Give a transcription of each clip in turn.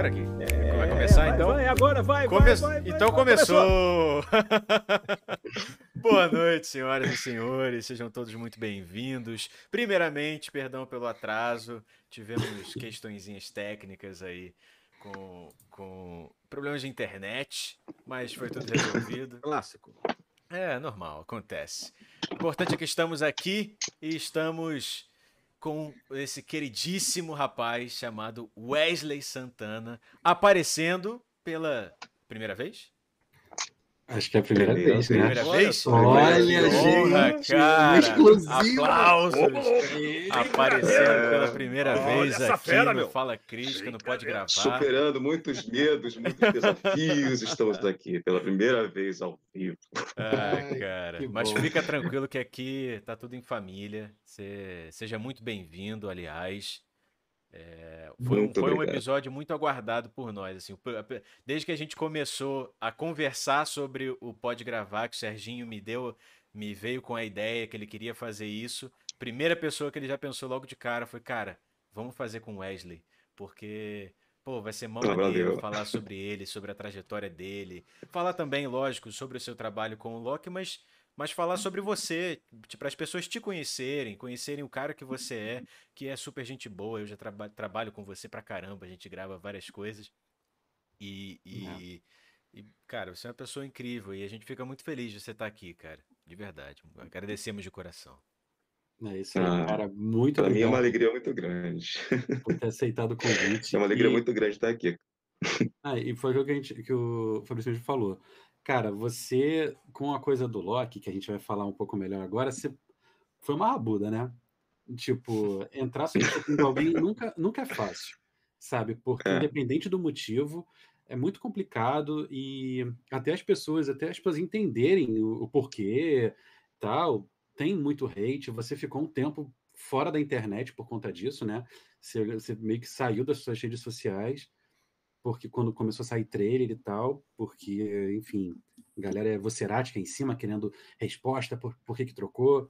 agora aqui? É, vai começar vai, então? Vai, agora vai, Come... vai, Então começou! Boa noite, senhoras e senhores, sejam todos muito bem-vindos. Primeiramente, perdão pelo atraso, tivemos questõezinhas técnicas aí com, com problemas de internet, mas foi tudo resolvido. Clássico. É, normal, acontece. O importante é que estamos aqui e estamos com esse queridíssimo rapaz chamado Wesley Santana aparecendo pela primeira vez? Acho que é a primeira, vez, né? Primeira vez? Olha, gente, cara. Exclusivo. Aplausos. Oh, aparecendo pela primeira vez aqui fera, no Fala Crítica, não Pode Gravar. Superando muitos medos, muitos desafios, estamos aqui pela primeira vez ao vivo. Ah, cara. Mas fica tranquilo que aqui tá tudo em família. seja muito bem-vindo, aliás. É, foi, um, foi um, episódio muito aguardado por nós. Assim, desde que a gente começou a conversar sobre o Pode Gravar, que o Serginho me deu, me veio com a ideia que ele queria fazer isso. Primeira pessoa que ele já pensou logo de cara foi, cara, vamos fazer com Wesley, porque pô, vai ser mó maneiro falar sobre ele, sobre a trajetória dele, falar também, lógico, sobre o seu trabalho com o Loki, mas mas falar sobre você, para as pessoas te conhecerem, conhecerem o cara que você é, que é super gente boa. Eu já traba trabalho com você pra caramba, a gente grava várias coisas. E, e, é. e, cara, você é uma pessoa incrível e a gente fica muito feliz de você estar aqui, cara. De verdade. Agradecemos de coração. É isso aí, ah, cara. Muito Para mim é uma alegria muito grande. Por ter aceitado o convite. É uma alegria e... muito grande estar aqui. Ah, e foi o que, a gente, que o Fabrício falou. Cara, você, com a coisa do Loki, que a gente vai falar um pouco melhor agora, você foi uma rabuda, né? Tipo, entrar substituindo alguém nunca, nunca é fácil, sabe? Porque é. independente do motivo, é muito complicado e até as pessoas, até as pessoas entenderem o, o porquê, tal, tem muito hate. Você ficou um tempo fora da internet por conta disso, né? Você, você meio que saiu das suas redes sociais porque quando começou a sair trailer e tal, porque, enfim, a galera é vocerática em cima, querendo resposta, por, por que, que trocou,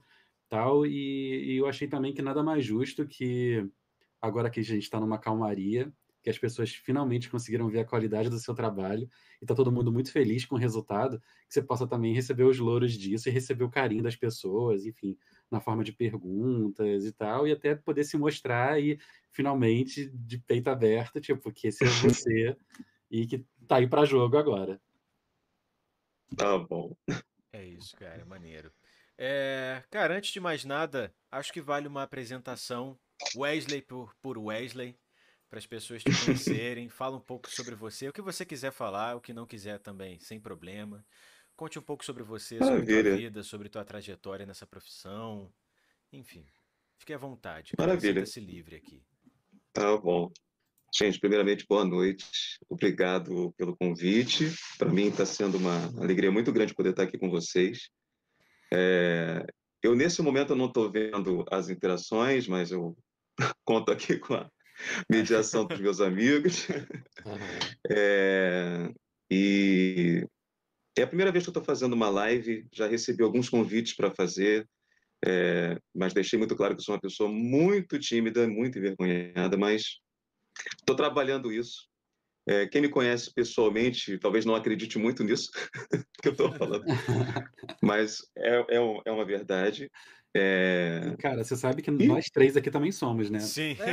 tal, e, e eu achei também que nada mais justo que, agora que a gente está numa calmaria, que as pessoas finalmente conseguiram ver a qualidade do seu trabalho e está todo mundo muito feliz com o resultado, que você possa também receber os louros disso e receber o carinho das pessoas, enfim, na forma de perguntas e tal, e até poder se mostrar e finalmente de peito aberto, tipo, que esse é você e que tá aí para jogo agora. Tá bom. É isso, cara, maneiro. É, cara, antes de mais nada, acho que vale uma apresentação Wesley por, por Wesley para as pessoas te conhecerem. Fala um pouco sobre você, o que você quiser falar, o que não quiser também, sem problema. Conte um pouco sobre você, Maravilha. sobre tua vida, sobre tua trajetória nessa profissão. Enfim, fique à vontade. Maravilha. se livre aqui. Tá bom. Gente, primeiramente, boa noite. Obrigado pelo convite. Para mim está sendo uma alegria muito grande poder estar aqui com vocês. É... Eu, nesse momento, não estou vendo as interações, mas eu conto aqui com a mediação dos meus amigos. É, e é a primeira vez que eu estou fazendo uma live, já recebi alguns convites para fazer, é, mas deixei muito claro que sou uma pessoa muito tímida, muito envergonhada, mas estou trabalhando isso. É, quem me conhece pessoalmente talvez não acredite muito nisso que eu estou falando, mas é, é, é uma verdade. É... Cara, você sabe que e... nós três aqui também somos, né? Sim. É.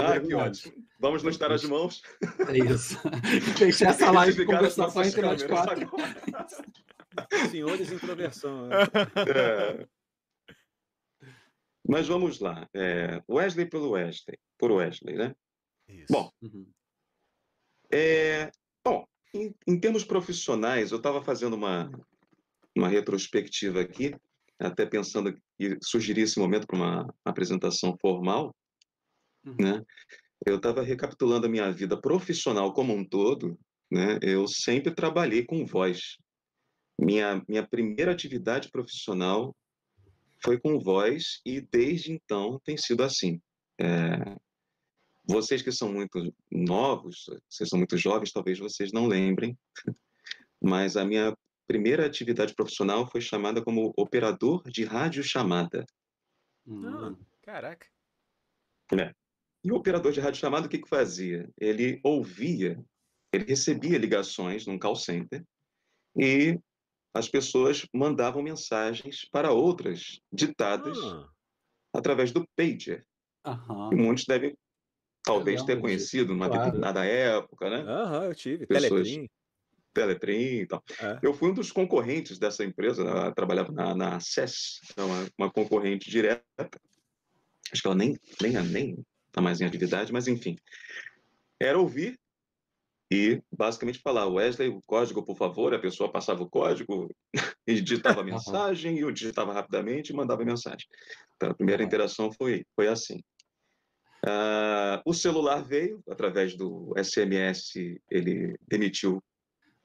ah, que ótimo. Vamos nos dar as mãos. É isso. Fechar essa live e conversar só entre nós quatro. Senhores introversão. Né? É. Mas vamos lá. É, Wesley pelo Wesley. Por Wesley, né? Isso. Bom, uhum. É, bom em, em termos profissionais, eu estava fazendo uma, uma retrospectiva aqui até pensando que surgiria esse momento para uma apresentação formal, uhum. né? Eu estava recapitulando a minha vida profissional como um todo, né? Eu sempre trabalhei com voz. Minha minha primeira atividade profissional foi com voz e desde então tem sido assim. É... Vocês que são muito novos, vocês são muito jovens, talvez vocês não lembrem, mas a minha primeira atividade profissional foi chamada como operador de rádio chamada. Hum. caraca. É. E o operador de rádio chamado, o que, que fazia? Ele ouvia, ele recebia ligações num call center e as pessoas mandavam mensagens para outras ditadas ah. através do pager. Uhum. E muitos devem talvez ter conhecido numa claro. determinada época, né? Aham, uhum, eu tive. Pessoas... Teletrim. Teletrim e tal. É. Eu fui um dos concorrentes dessa empresa, eu trabalhava na, na CES, é uma, uma concorrente direta. Acho que ela nem nem nem está mais em atividade, mas enfim. Era ouvir e basicamente falar, Wesley, o código, por favor, a pessoa passava o código e digitava a mensagem, e eu digitava rapidamente e mandava a mensagem. Então, a primeira interação foi, foi assim. Uh, o celular veio, através do SMS, ele demitiu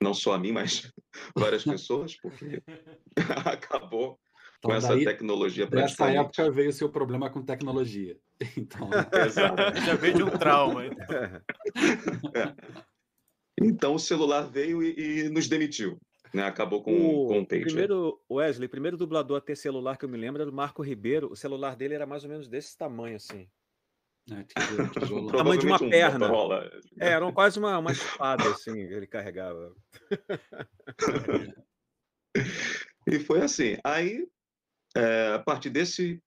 não só a mim, mas várias pessoas, porque acabou então, com essa tecnologia Nessa época veio o seu problema com tecnologia. Então, Exato. Já veio de um trauma. Então. É. Então o celular veio e, e nos demitiu. Né? Acabou com, o, com o pager. Primeiro, Wesley, primeiro dublador a ter celular que eu me lembro era o Marco Ribeiro. O celular dele era mais ou menos desse tamanho, assim. É, tijolo, tamanho de uma perna. Um é, era quase uma, uma espada, assim, ele carregava. e foi assim. Aí, é, a partir desse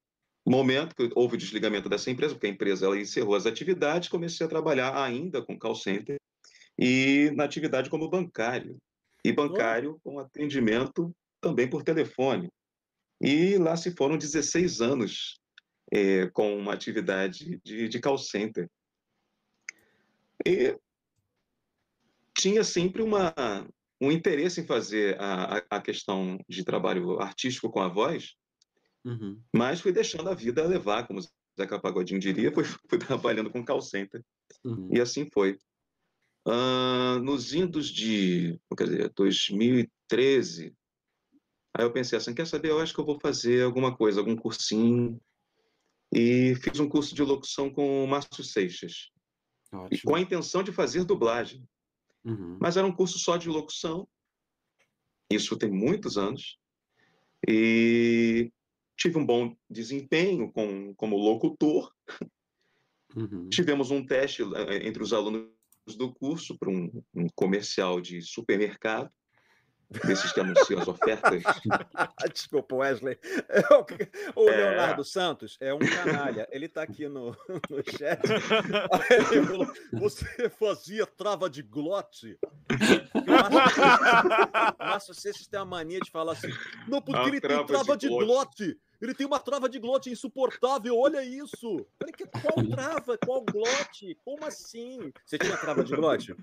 momento que houve o desligamento dessa empresa, porque a empresa ela encerrou as atividades, comecei a trabalhar ainda com call center e na atividade como bancário. E bancário com atendimento também por telefone. E lá se foram 16 anos é, com uma atividade de, de call center. E tinha sempre uma, um interesse em fazer a, a questão de trabalho artístico com a voz, uhum. mas fui deixando a vida levar, como Zeca Pagodinho diria, fui, fui trabalhando com call center. Uhum. E assim foi. Uh, nos indos de quer dizer, 2013, aí eu pensei assim, quer saber, eu acho que eu vou fazer alguma coisa, algum cursinho, e fiz um curso de locução com o Márcio Seixas, e com a intenção de fazer dublagem. Uhum. Mas era um curso só de locução, isso tem muitos anos, e tive um bom desempenho com, como locutor. Uhum. Tivemos um teste eh, entre os alunos do curso para um, um comercial de supermercado, desses que anunciam as ofertas. Desculpa, Wesley. O é... Leonardo Santos é um canalha. Ele está aqui no, no chat. Ele falou, você fazia trava de glote? Nossa, vocês têm a mania de falar assim. Não, porque a ele tem trava de, de glote. Ele tem uma trava de glote insuportável, olha isso! Que, qual trava? Qual glote? Como assim? Você tinha trava de glote?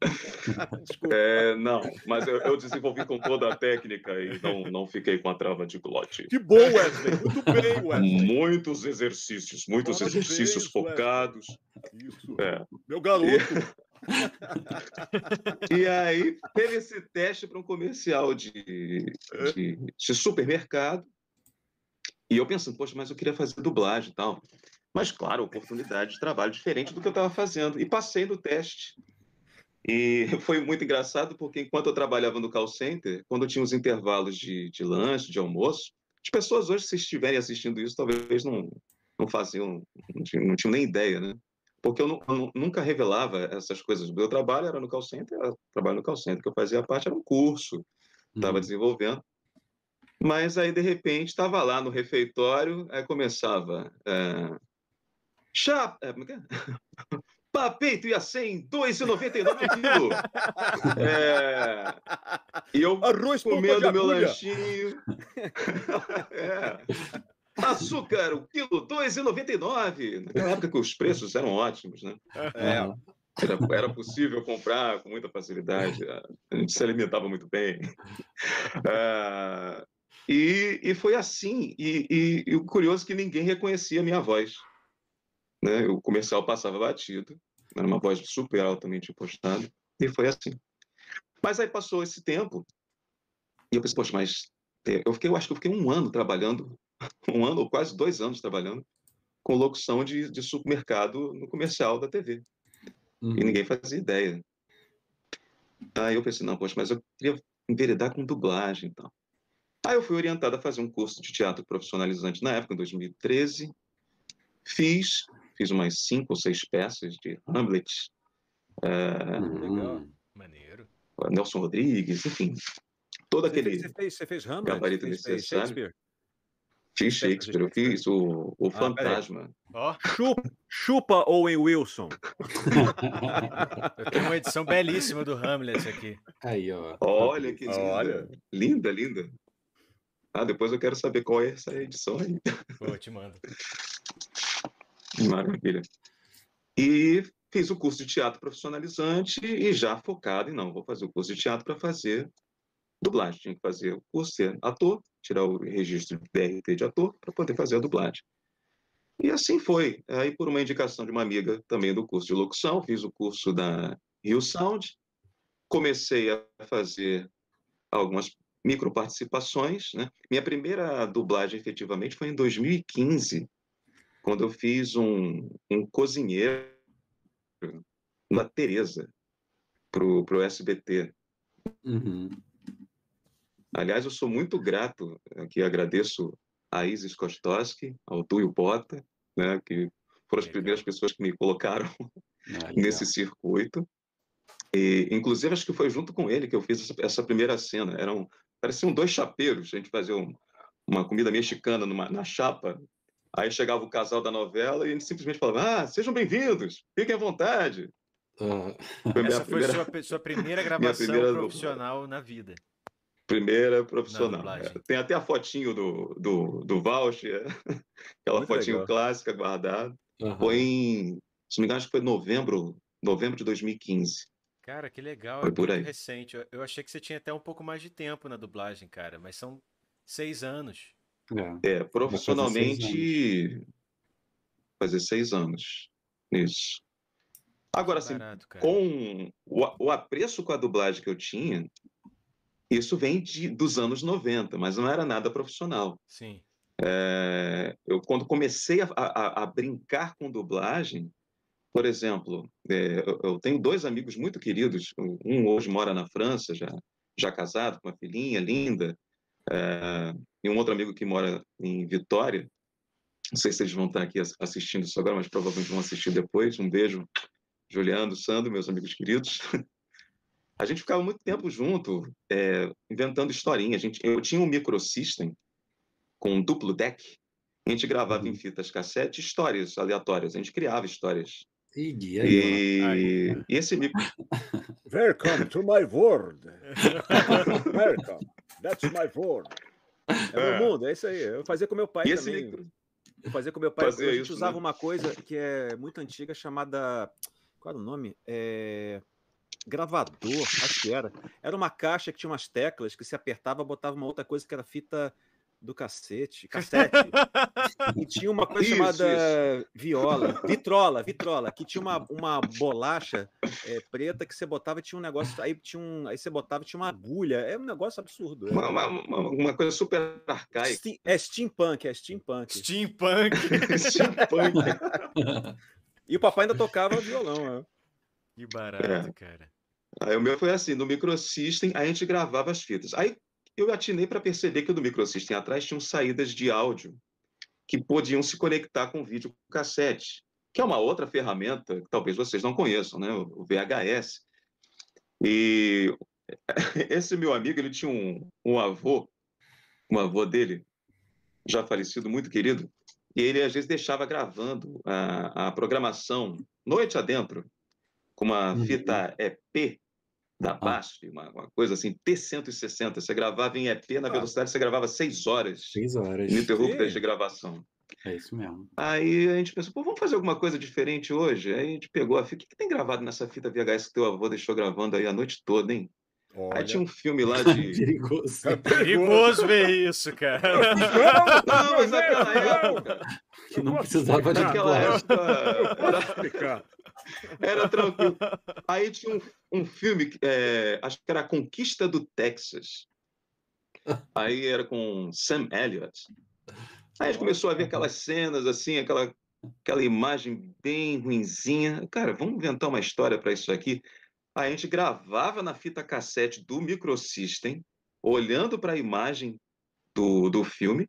É, não, mas eu, eu, desenvolvi com toda a técnica e não, não fiquei com a trava de glote. Que bom, Wesley! Muito bem, Wesley! Muitos exercícios, muitos Parabéns, exercícios focados. Isso. É. Meu garoto! E... e aí, teve esse teste para um comercial de, de, de supermercado e eu pensando, poxa, mas eu queria fazer dublagem e tal. Mas, claro, oportunidade de trabalho diferente do que eu estava fazendo. E passei no teste. E foi muito engraçado, porque enquanto eu trabalhava no call center, quando tinha os intervalos de, de lanche, de almoço, as pessoas hoje, se estiverem assistindo isso, talvez não, não faziam, não tinham, não tinham nem ideia, né? Porque eu, não, eu, nunca revelava essas coisas. O meu trabalho era no call center, era trabalho no call center, que eu fazia parte era um curso, estava uhum. desenvolvendo. Mas aí, de repente, estava lá no refeitório, aí começava. É, chá. É, como é que é? Papeito e a 100, 2,99 quilo. É, e eu Arroz comendo meu lanchinho. é. Açúcar, o quilo, 2,99. Naquela época que os preços eram ótimos, né? É. Era, era, possível comprar com muita facilidade. A gente se alimentava muito bem. É, e, e foi assim. E, e, e, o curioso é que ninguém reconhecia a minha voz. Né? O comercial passava batido, era uma voz super altamente impostada, e foi assim. Mas aí passou esse tempo, e eu pensei, poxa, mas é, eu fiquei, eu acho que eu fiquei um ano trabalhando, um ano ou quase dois anos trabalhando com locução de, de supermercado no comercial da TV. Uhum. E ninguém fazia ideia. Aí eu pensei, não, poxa, mas eu queria enveredar com dublagem e tal. Aí eu fui orientado a fazer um curso de teatro profissionalizante na época, em 2013. Fiz, fiz umas cinco ou seis peças de Hamlet. É, Legal. Maneiro. Nelson Rodrigues, enfim. Todo Você aquele fez, você fez, você fez Hamlet? gabarito Fez, fez necessário. Shakespeare? Fiz Shakespeare, eu fiz o, o Ah. Fantasma. Ó, Chupa, chupa Owen Wilson. eu tenho uma edição belíssima do Hamlet aqui. Aí, ó. Olha que linda. Olha. Linda, linda. Ah, depois eu quero saber qual é essa edição aí. Pô, eu te mando. Maravilha. E fiz o curso de teatro profissionalizante e já focado em não, vou fazer o curso de teatro para fazer dublagem. Tinha que fazer o curso ser ator, tirar o registro de DRT de ator para poder fazer a dublagem. E assim foi. Aí, por uma indicação de uma amiga também do curso de locução, fiz o curso da Rio Sound, comecei a fazer algumas microparticipações. Né? Minha primeira dublagem, efetivamente, foi em 2015, quando eu fiz um, um cozinheiro na Tereza, para o SBT. Uhum. Aliás, eu sou muito grato, aqui agradeço a Isis Kostowski, ao Túlio Bota, né, que foram as primeiras pessoas que me colocaram Ah, nesse circuito. E, inclusive, acho que foi junto com ele que eu fiz essa, essa primeira cena. Eram, pareciam dois chapeiros, a gente fazia um- uma comida mexicana numa, na chapa. Aí chegava o casal da novela e a gente simplesmente falava: Ah, sejam bem-vindos, fiquem à vontade. Ah, Foi Essa foi primeira, sua, sua primeira gravação primeira profissional na vida. primeira profissional. É, Tem até a fotinho do, do, do voucher, aquela Muito fotinho legal. clássica guardada. aham. Foi em, se não me engano, acho que foi novembro, novembro de 2015. Cara, que legal. Foi É por muito aí. recente. Eu, eu achei que você tinha até um pouco mais de tempo na dublagem, cara. Mas são seis anos. É. É, profissionalmente, fazer seis anos nisso. Agora, assim, Barato, com o, o apreço com a dublagem que eu tinha, isso vem de, dos anos 90, mas não era nada profissional. Sim. É, eu, quando comecei a, a- a brincar com dublagem, por exemplo, é, eu, eu tenho dois amigos muito queridos. Um hoje mora na França, já, já casado, com uma filhinha linda, é, e um outro amigo que mora em Vitória. Não sei se eles vão estar aqui as- assistindo isso agora, mas provavelmente vão assistir depois. Um beijo, Juliano, Sandro, meus amigos queridos. A gente ficava muito tempo junto, é, inventando historinha. A gente, eu tinha um microsystem com um duplo deck. A gente gravava em Uhum. fitas cassete histórias aleatórias. A gente criava histórias. Aí, E, Aí. e esse micro... Welcome to my world. Welcome. That's my world. É meu mundo, é isso aí. Eu fazia com meu pai E esse também. micro... Eu fazia com meu pai. Fazia a gente isso, usava né? uma coisa que é muito antiga chamada. Qual era o nome? É... Gravador, acho que era. Era uma caixa que tinha umas teclas que se apertava, botava uma outra coisa que era fita do cacete, cassete. e tinha uma coisa Isso, chamada viola, vitrola, vitrola, que tinha uma, uma bolacha é, preta que você botava e tinha um negócio, aí tinha um, aí você botava e tinha uma agulha, é um negócio absurdo. é. Uma, uma, uma- uma coisa super arcaica. Steam- é steampunk, é steampunk. Steampunk. Steampunk. E o papai ainda tocava violão. né? Que barato, É. cara. Aí o meu foi assim, no microsystem a gente gravava as fitas. Aí eu atinei para perceber que no microsystem atrás tinham saídas de áudio que podiam se conectar com vídeo cassete, que é uma outra ferramenta que talvez vocês não conheçam, né? O VHS. E esse meu amigo, ele tinha um, um avô, um avô dele, já falecido, muito querido, e ele às vezes deixava gravando a, a programação noite adentro, com uma Uhum. fita EP da BASF, uma, uma coisa assim, T160. Você gravava em EP na Ah. velocidade, você gravava seis horas Seis horas. ininterruptas de gravação. É isso mesmo. Aí a gente pensou, pô, vamos fazer alguma coisa diferente hoje? Aí a gente pegou a fita, o que, que tem gravado nessa fita VHS que teu avô deixou gravando aí a noite toda, hein? Aí tinha um filme lá de. Perigoso. Perigoso ver isso, cara. Não, mas naquela época. Que não precisava de Naquela época era, Explicar. Era tranquilo. Aí tinha um, um filme, é, acho que era Conquista do Texas. Aí era com Sam Elliott. Aí a gente começou a ver aquelas cenas assim, aquela, aquela imagem bem ruinzinha. Cara, vamos inventar uma história para isso aqui. Aí a gente gravava na fita cassete do microsystem, olhando para a imagem do, do filme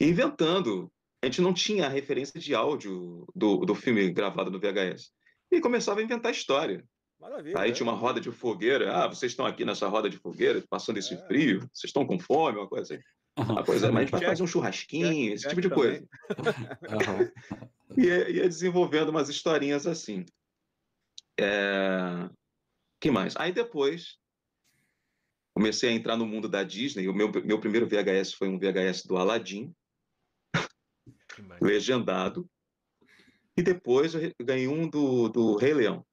e inventando a gente não tinha a referência de áudio do, do filme gravado no VHS. E começava a inventar história. Maravilha, Aí é. tinha uma roda de fogueira. Ah, vocês estão aqui nessa roda de fogueira, passando esse é. frio, vocês estão com fome, uma coisa assim. Ah, pois é, mas a gente vai fazer um churrasquinho, esse tipo de coisa. e ia, ia desenvolvendo umas historinhas assim. É... que mais? Aí depois comecei a entrar no mundo da Disney. O meu, meu primeiro VHS foi um VHS do Aladdin, legendado. E depois eu ganhei um do, do Rei Leão.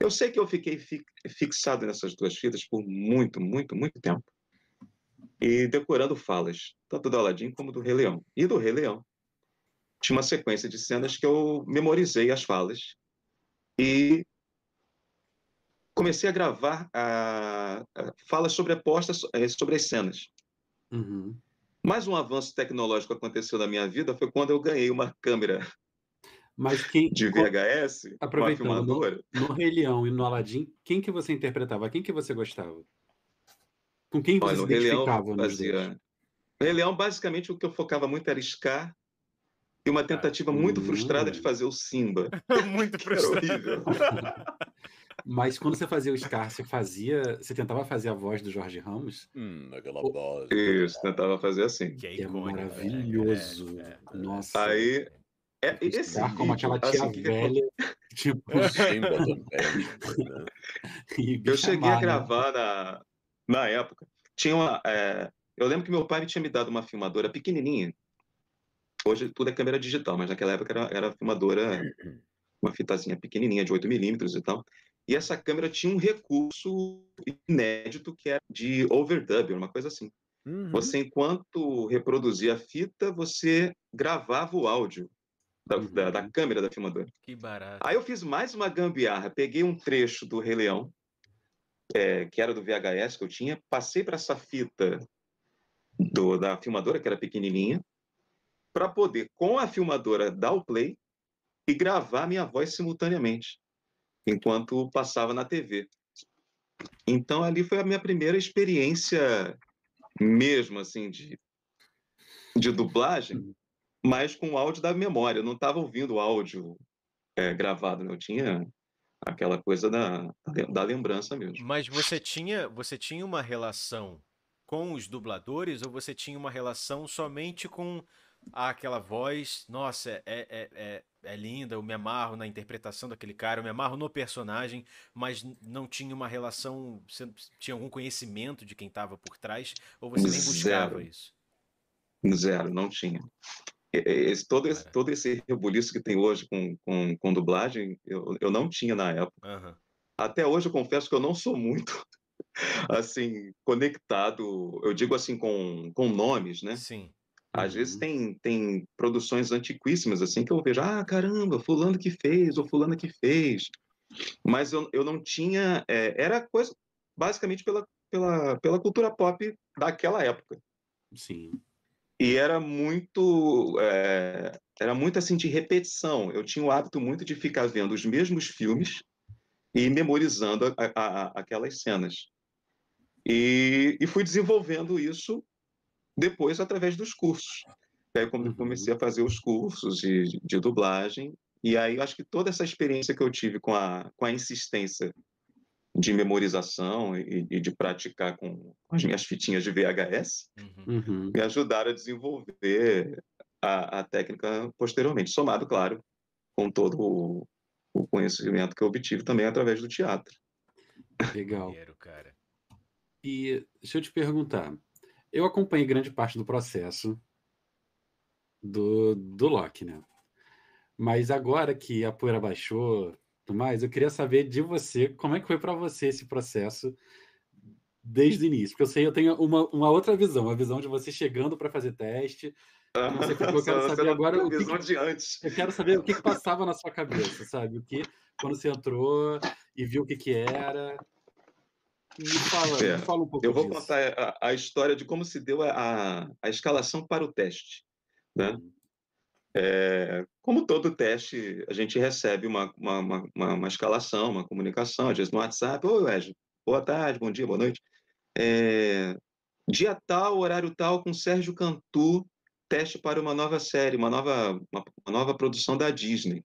Eu sei que eu fiquei fi, fixado nessas duas fitas por muito, muito, muito tempo. E decorando falas, tanto do Aladdin como do Rei Leão. E do Rei Leão. Tinha uma sequência de cenas que eu memorizei as falas e comecei a gravar a, a falas sobrepostas eh, sobre as cenas. Uhum. Mais um avanço tecnológico aconteceu na minha vida foi quando eu ganhei uma câmera mas quem, de VHS, aproveitando. No, no Rei Leão e no Aladdin, quem que você interpretava? Quem que você gostava? Com quem você Olha, se identificava? Fazia... No Rei Leão, basicamente, o que eu focava muito era Scar e uma tentativa ah, muito hum. frustrada de fazer o Simba. muito frustrada. Mas quando você fazia o Scar, você fazia. Você tentava fazer a voz do Jorge Ramos? Hum, aquela voz. Isso, tentava fazer assim. Que é, é maravilhoso. É, é, Nossa. Aí. É, esse Scar como aquela tia assim, velha. tipo. Né? eu cheguei a né? gravar na, na época. Tinha uma. É, eu lembro que meu pai tinha me dado uma filmadora pequenininha. Hoje tudo é câmera digital, mas naquela época era, era filmadora, uma fitazinha pequenininha de 8 milímetros e tal. E essa câmera tinha um recurso inédito que era de overdub, uma coisa assim. Uhum. Você, enquanto reproduzia a fita, você gravava o áudio da, uhum. da, da, câmera da filmadora. Que barato. Aí eu fiz mais uma gambiarra. Peguei um trecho do Rei Leão, é, que era do VHS que eu tinha, passei para essa fita do, da filmadora, que era pequenininha, para poder, com a filmadora, dar o play e gravar minha voz simultaneamente enquanto passava na TV. Então ali foi a minha primeira experiência mesmo assim de, de dublagem, uhum. Mas com o áudio da memória. Eu não estava ouvindo o áudio é, gravado, né? eu tinha aquela coisa da, da lembrança mesmo. Mas você tinha você tinha uma relação com os dubladores ou você tinha uma relação somente com aquela voz? Nossa, é, é, é é linda, eu me amarro na interpretação daquele cara, eu me amarro no personagem, mas não tinha uma relação, você tinha algum conhecimento de quem estava por trás, ou você nem buscava Zero. isso? Zero, não tinha. Esse, todo, esse, todo esse rebuliço que tem hoje com, com, com dublagem, eu, eu não tinha na época. Uhum. Até hoje eu confesso que eu não sou muito assim conectado, eu digo assim com, com nomes, né? Sim. Às uhum. vezes tem, tem produções antiquíssimas, assim, que eu vejo, ah, caramba, fulano que fez, ou fulano que fez. Mas eu, eu não tinha... É, era coisa, basicamente, pela, pela, pela cultura pop daquela época. Sim. E era muito... É, era muito, assim, de repetição. Eu tinha o hábito muito de ficar vendo os mesmos filmes e memorizando a, a, a, aquelas cenas. E, e fui desenvolvendo isso depois através dos cursos. Aí uhum. comecei a fazer os cursos de, de dublagem, e aí acho que toda essa experiência que eu tive com a, com a insistência de memorização e, e de praticar com as minhas fitinhas de VHS uhum. uhum. me ajudaram a desenvolver a, a, técnica posteriormente, somado, claro, com todo o, o, conhecimento que eu obtive também através do teatro. Legal. E deixa eu te perguntar, eu acompanhei grande parte do processo do, do Loki, né? Mas agora que a poeira baixou, mais, eu queria saber de você, como é que foi para você esse processo desde o início? Porque eu sei, eu tenho uma, uma outra visão, a visão de você chegando para fazer teste. Eu quero saber agora o que. Eu quero saber o que, que passava na sua cabeça, sabe? O que quando você entrou e viu o que que era. Me fala, é, me fala um pouco Eu vou disso. contar a, a, história de como se deu a, a escalação para o teste. Né? Uhum. É, como todo teste, a gente recebe uma, uma, uma, uma, escalação, uma comunicação, às vezes no WhatsApp. Oi, Wesley, boa tarde, bom dia, boa noite. É, dia tal, horário tal, com Sérgio Cantu, teste para uma nova série, uma nova, uma, nova produção da Disney.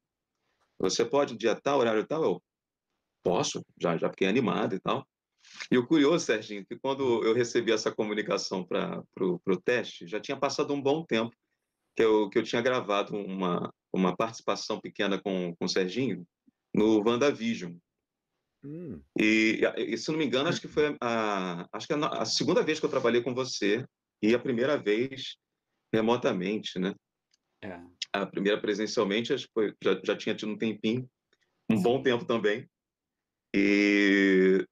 Você pode dia tal, horário tal? Eu posso, já, já fiquei animado e tal. E o curioso, Serginho, que quando eu recebi essa comunicação para o teste, já tinha passado um bom tempo que eu, que eu tinha gravado uma, uma participação pequena com, com o Serginho no WandaVision. Hum. E, e, se não me engano, acho que foi a, acho que a, a, segunda vez que eu trabalhei com você e a primeira vez remotamente, né? É. A primeira presencialmente, acho que foi, já, já tinha tido um tempinho, um Sim. bom tempo também. E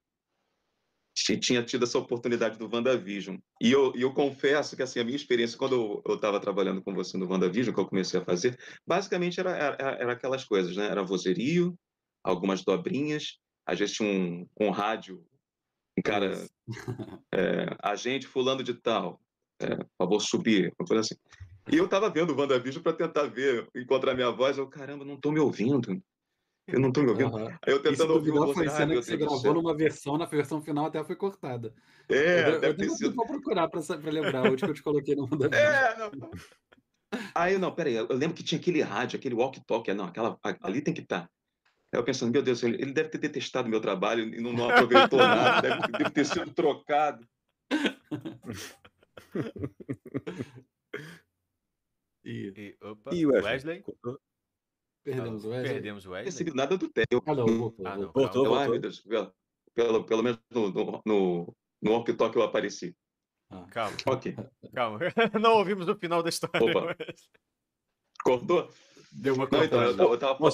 tinha tido essa oportunidade do WandaVision. E eu, eu confesso que assim, a minha experiência, quando eu estava trabalhando com você no WandaVision, que eu comecei a fazer, basicamente era, era, era aquelas coisas, né? Era vozerio, algumas dobrinhas, às vezes tinha um, um rádio, um cara, é, agente fulano de tal, é, por favor, subir, uma coisa assim. E eu estava vendo o WandaVision para tentar ver, encontrar minha voz, eu, caramba, não estou me ouvindo. Eu não estou me ouvindo. Uhum. Aí eu tentando ouvir você. Foi cena que você gravou numa versão, na versão final até foi cortada. É, eu, deve eu ter sido. Vou procurar para lembrar onde que eu te coloquei no mundo É, não. Aí, não, peraí, eu lembro que tinha aquele rádio, aquele walkie-talkie, não, aquela, ali tem que estar. Tá. Aí eu pensando, meu Deus, ele deve ter detestado meu trabalho e não, não aproveitou nada, deve, deve ter sido trocado. e, e, opa, e Wesley? Wesley? Perdemos o Wesley. Perdemos o Wesley. Não recebi nada do Theo. Ah, não, voltou. Ah, não, voltou, voltou. Ai, meu Deus, pelo, pelo menos no, no, no, no Walk Talk eu apareci. Ah. Calma. Ok. Calma. Não ouvimos o final da história. Opa. Mas... Cortou? Deu uma cortada. Então, eu, eu tava...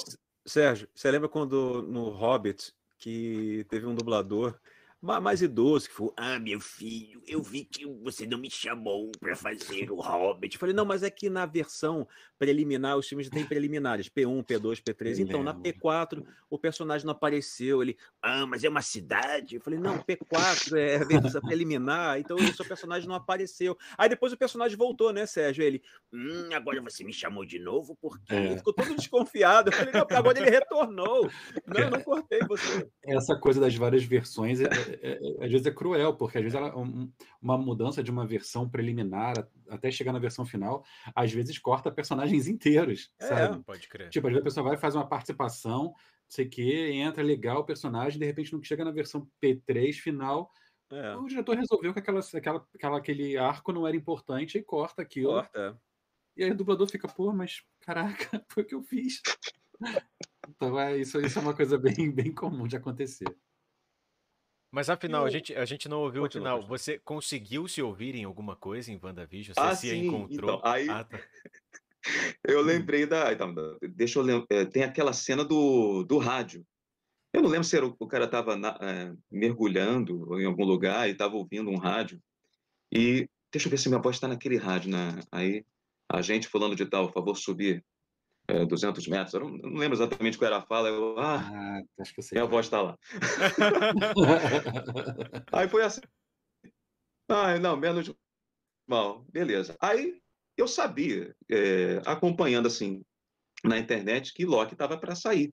Sérgio, você lembra quando no Hobbit que teve um dublador mais idoso, que falou: Ah, meu filho, eu vi que você não me chamou para fazer o Hobbit. Eu falei: Não, mas é que na versão preliminar, os filmes já têm preliminares: P1, P2, P3. Então, na P4, o personagem não apareceu. Ele: Ah, mas é uma cidade? Eu falei: Não, P4 é a versão preliminar, então o seu personagem não apareceu. Aí depois o personagem voltou, né, Sérgio? Ele: Hum, agora você me chamou de novo, porque é. ele ficou todo desconfiado. Eu falei: Não, agora ele retornou. Não, eu não cortei você. Essa coisa das várias versões. É é, é, às vezes é cruel, porque às vezes ela, um, uma mudança de uma versão preliminar até chegar na versão final, às vezes corta personagens inteiros, é, sabe? Pode crer. Tipo, às vezes a pessoa vai faz uma participação, não sei o que, entra legal o personagem, de repente, não chega na versão P3 final, é. o diretor resolveu que aquela, aquela, aquela, aquele arco não era importante e corta aquilo. Corta. E aí o dublador fica, pô, mas caraca, foi o que eu fiz. Então, é, isso, isso é uma coisa bem, bem comum de acontecer. Mas afinal, a gente, a gente não ouviu Continua, o final. Continua. Você conseguiu se ouvir em alguma coisa em WandaVision? Você ah, se sim. encontrou? Então, aí... Ah, tá. eu hum. lembrei da. Então, deixa eu lembrar. É, tem aquela cena do, do rádio. Eu não lembro se era, o cara estava é, mergulhando em algum lugar e estava ouvindo um rádio. E deixa eu ver se minha voz está naquele rádio. Né? Aí, a gente falando de tal, por favor, subir é, 200 metros, eu não, não, lembro exatamente qual era a fala, eu, ah, ah acho que eu sei minha voz está lá. aí foi assim, ah, não, menos mal, beleza. Aí eu sabia, é, acompanhando assim na internet, que Loki estava para sair.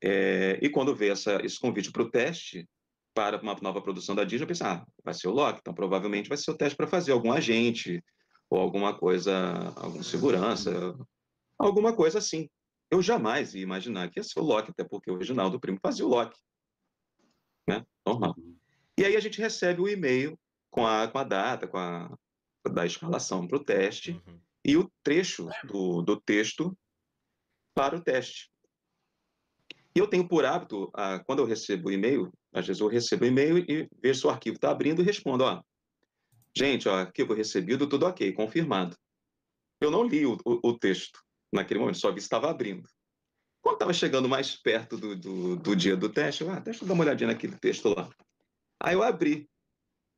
É, e quando veio essa, esse convite para o teste, para uma nova produção da Disney, eu pensei, ah, vai ser o Loki, então provavelmente vai ser o teste para fazer algum agente, ou alguma coisa, alguma segurança, alguma coisa assim. Eu jamais ia imaginar que ia ser o Loki, até porque o original do primo fazia o Loki. Né? Normal. Uhum. E aí a gente recebe o e-mail com a, com a data, com a da escalação para o teste uhum. e o trecho do, do texto para o teste. E eu tenho por hábito, a, quando eu recebo o e-mail, às vezes eu recebo o e-mail e vejo se o arquivo está abrindo e respondo, ó, gente, ó, arquivo recebido, tudo ok, confirmado. Eu não li o, o, o texto naquele momento, só vi se estava abrindo. Quando estava chegando mais perto do, do, do, dia do teste, eu, ah, deixa eu dar uma olhadinha naquele texto lá. Aí eu abri.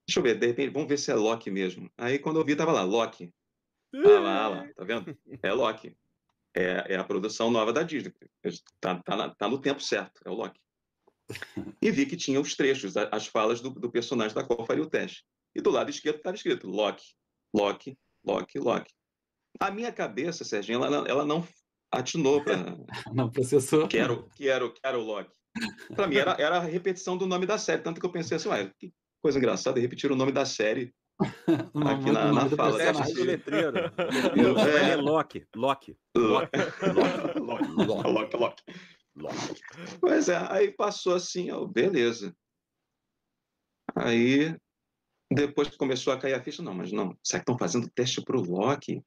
Deixa eu ver, de repente, vamos ver se é Loki mesmo. Aí quando eu vi, estava lá, Loki. Ah lá, ah lá, tá vendo? É Loki. É, é a produção nova da Disney. Tá, tá, tá, no tempo certo, é o Loki. E vi que tinha os trechos, as falas do, do personagem da qual faria o teste. E do lado esquerdo estava escrito Loki, Loki, Loki, Loki. A minha cabeça, Serginho, ela, ela não atinou para. não processou. Quero, quero, quero o Loki. Para mim era, era a repetição do nome da série, tanto que eu pensei assim, ué, que coisa engraçada, repetir o nome da série aqui na, na fala. Teste do letreiro. letreiro. É. é Loki. Loki. Loki. Loki. Loki. Loki. Pois é, aí passou assim, ó, beleza. Aí depois começou a cair a ficha, não, mas não, será que estão fazendo teste para o Loki?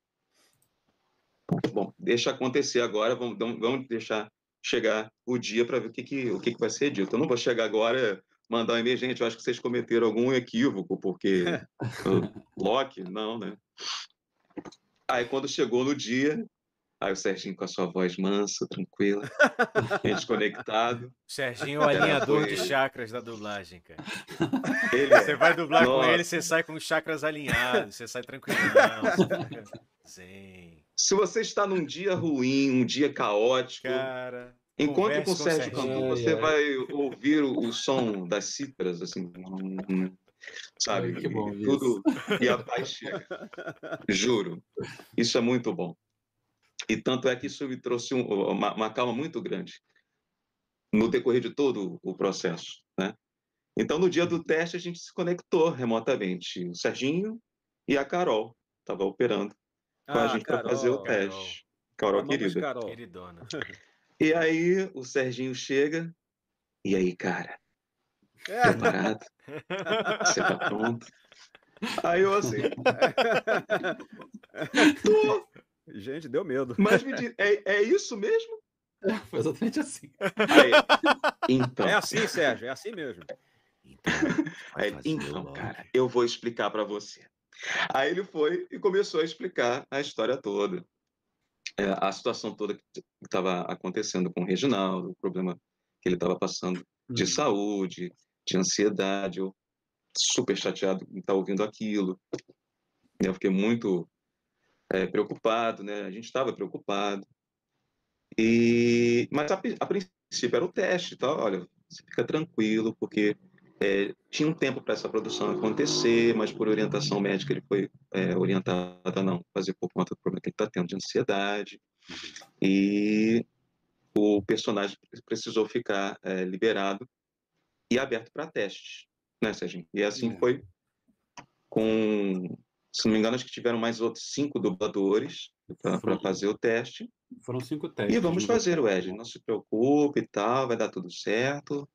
Bom, deixa acontecer agora, vamos, vamos deixar chegar o dia para ver o que, que, o que, que vai ser dito. Eu não vou chegar agora mandar um e-mail, gente, eu acho que vocês cometeram algum equívoco, porque Loki, não, né? Aí quando chegou no dia, aí o Serginho com a sua voz mansa, tranquila, desconectado. Serginho é o alinhador de chakras da dublagem, cara. Ele é. Você vai dublar Nossa. com ele, você sai com os chakras alinhados, você sai tranquilo. Zen. Se você está num dia ruim, um dia caótico, Cara, encontre com o Sérgio Cantu, você vai ouvir o, o, som das cítaras, assim, sabe? Ai, que bom e, tudo e a paz chega. Juro. Isso é muito bom. E tanto é que isso me trouxe um, uma, uma calma muito grande no decorrer de todo o processo, né? Então, no dia do teste, a gente se conectou remotamente. O Serginho e a Carol estavam operando com ah, a gente para fazer o teste. Carol, Carol querida. Carol. Queridona. E aí o Serginho chega. E aí, cara? É. Preparado? Você tá pronto? Aí eu assim. Tô. Gente, deu medo. Mas me diz, é, é isso mesmo? É, foi exatamente assim. Aí, então. É assim, Sérgio, é assim mesmo. Então, aí, então cara, eu vou explicar para você. Aí ele foi e começou a explicar a história toda, é, a situação toda que estava acontecendo com o Reginaldo, o problema que ele estava passando de uhum. saúde, de ansiedade. Eu super chateado em estar tá ouvindo aquilo. Eu fiquei muito é, preocupado, né? A gente estava preocupado. E mas a, a princípio era o teste, tá? Olha, você fica tranquilo porque é, tinha um tempo para essa produção acontecer, mas por orientação médica ele foi é, orientado a não fazer por conta do problema que ele está tendo de ansiedade. E o personagem precisou ficar é, liberado e aberto para testes, né, Serginho? E assim é. foi com, se não me engano, acho que tiveram mais outros cinco dubladores para fazer o teste. Foram cinco testes. E vamos fazer, Wesley, não se preocupe e tal, vai dar tudo certo.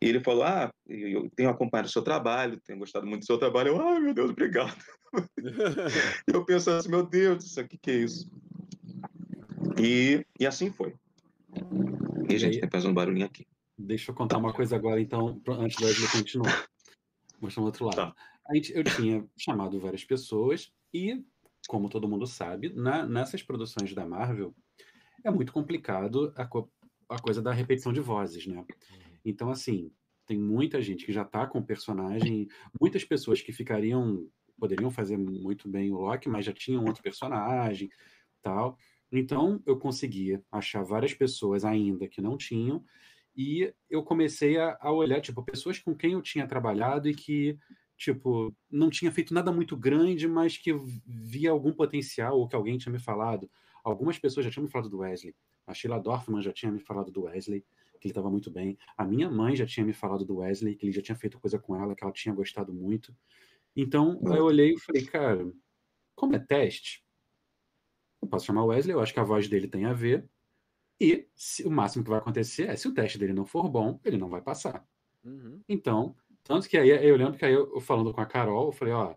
E ele falou: Ah, eu tenho acompanhado o seu trabalho, tenho gostado muito do seu trabalho. Eu, ai, meu Deus, obrigado. eu pensando assim: Meu Deus, isso aqui que é isso? E, e assim foi. E, gente, tem fazer um barulhinho aqui. Deixa eu contar uma coisa agora, então, antes da gente continuar. Mostrar o outro lado. Tá. A gente, eu tinha chamado várias pessoas e, como todo mundo sabe, na, nessas produções da Marvel, é muito complicado a, a coisa da repetição de vozes, né? Então, assim, tem muita gente que já está com o personagem, muitas pessoas que ficariam, poderiam fazer muito bem o Loki, mas já tinham outro personagem, tal. Então, eu conseguia achar várias pessoas ainda que não tinham, e eu comecei a, a olhar, tipo, pessoas com quem eu tinha trabalhado e que, tipo, não tinha feito nada muito grande, mas que via algum potencial, ou que alguém tinha me falado. Algumas pessoas já tinham me falado do Wesley. A Sheila Dorfman já tinha me falado do Wesley que ele estava muito bem. A minha mãe já tinha me falado do Wesley, que ele já tinha feito coisa com ela, que ela tinha gostado muito. Então, eu olhei e falei, cara, como é teste, eu posso chamar o Wesley, eu acho que a voz dele tem a ver. E se, o máximo que vai acontecer é, se o teste dele não for bom, ele não vai passar. Uhum. Então, tanto que aí eu lembro que aí eu, falando com a Carol, eu falei, ó,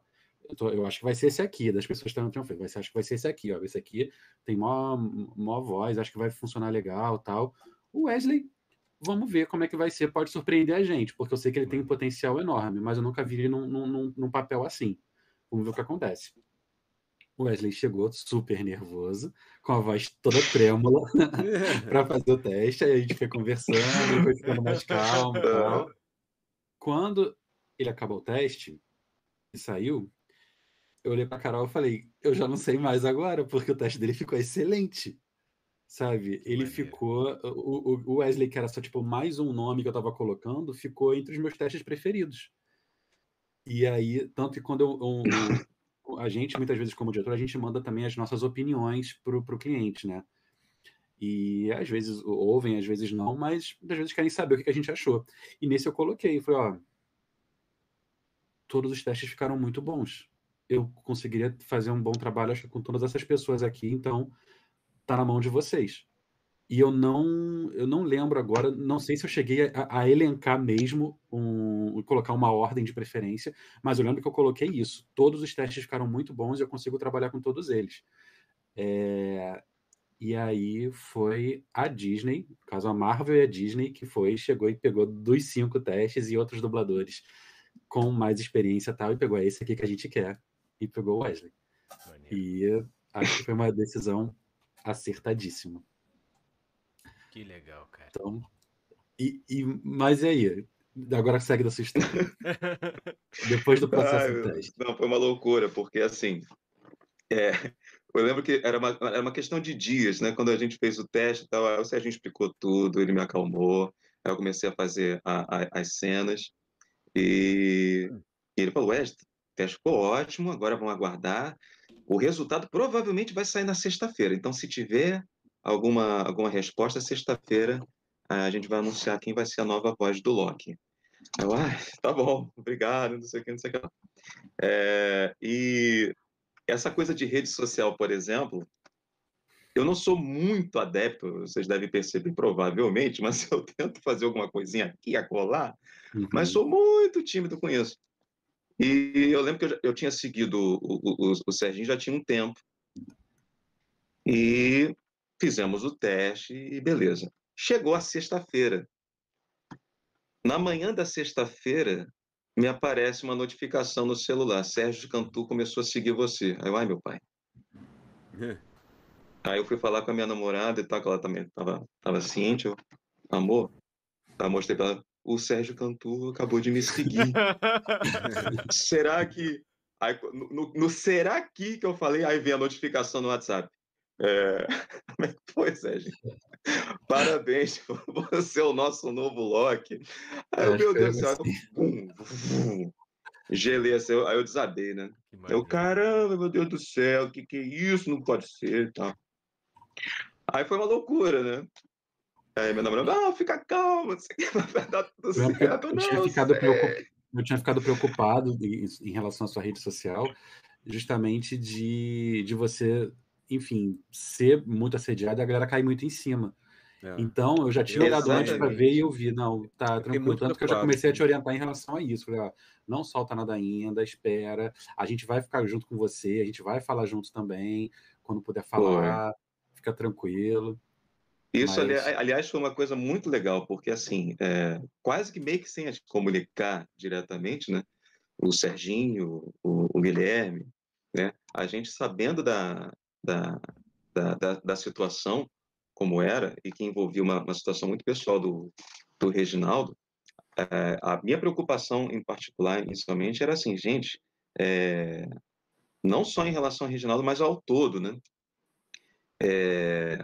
eu, tô, eu, acho que vai ser esse aqui, das pessoas que estão falando, vai ser, acho que vai ser esse aqui, ó, esse aqui tem maior, maior voz, acho que vai funcionar legal tal. O Wesley vamos ver como é que vai ser. Pode surpreender a gente, porque eu sei que ele tem um potencial enorme, mas eu nunca vi ele num, num, num papel assim. Vamos ver o que acontece. O Wesley chegou super nervoso, com a voz toda trêmula, para fazer o teste. Aí a gente foi conversando, foi ficando mais calmo tal. Quando ele acabou o teste e saiu, eu olhei para Carol e falei: Eu já não sei mais agora, porque o teste dele ficou excelente. Sabe? Ele ficou. O, o Wesley, que era só tipo mais um nome que eu tava colocando, ficou entre os meus testes preferidos. E aí, tanto que quando eu, um, a gente, muitas vezes, como diretor, a gente manda também as nossas opiniões pro, pro cliente, né? E às vezes ouvem, às vezes não, mas às vezes querem saber o que a gente achou. E nesse eu coloquei, falei, ó, todos os testes ficaram muito bons. Eu conseguiria fazer um bom trabalho acho, com todas essas pessoas aqui, então tá na mão de vocês. E eu não, eu não lembro agora, não sei se eu cheguei a, a elencar mesmo, um, colocar uma ordem de preferência, mas eu lembro que eu coloquei isso. Todos os testes ficaram muito bons e eu consigo trabalhar com todos eles. É, e aí foi a Disney, no caso a Marvel e a Disney, que foi, chegou e pegou dos cinco testes e outros dubladores com mais experiência tal, e pegou esse aqui que a gente quer, e pegou o Wesley. E acho que foi uma decisão acertadíssima. Que legal, cara. Então, e, e, mas e aí? Agora segue da sua história. Depois do processo Ai, do teste. Não, foi uma loucura, porque assim. É, eu lembro que era uma, era uma questão de dias, né? Quando a gente fez o teste e tal, aí o Serginho explicou tudo, ele me acalmou, aí eu comecei a fazer a, a, as cenas, e, e ele falou, West, o teste ficou ótimo, agora vamos aguardar. O resultado provavelmente vai sair na sexta-feira, então se tiver alguma, alguma resposta, sexta-feira a gente vai anunciar quem vai ser a nova voz do Loki. Eu, ah, tá bom, obrigado, não sei o que, não sei o que. É, e essa coisa de rede social, por exemplo, eu não sou muito adepto, vocês devem perceber provavelmente, mas eu tento fazer alguma coisinha aqui, acolá, uhum. mas sou muito tímido com isso. E eu lembro que eu, eu tinha seguido o, o, o, Serginho já tinha um tempo. E fizemos o teste e beleza. Chegou a sexta-feira. Na manhã da sexta-feira, me aparece uma notificação no celular. Sérgio Cantu começou a seguir você. Aí eu, ai, meu pai. É. Aí eu fui falar com a minha namorada e tal, que ela também tava, tava ciente. Eu, amor, tá, mostrei pra ela, o Sérgio Cantu acabou de me seguir. será que... Aí, no, no, será que que eu falei, aí vem a notificação no WhatsApp. É... Como é que foi, Sérgio? Parabéns, você é o nosso novo Loki. Aí, meu Deus do céu, assim. gelei assim, aí eu desabei, né? Eu, caramba, meu Deus do céu, o que que é isso? Não pode ser, tá? Aí foi uma loucura, né? Aí meu namorado, não, fica calmo, vai dar tudo certo. Eu, eu, tinha ficado preocup... eu tinha ficado preocupado em, em relação à sua rede social, justamente de, de você enfim, ser muito assediado e a galera cair muito em cima. É. Então, eu já tinha olhado antes para ver e eu vi, não, tá tranquilo. Tanto que eu já comecei a te orientar em relação a isso. Falei, ó, não solta nada ainda, espera. A gente vai ficar junto com você, a gente vai falar junto também, quando puder falar, Pô. fica tranquilo. Isso, Mas... aliás, foi uma coisa muito legal, porque assim, é, quase que meio que sem a gente comunicar diretamente, né? O Serginho, o, o Guilherme, né? A gente sabendo da, da, da, da, da situação como era e que envolvia uma, uma situação muito pessoal do, do Reginaldo, é, a minha preocupação em particular, inicialmente, era assim, gente, é, não só em relação ao Reginaldo, mas ao todo, né? É,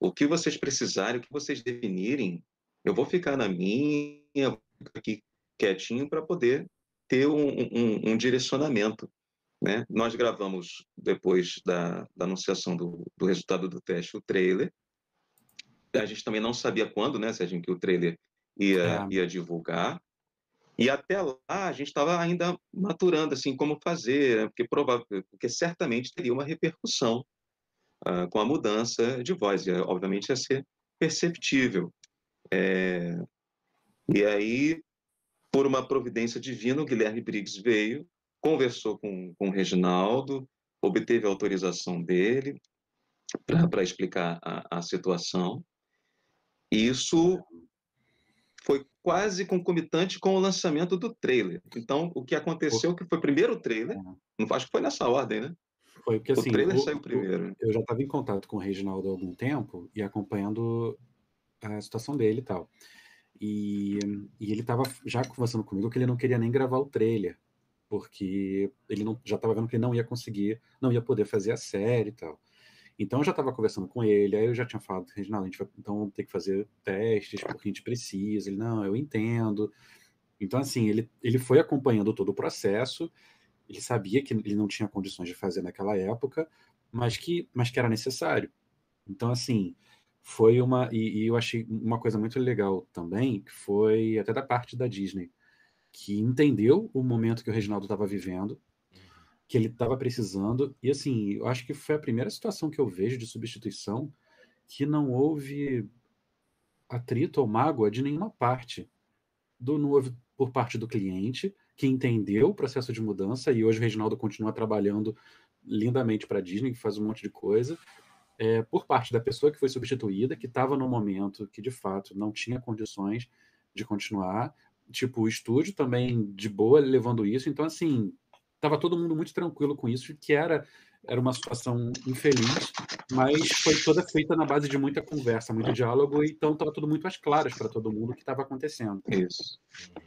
o que vocês precisarem, o que vocês definirem, eu vou ficar na minha, aqui quietinho para poder ter um, um, um direcionamento. Né? Nós gravamos, depois da, da anunciação do, do, resultado do teste, o trailer. A gente também não sabia quando, né, Serginho, que o trailer ia, é. ia divulgar. E até lá a gente estava ainda maturando assim como fazer, né? porque, provável, porque certamente teria uma repercussão uh, com a mudança de voz. E, obviamente ia ser perceptível. É... E aí, por uma providência divina, o Guilherme Briggs veio conversou com, com o Reginaldo, obteve a autorização dele para explicar a, a situação. E isso foi quase concomitante com o lançamento do trailer. Então, o que aconteceu que foi primeiro o trailer, não acho que foi nessa ordem, né? Foi porque assim, o trailer o, saiu primeiro. Eu já estava em contato com o Reginaldo há algum tempo e acompanhando a situação dele e tal. E, e ele estava já conversando comigo que ele não queria nem gravar o trailer, porque ele não, já estava vendo que ele não ia conseguir, não ia poder fazer a série e tal. Então eu já estava conversando com ele, aí eu já tinha falado, Reginaldo, a gente vai então ter que fazer testes porque a gente precisa. Ele, não, eu entendo. Então, assim, ele, ele foi acompanhando todo o processo, ele sabia que ele não tinha condições de fazer naquela época, mas que, mas que era necessário. Então, assim, foi uma. E, e eu achei uma coisa muito legal também, que foi até da parte da Disney que entendeu o momento que o Reginaldo estava vivendo, que ele estava precisando. E assim, eu acho que foi a primeira situação que eu vejo de substituição que não houve atrito ou mágoa de nenhuma parte. Do, não houve por parte do cliente, que entendeu o processo de mudança, e hoje o Reginaldo continua trabalhando lindamente para a Disney, que faz um monte de coisa. É, por parte da pessoa que foi substituída, que estava no momento que de fato não tinha condições de continuar. Tipo, o estúdio também de boa levando isso. Então, assim, estava todo mundo muito tranquilo com isso, que era era uma situação infeliz, mas foi toda feita na base de muita conversa, muito diálogo, então estava tudo muito mais claro para todo mundo o que estava acontecendo. Isso.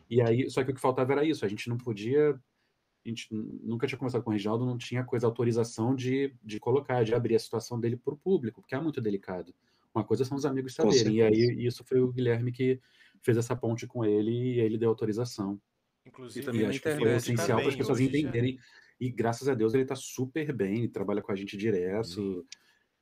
E aí, só que o que faltava era isso, a gente não podia, a gente nunca tinha conversado com o Reginaldo, não tinha coisa, autorização de, de colocar, de abrir a situação dele para o público, porque é muito delicado. Uma coisa são os amigos saberem, e aí isso foi o Guilherme que fez essa ponte com ele e ele deu autorização. Inclusive, e também acho que foi essencial para as pessoas entenderem. Já. E graças a Deus ele está super bem, trabalha com a gente direto.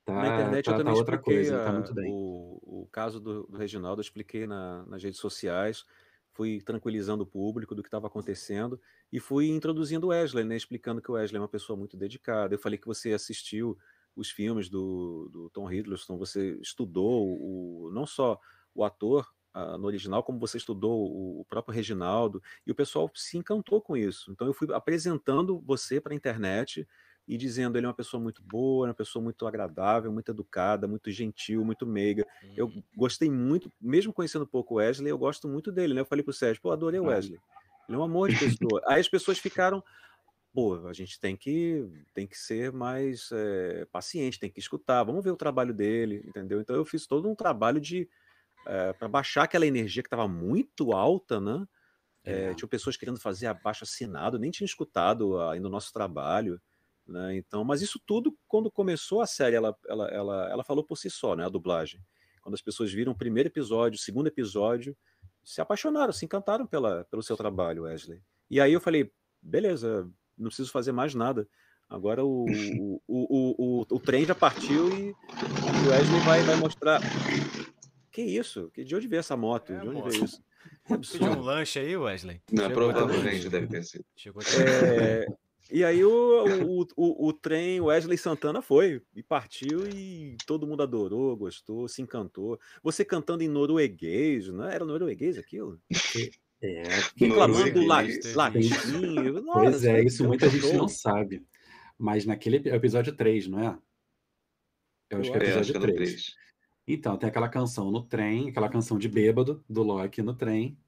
Tá, na internet tá, eu também tá outra coisa, a, tá muito bem. O, o caso do, do Reginaldo eu expliquei na, nas redes sociais, fui tranquilizando o público do que estava acontecendo e fui introduzindo o Wesley, né, explicando que o Wesley é uma pessoa muito dedicada. Eu falei que você assistiu os filmes do, do Tom Hiddleston, você estudou o, não só o ator, no original, como você estudou o, próprio Reginaldo, e o pessoal se encantou com isso. Então eu fui apresentando você para a internet e dizendo ele é uma pessoa muito boa, uma pessoa muito agradável, muito educada, muito gentil, muito meiga. Eu uhum. gostei muito, mesmo conhecendo um pouco o Wesley, eu gosto muito dele, né? Eu falei pro Sérgio, pô, adorei o Wesley. Ele é um amor de pessoa. Aí as pessoas ficaram, pô, a gente tem que tem que ser mais é, paciente, tem que escutar, vamos ver o trabalho dele, entendeu? Então eu fiz todo um trabalho de é, eh, para baixar aquela energia que estava muito alta, né? É, tinha pessoas querendo fazer abaixo assinado, nem tinha escutado ainda o nosso trabalho, né? Então, mas isso tudo, quando começou a série, ela, ela, ela, ela falou por si só, né? A dublagem. Quando as pessoas viram o primeiro episódio, o segundo episódio, se apaixonaram, se encantaram pela, pelo seu trabalho, Wesley. E aí eu falei, beleza, não preciso fazer mais nada. Agora o, o, o, o, o, trem já partiu e o Wesley vai, vai mostrar que isso? De onde veio essa moto? É, de onde veio isso? Pediu um lanche aí, Wesley? Não, Chegou provavelmente deve ter sido. Chegou é, e aí o, o, o, o, trem Wesley Santana foi e partiu e todo mundo adorou, gostou, se encantou. Você cantando em norueguês, não é? Era norueguês aquilo? É, reclamando latim. Pois é, isso muita gente não sabe. Mas naquele episódio 3, não é? Eu acho que é o episódio 3. 3. Então, tem aquela canção no trem, aquela canção de bêbado do Loki no trem,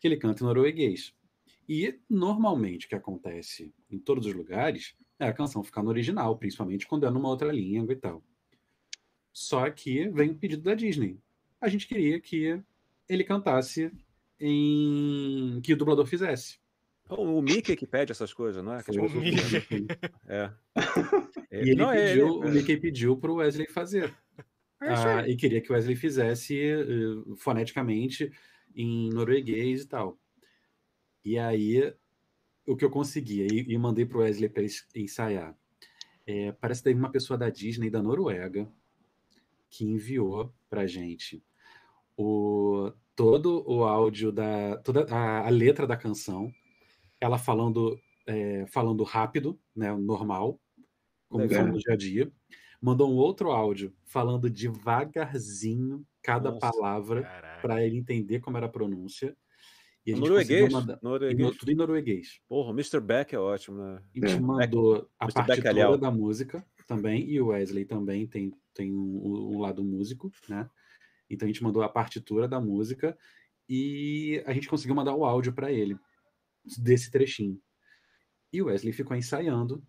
que ele canta em norueguês. E normalmente o que acontece em todos os lugares é a canção ficar no original, principalmente quando é numa outra língua e tal. Só que vem o pedido da Disney. A gente queria que ele cantasse em que o dublador fizesse. O Mickey que pede essas coisas, não é? o Mickey. É. E ele não, é, pediu, é, é. o Mickey pediu para o Wesley fazer. É ah, e queria que o Wesley fizesse uh, foneticamente em norueguês e tal. E aí, o que eu consegui, e, e mandei para o Wesley para ensaiar. É, parece que teve uma pessoa da Disney da Noruega que enviou para gente o, todo o áudio da toda a, a letra da canção, ela falando é, falando rápido, né, normal, como fala no dia a dia mandou um outro áudio falando devagarzinho cada Nossa, palavra para ele entender como era a pronúncia. E a gente norueguês? Mandar, norueguês. tudo em norueguês. Porra, o Mr. Beck é ótimo, né? E te é. mandou a Mr. partitura da música também, e o Wesley também tem, tem um, um, lado músico, né? Então a gente mandou a partitura da música e a gente conseguiu mandar o áudio para ele desse trechinho. E o Wesley ficou ensaiando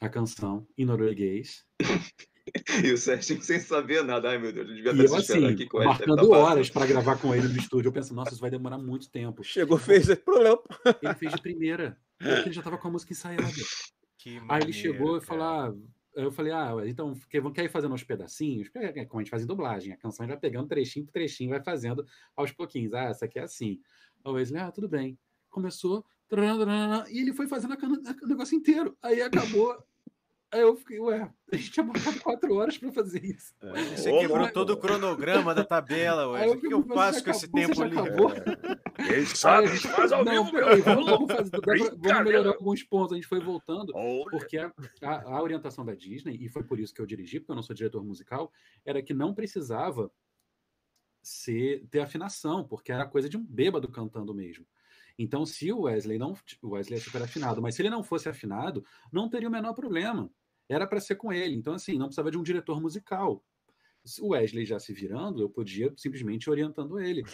a canção em norueguês. e o Sérgio sem saber nada. Ai, meu Deus, eu devia estar eu, assim, aqui com ele. Marcando horas para gravar com ele no estúdio. Eu pensando, nossa, isso vai demorar muito tempo. Chegou, fez esse problema. Ele fez de primeira. Porque ele já estava com a música ensaiada. Aí ele chegou e falou: ah, eu falei, ah, então quer ir fazendo uns pedacinhos? É, como a gente faz em dublagem, a canção já pegando trechinho por trechinho, vai fazendo aos pouquinhos. Ah, essa aqui é assim. Aí o Wesley, ah, tudo bem. Começou, e ele foi fazendo o negócio inteiro. Aí acabou. Aí eu fiquei, ué, a gente tinha marcado quatro horas para fazer isso. É. Você quebrou todo o cronograma da tabela, ué. O que, eu faço com esse tempo ali? Quem sabe faz ao não, vivo. Vamos, vamos, fazer, pra, vamos melhorar alguns pontos. A gente foi voltando, porque a, a, a, orientação da Disney, e foi por isso que eu dirigi, porque eu não sou diretor musical, era que não precisava ser, ter afinação, porque era coisa de um bêbado cantando mesmo. Então, se o Wesley não. O Wesley é super afinado, mas se ele não fosse afinado, não teria o menor problema. Era para ser com ele. Então, assim, não precisava de um diretor musical. O Wesley já se virando, eu podia simplesmente orientando ele.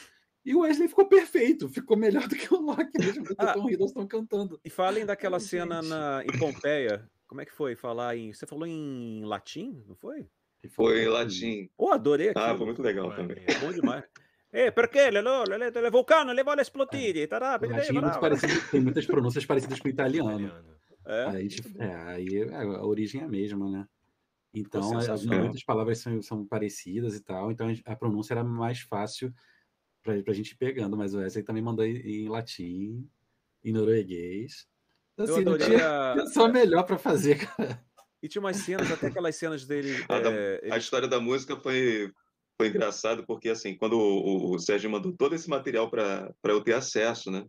E o Wesley ficou perfeito, ficou melhor do que o Loki, mesmo que o Tom Hiddleston cantando. E falem daquela cena na, em Pompeia. Como é que foi falar em. Você falou em latim, não foi? Foi em latim. Oh, adorei aqui. Ah, foi muito legal também. É bom demais. É, perché le, le, le, vulcano le vuole esplodire? Tará, é parecido, tem muitas pronúncias parecidas com o italiano. É? Aí, é, aí a origem é a mesma, né? Então, as, muitas palavras são, são parecidas e tal, então a pronúncia era mais fácil para a gente ir pegando, mas o Wesley também mandou em latim, em norueguês. Assim, não tinha só melhor para fazer, cara. E tinha umas cenas, até aquelas cenas dele. A, é, ele... a história da música foi, foi engraçado, porque assim, quando o, o Sérgio mandou todo esse material para eu ter acesso, né?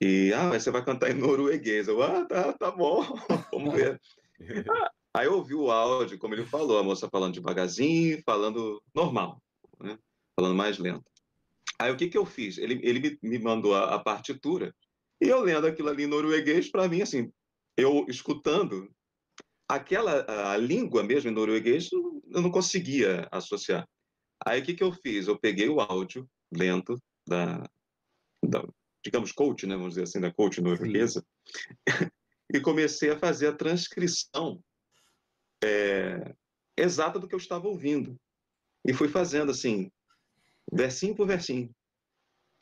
E, ah, mas você vai cantar em norueguês. Eu, ah, tá, tá bom, vamos ver. Aí eu ouvi o áudio, como ele falou, a moça falando devagarzinho, falando normal, né? falando mais lento. Aí o que, que eu fiz? Ele, ele me, mandou a, a partitura e eu lendo aquilo ali em norueguês, para mim, assim, eu escutando, aquela a língua mesmo em norueguês, eu não conseguia associar. Aí o que, que eu fiz? Eu peguei o áudio lento da, da digamos, coach, né, vamos dizer assim, da coach norueguesa, e comecei a fazer a transcrição é, exata do que eu estava ouvindo. E fui fazendo assim, versinho por versinho.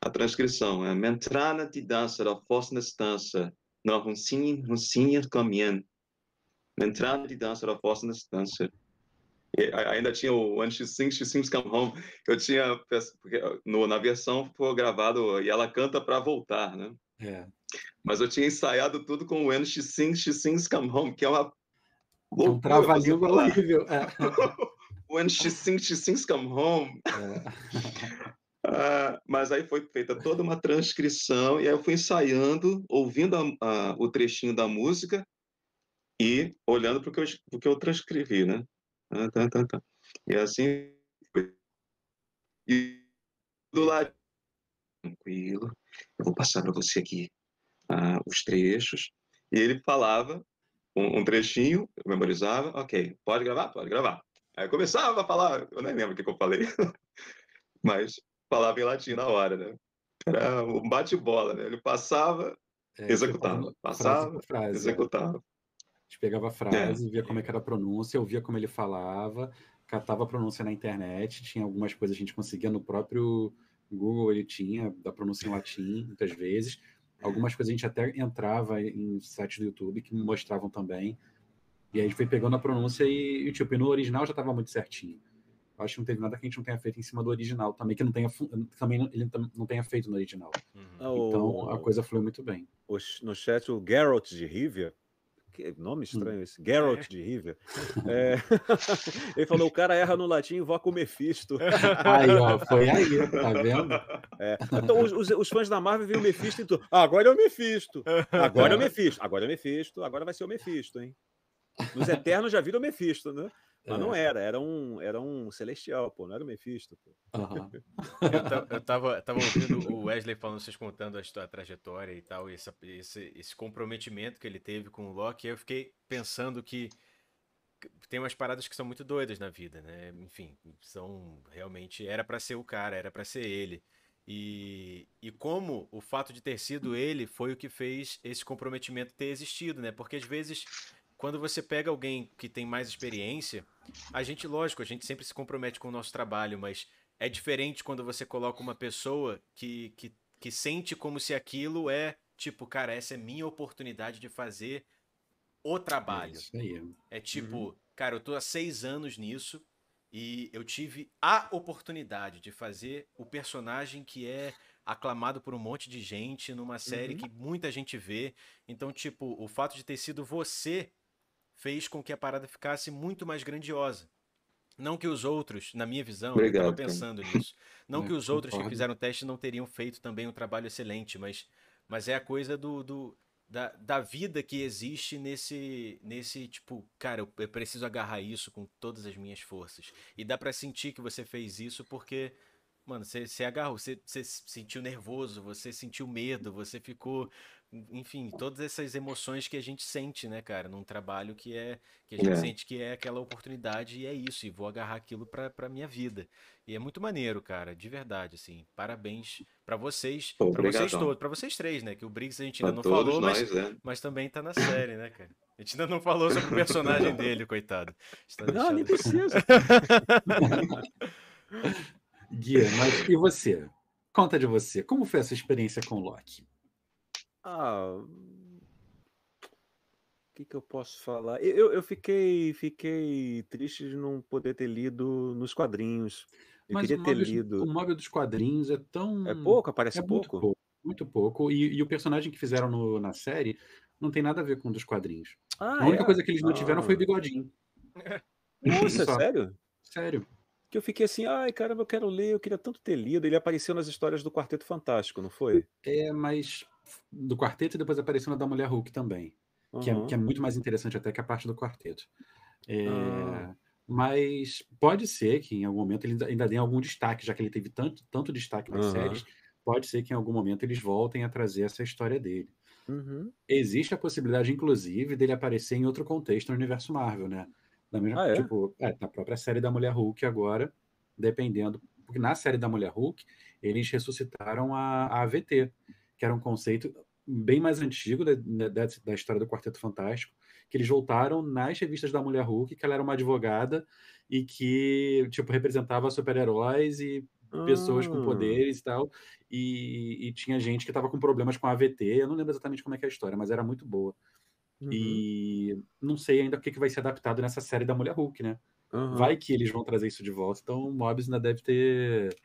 A transcrição é Mentrana de dança da força estança, na runsinha, runsinha caminhando. Mentrana de dança da força estança. Ainda tinha o When She Sings, She Sings Come Home. Eu tinha, porque no, na versão foi gravado e ela canta para voltar, né? É. Mas eu tinha ensaiado tudo com When She Sings, She Sings Come Home, que é uma loucura. Um trava-língua horrível. É. When She Sings, She Sings Come Home. É. Ah, mas aí foi feita toda uma transcrição e aí eu fui ensaiando, ouvindo a, a, o trechinho da música e olhando para o que, eu, que eu transcrevi, né? Ah, tá, tá, tá. E assim foi. E do lado, tranquilo, eu vou passar para você aqui ah, os trechos. E ele falava um, um, trechinho, eu memorizava, ok, pode gravar? Pode gravar. Aí eu começava a falar, eu nem lembro o que, que eu falei, mas falava em latim na hora, né? Era um bate-bola, né? Ele passava, é, executava, passava, frase, é. executava. A gente pegava a frase, é. via como é que era a pronúncia, ouvia como ele falava, catava a pronúncia na internet, tinha algumas coisas que a gente conseguia no próprio Google, ele tinha da pronúncia em latim, muitas vezes. Algumas coisas a gente até entrava em sites do YouTube que mostravam também. E aí a gente foi pegando a pronúncia e, e tipo, e no original já estava muito certinho. Acho que não teve nada que a gente não tenha feito em cima do original também, que não tenha, também ele não tenha feito no original. Uhum. Então a coisa flui muito bem. no chat, o Garrett de Rivia, que nome estranho hum. esse, Garrett é. de Rivia, é, ele falou: o cara erra no latim e invoca o Mephisto. Aí, ó, foi aí, tá vendo? É. Então os, os, os, fãs da Marvel viram o Mephisto e tudo. Ah, agora é o Mephisto. Agora é o Mephisto. Agora é o Mephisto. Agora vai ser o Mephisto, hein? Nos Eternos já viram o Mephisto, né? Mas é. não era, era um, era um celestial, pô, não era o Mephisto. Pô. Uhum. eu, eu tava, tava ouvindo o Wesley falando, vocês contando a, a trajetória e tal, e essa, esse, esse comprometimento que ele teve com o Loki, eu fiquei pensando que tem umas paradas que são muito doidas na vida, né? Enfim, são realmente era para ser o cara, era para ser ele. E, e como o fato de ter sido ele foi o que fez esse comprometimento ter existido, né? Porque às vezes quando você pega alguém que tem mais experiência, a gente, lógico, a gente sempre se compromete com o nosso trabalho, mas é diferente quando você coloca uma pessoa que, que, que sente como se aquilo é tipo, cara, essa é minha oportunidade de fazer o trabalho. É, é tipo, uhum. cara, eu tô há seis anos nisso e eu tive a oportunidade de fazer o personagem que é aclamado por um monte de gente numa série uhum. que muita gente vê. Então, tipo, o fato de ter sido você fez com que a parada ficasse muito mais grandiosa. Não que os outros, na minha visão, Obrigado, eu estava pensando cara. nisso. Não que os outros que fizeram o teste não teriam feito também um trabalho excelente, mas, mas é a coisa do, do da, da vida que existe nesse, nesse tipo, cara, eu, eu preciso agarrar isso com todas as minhas forças. E dá para sentir que você fez isso porque Mano, você, você agarrou, você, você sentiu nervoso, você sentiu medo, você ficou. Enfim, todas essas emoções que a gente sente, né, cara, num trabalho que é. Que a gente é. sente que é aquela oportunidade e é isso, e vou agarrar aquilo pra, pra minha vida. E é muito maneiro, cara, de verdade, assim. Parabéns para vocês, para vocês todos, para vocês três, né? Que o Briggs a gente ainda pra não falou, nós, mas, é. mas também tá na série, né, cara? A gente ainda não falou sobre o personagem dele, coitado. Tá não, nem precisa. Guia, mas e você? Conta de você. Como foi essa experiência com o Loki? Ah, o que, que eu posso falar? Eu, eu fiquei, fiquei triste de não poder ter lido nos quadrinhos. Eu Mas queria ter móvel, lido. O móvel dos quadrinhos é tão. É pouco, aparece é pouco. Muito pouco. Muito pouco. E, e o personagem que fizeram no, na série não tem nada a ver com um dos quadrinhos. Ah, a única é? coisa que eles não ah. tiveram foi o bigodinho. Nossa, sério? Sério que eu fiquei assim, ai caramba, eu quero ler, eu queria tanto ter lido. Ele apareceu nas histórias do Quarteto Fantástico, não foi? É, mas do Quarteto e depois apareceu na da Mulher Hulk também, uhum. que, é, que, é, muito mais interessante até que a parte do Quarteto. É, ah. Mas pode ser que em algum momento ele ainda dê algum destaque, já que ele teve tanto, tanto destaque nas uhum. séries, pode ser que em algum momento eles voltem a trazer essa história dele. Uhum. Existe a possibilidade, inclusive, dele aparecer em outro contexto no universo Marvel, né? Da mesma, ah, é? Tipo, é, na própria série da Mulher Hulk agora, dependendo. Porque na série da Mulher Hulk, eles ressuscitaram a, a AVT, que era um conceito bem mais antigo da, da, da, história do Quarteto Fantástico, que eles voltaram nas revistas da Mulher Hulk, que ela era uma advogada e que, tipo, representava super-heróis e pessoas com ah. poderes e tal, e, e tinha gente que estava com problemas com a AVT, eu não lembro exatamente como é que é a história, mas era muito boa. Uhum. E não sei ainda o que, que vai ser adaptado nessa série da Mulher Hulk, né? Uhum. Vai que eles vão trazer isso de volta. Então o Mobius ainda deve ter.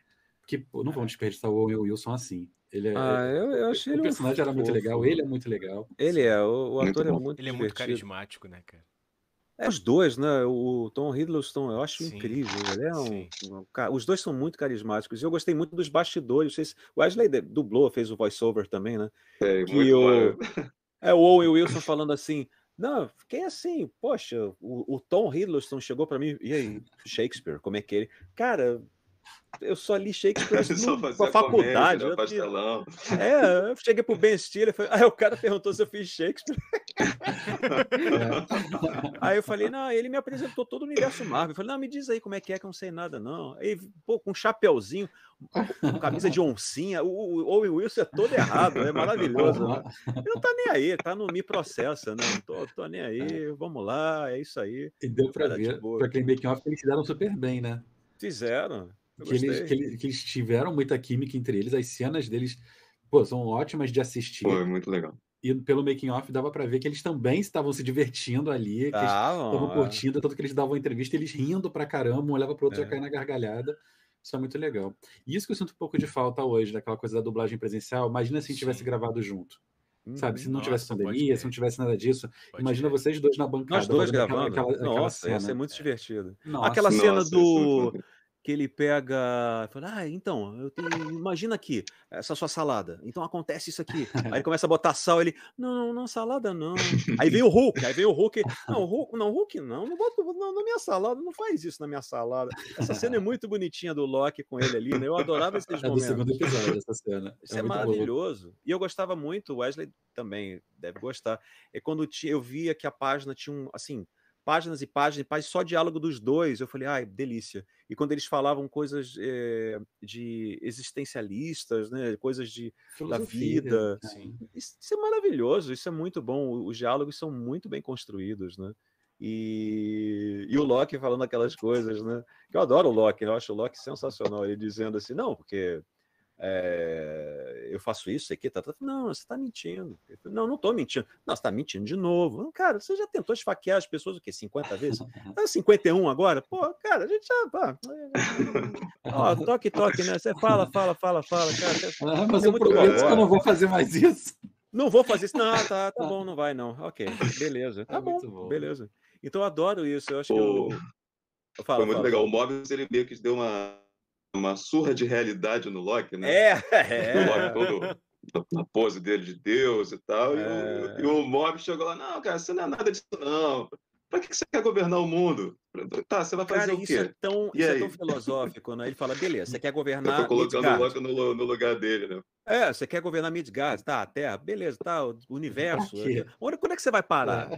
Pô, não vão é. desperdiçar o Owen Wilson assim. Ele é, ah, eu, eu achei o personagem um era muito legal, ele é muito legal. Ele é, o, o ator é muito Ele é muito carismático, né, cara? É, os dois, né? O Tom Hiddleston, eu acho sim, incrível. Ele é um, um, os dois são muito carismáticos. E eu gostei muito dos bastidores. O Wesley dublou, fez o voiceover também, né? É, que o, é o Owen Wilson falando assim: não, fiquei assim, poxa, o, o Tom Hiddleston chegou para mim, e aí, Shakespeare, como é que ele. Cara, eu só li Shakespeare no, com a faculdade. Comédia, eu, é, eu cheguei pro Ben Stiller, aí o cara perguntou se eu fiz Shakespeare. aí eu falei, não, ele me apresentou todo o universo Marvel. Eu falei, não, me diz aí como é que é, que eu não sei nada, não. Aí, pô, com um chapéuzinho, com camisa de oncinha, o, Owen Wilson é todo errado, é maravilhoso. Né? Ele não tá nem aí, tá no Me Processa, né? Não tô, tô nem aí, vamos lá, é isso aí. E deu pra cara, ver, tipo... pra aquele making-off, eles se deram super bem, né? Fizeram. Que eles, que, eles, que eles tiveram muita química entre eles, as cenas deles pô, são ótimas de assistir. Foi muito legal. E pelo making off dava para ver que eles também estavam se divertindo ali, que eles estavam é. curtindo, tanto que eles davam entrevista, eles rindo pra caramba, um olhava pro outro é. já cair na gargalhada. Isso é muito legal. E isso que eu sinto um pouco de falta hoje, daquela coisa da dublagem presencial. Imagina se a gente tivesse gravado junto. Sabe, se não Nossa, tivesse pandemia, se não tivesse nada disso, pode imagina ver. vocês dois na bancada. Nós dois gravando. Aquela, aquela, Nossa, aquela ia ser muito divertido. Nossa. Aquela cena Nossa, do que ele pega, fala, ah, então, eu tenho, imagina aqui, essa sua salada. Então acontece isso aqui. Aí ele começa a botar sal, ele, não, não, salada não. Aí vem o Hulk, aí vem o Hulk, não, Hulk, não, Hulk não, não bota não, na minha salada, não faz isso na minha salada. Essa cena é muito bonitinha do Loki com ele ali, né? Eu adorava esses momentos. É do segundo episódio essa cena. Isso é, é maravilhoso. Bom. E eu gostava muito, Wesley também deve gostar. É quando eu via que a página tinha um, assim, páginas e páginas e páginas, só diálogo dos dois. Eu falei, ai, delícia. E quando eles falavam coisas é, de existencialistas, né, coisas de, da vida, isso, isso, é maravilhoso, isso é muito bom. Os diálogos são muito bem construídos, né? E, e o Loki falando aquelas coisas, né? Eu adoro o Loki, eu acho o Loki sensacional. Ele dizendo assim, não, porque é, eu faço isso aqui, tá, tá, não, você está mentindo. Falei, não, não estou mentindo. Não, você está mentindo de novo. Cara, você já tentou esfaquear as pessoas o quê? 50 vezes? Ah, 51 agora? Pô, cara, a gente já. Pá. Ó, toque, toque, né? Você fala, fala, fala, fala. Cara, ah, mas eu prometo que eu não vou fazer mais isso. Não vou fazer isso. Não, tá, tá bom, não vai, não. Ok, beleza. Tá é bom, bom, beleza. Então eu adoro isso. Eu acho Pô. que eu Falo, Foi muito falo, legal. Falo. O Mobius, ele meio que deu uma, uma surra de realidade no Loki, né? É, é. O Loki todo na pose dele de Deus e tal. É... E, o, e o Mobius chegou lá, não, cara, você não é nada disso, não. Para que você quer governar o mundo? Tá, você vai fazer Cara, o quê? Isso é tão, isso é tão filosófico, né? Ele fala, beleza, você quer governar. Eu tô colocando o Loki no, no, lugar dele, né? É, você quer governar Midgard, tá? A Terra, beleza, tá? O universo. Onde, quando é que você vai parar?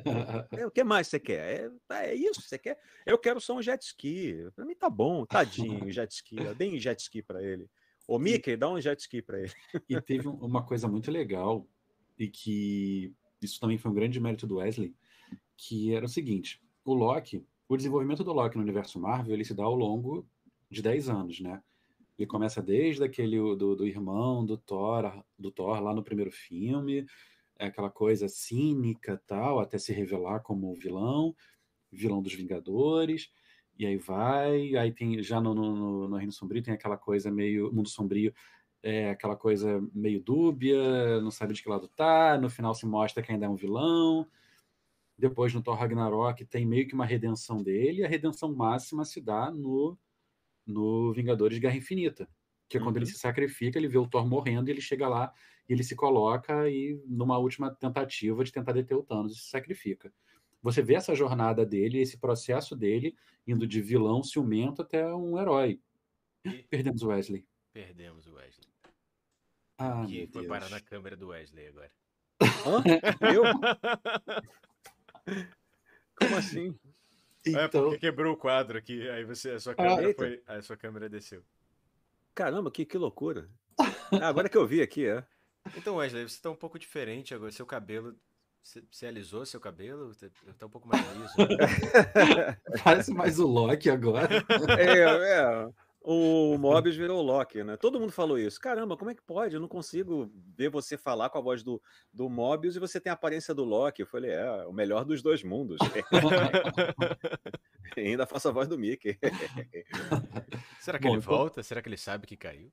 É, o que mais você quer? É, é isso, você quer? Eu quero só um jet ski. Pra mim tá bom, tadinho, jet ski. Deem jet ski pra ele. Ô, Mickey, dá um jet ski pra ele. E teve uma coisa muito legal, e que isso também foi um grande mérito do Wesley, que era o seguinte: o Loki, o desenvolvimento do Loki no universo Marvel, ele se dá ao longo de 10 anos, né? Ele começa desde aquele do, do irmão do Thor, do Thor lá no primeiro filme, é aquela coisa cínica tal, até se revelar como vilão, vilão dos Vingadores, e aí vai, aí tem já no, no, no Reino Sombrio tem aquela coisa meio mundo sombrio, é aquela coisa meio dúbia, não sabe de que lado tá, no final se mostra que ainda é um vilão, depois, no Thor Ragnarok, tem meio que uma redenção dele, e a redenção máxima se dá no, no Vingadores Guerra Infinita, que é quando ele uhum. se sacrifica, ele vê o Thor morrendo, e ele chega lá, e ele se coloca e, numa última tentativa de tentar deter o Thanos, e se sacrifica. Você vê essa jornada dele, esse processo dele, indo de vilão ciumento até um herói. E... Perdemos o Wesley. Perdemos o Wesley. Ah, que foi Deus. parar na câmera do Wesley agora. Hã? Eu? Como assim? É então... porque quebrou o quadro aqui, aí você, a sua câmera ah, foi, a sua câmera desceu. Caramba, que, que loucura. Ah, agora que eu vi aqui, é. Então, Wesley, você tá um pouco diferente agora. Seu cabelo. Você, você alisou seu cabelo? Tá, tá um pouco mais liso. Né? Parece mais o Loki agora. É, é o Mobius virou o Loki, né? Todo mundo falou isso. Caramba, como é que pode? Eu não consigo ver você falar com a voz do, do Mobius e você tem a aparência do Loki. Eu falei, é, o melhor dos dois mundos. e ainda faço a voz do Mickey. Será que Bom, ele então... volta? Será que ele sabe que caiu?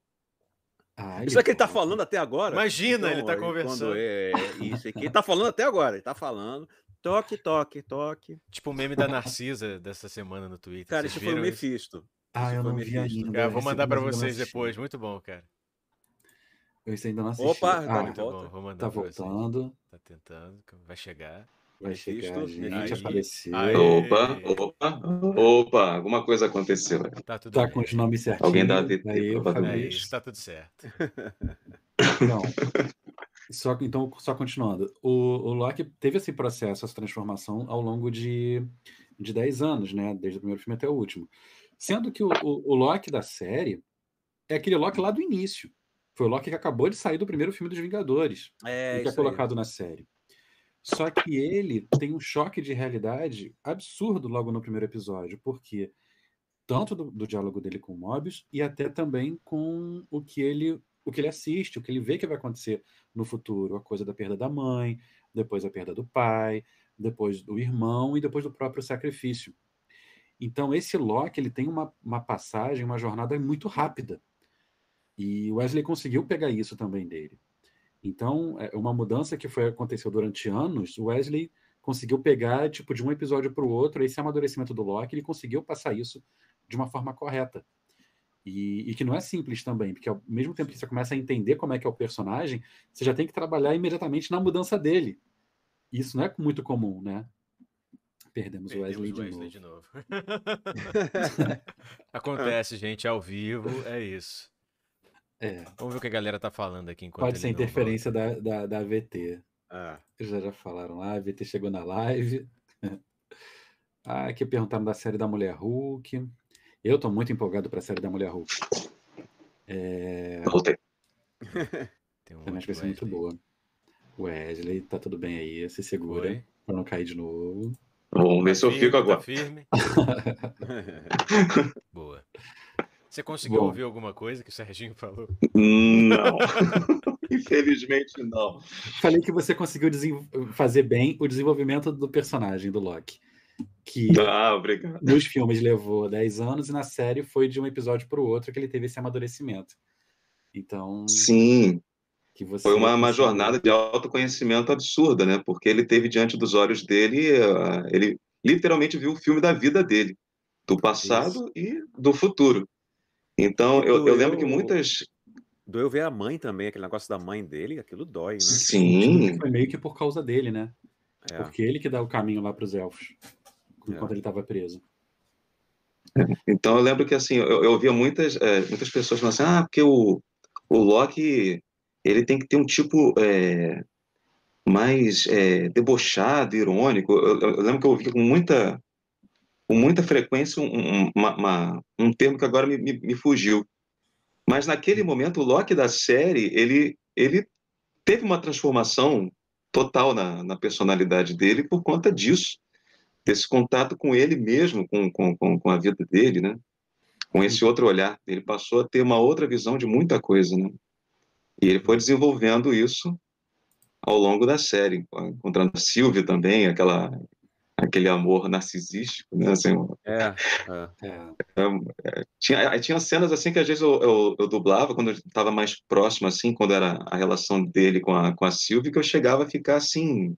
Ah, isso é que ele tá falando até agora? Imagina, então, ele tá conversando. É, é, isso aqui. Ele tá falando até agora, ele tá falando. Toque, toque, toque. Tipo o meme da Narcisa dessa semana no Twitter. Cara, isso foi o Mephisto. Ah, eu não vi ainda. É, vou mandar para vocês depois. Muito bom, cara. Eu ainda não assisti. Opa, ah, tá bom, vou mandar tá voltando. Tá tentando, vai chegar. Vai chegar, gente, aí, apareceu. Aí. Opa, opa, opa, alguma coisa aconteceu. Tá, tudo tá bem. com os nomes certinhos. Alguém dá VT, aí, é isso, tá tudo certo. Então, só, então, só continuando. O, o Loki teve esse processo, essa transformação ao longo de, de 10 anos, né? Desde o primeiro filme até o último. Sendo que o, o, o Loki da série é aquele Loki lá do início. Foi o Loki que acabou de sair do primeiro filme dos Vingadores. É, que é colocado aí. na série. Só que ele tem um choque de realidade absurdo logo no primeiro episódio, porque tanto do, do, diálogo dele com o Mobius e até também com o que ele o que ele assiste, o que ele vê que vai acontecer no futuro, a coisa da perda da mãe, depois a perda do pai, depois do irmão e depois do próprio sacrifício. Então, esse Loki ele tem uma, uma passagem, uma jornada muito rápida. E Wesley conseguiu pegar isso também dele. Então, é uma mudança que foi aconteceu durante anos, Wesley conseguiu pegar tipo de um episódio para o outro, esse amadurecimento do Loki, ele conseguiu passar isso de uma forma correta. E, e, que não é simples também, porque ao mesmo tempo que você começa a entender como é que é o personagem, você já tem que trabalhar imediatamente na mudança dele. Isso não é muito comum, né? Perdemos, Perdemos o Wesley, de Wesley de novo. Acontece, gente, ao vivo, é isso. É. Vamos ver o que a galera tá falando aqui enquanto Pode ser interferência da, da, da AVT. Ah. Eles já, já falaram lá, a AVT chegou na live. ah, aqui perguntaram da série da Mulher Hulk. Eu tô muito empolgado para a série da Mulher Hulk. É... Voltei. Tem um Também acho que vai ser muito boa. Wesley, tá tudo bem aí, se segura para não cair de novo. Vamos ver tá se eu fico agora. Tá firme. Boa. Você conseguiu Bom. ouvir alguma coisa que o Serginho falou? Não. Infelizmente não. Falei que você conseguiu fazer bem o desenvolvimento do personagem do Loki. Que ah, obrigado. nos filmes levou 10 anos e na série foi de um episódio para o outro que ele teve esse amadurecimento. Então. Sim. Foi uma, uma, jornada de autoconhecimento absurda, né? Porque ele teve diante dos olhos dele, uh, ele literalmente viu o filme da vida dele. do passado Isso. e do futuro. Então, eu, eu, lembro que muitas. Doeu ver a mãe também, aquele negócio da mãe dele, aquilo dói, né? Sim. Foi meio que por causa dele, né? É. Porque ele que dá o caminho lá para os elfos, enquanto é. ele estava preso. É. Então, eu lembro que, assim, eu, eu ouvia muitas, é, muitas pessoas falando assim, ah, porque o, o Loki, ele tem que ter um tipo é, mais é, debochado, irônico. Eu, eu, lembro que eu ouvi com muita, com muita frequência um, uma, uma, um termo que agora me, me, me, fugiu. Mas naquele momento, o Loki da série, ele, ele teve uma transformação total na, na personalidade dele por conta disso. Desse contato com ele mesmo, com, com, com a vida dele, né? Com esse outro olhar. Ele passou a ter uma outra visão de muita coisa, né? E ele foi desenvolvendo isso ao longo da série, encontrando a Silvia também, aquela aquele amor narcisístico, né? Assim, é, é. É, tinha, tinha cenas assim que às vezes eu, eu, eu dublava quando eu estava mais próximo, assim, quando era a relação dele com a, com a Silvia, que eu chegava a ficar assim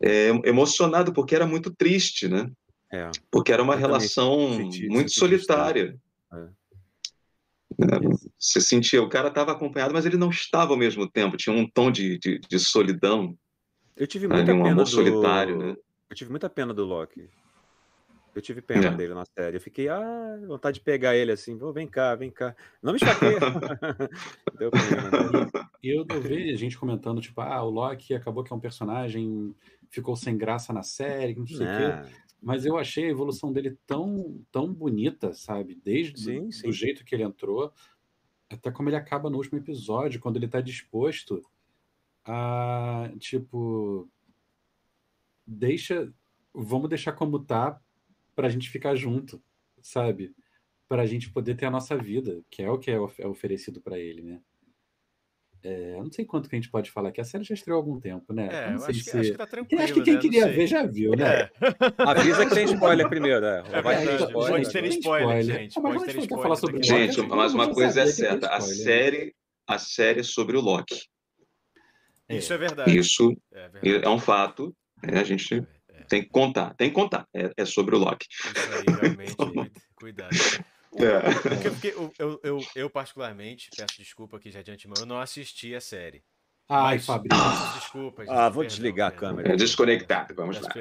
é, emocionado porque era muito triste, né? É. Porque era uma relação muito solitária. Né? Você sentia, o cara estava acompanhado, mas ele não estava ao mesmo tempo, tinha um tom de, de, de solidão. Eu tive muita um pena amor do... solitário, né? Eu tive muita pena do Loki. Eu tive pena é. dele na série. Eu fiquei, ah, vontade de pegar ele assim, vou, vem cá, vem cá. Não me chateia. Deu pena. Né? Eu, eu vejo a gente comentando, tipo, ah, o Loki acabou que é um personagem, ficou sem graça na série, não sei o quê. Mas eu achei a evolução dele tão, tão bonita, sabe? Desde sim, sim. o jeito que ele entrou, até como ele acaba no último episódio, quando ele tá disposto a, tipo, deixa, vamos deixar como tá pra gente ficar junto, sabe? Pra gente poder ter a nossa vida, que é o que é, é oferecido para ele, né? É, eu não sei quanto que a gente pode falar que a série já estreou há algum tempo, né? É, não sei acho, se... que, acho que tá tranquilo. Acho que quem né? queria ver já viu, né? É. Avisa que tem spoiler primeiro, né? É Vai ter spoiler. Pode ter spoiler, gente. pode ter spoiler. Falar sobre gente, mas uma coisa é certa: a série, a série é sobre o Loki. Isso é verdade. Isso é, verdade. é um fato. Né? A gente é, é. tem que contar, tem que contar. É, sobre o Loki. Isso aí, realmente, cuidado. É. Eu, eu, eu, eu, particularmente, peço desculpa aqui já de antemão, eu não assisti a série. Ai, mas, Fabrício. Desculpa. Gente, ah, vou perdão, desligar perdão, a câmera. É desconectado, vamos lá.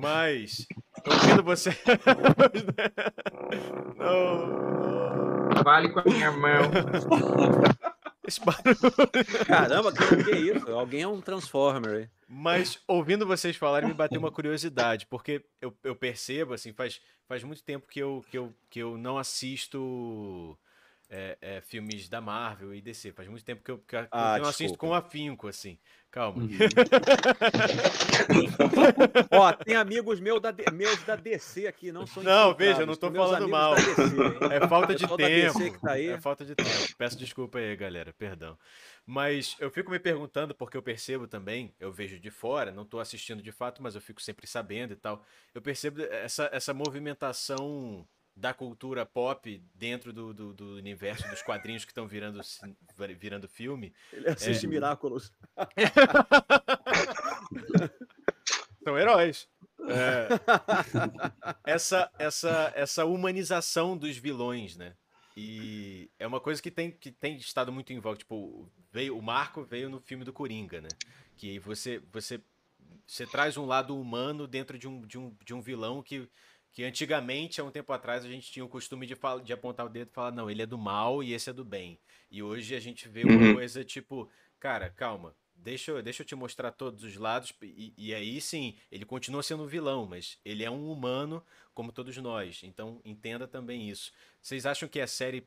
Mas, ouvindo você. não. Vale com a minha mão. Esse barulho. Caramba, que, que é isso? Alguém é um Transformer. Mas ouvindo vocês falarem, me bateu uma curiosidade, porque eu, eu percebo, assim, faz, faz muito tempo que eu, que eu, que eu não assisto é, é, filmes da Marvel e DC. Faz muito tempo que eu, que eu ah, não assisto com afinco, assim. Calma. Uhum. Ó, tem amigos meus da, meus da DC aqui, não são Não, veja, não tô falando mal. DC, é falta de tempo. Tá é falta de tempo. Peço desculpa aí, galera, perdão. Mas eu fico me perguntando, porque eu percebo também, eu vejo de fora, não tô assistindo de fato, mas eu fico sempre sabendo e tal. Eu percebo essa, essa movimentação da cultura pop dentro do, do, do universo dos quadrinhos que estão virando, virando filme. Ele assiste é... Miraculous. São heróis. É... essa, essa, essa humanização dos vilões, né? E é uma coisa que tem, que tem estado muito em voga. Tipo, veio, o Marco veio no filme do Coringa, né? Que você, você, você traz um lado humano dentro de um, de um, de um vilão que que antigamente, há um tempo atrás, a gente tinha o costume de, falar, de apontar o dedo e falar, não, ele é do mal e esse é do bem. E hoje a gente vê uma uhum. coisa tipo, cara, calma, deixa eu, deixa eu te mostrar todos os lados. E, e, aí sim, ele continua sendo vilão, mas ele é um humano como todos nós. Então entenda também isso. Vocês acham que a série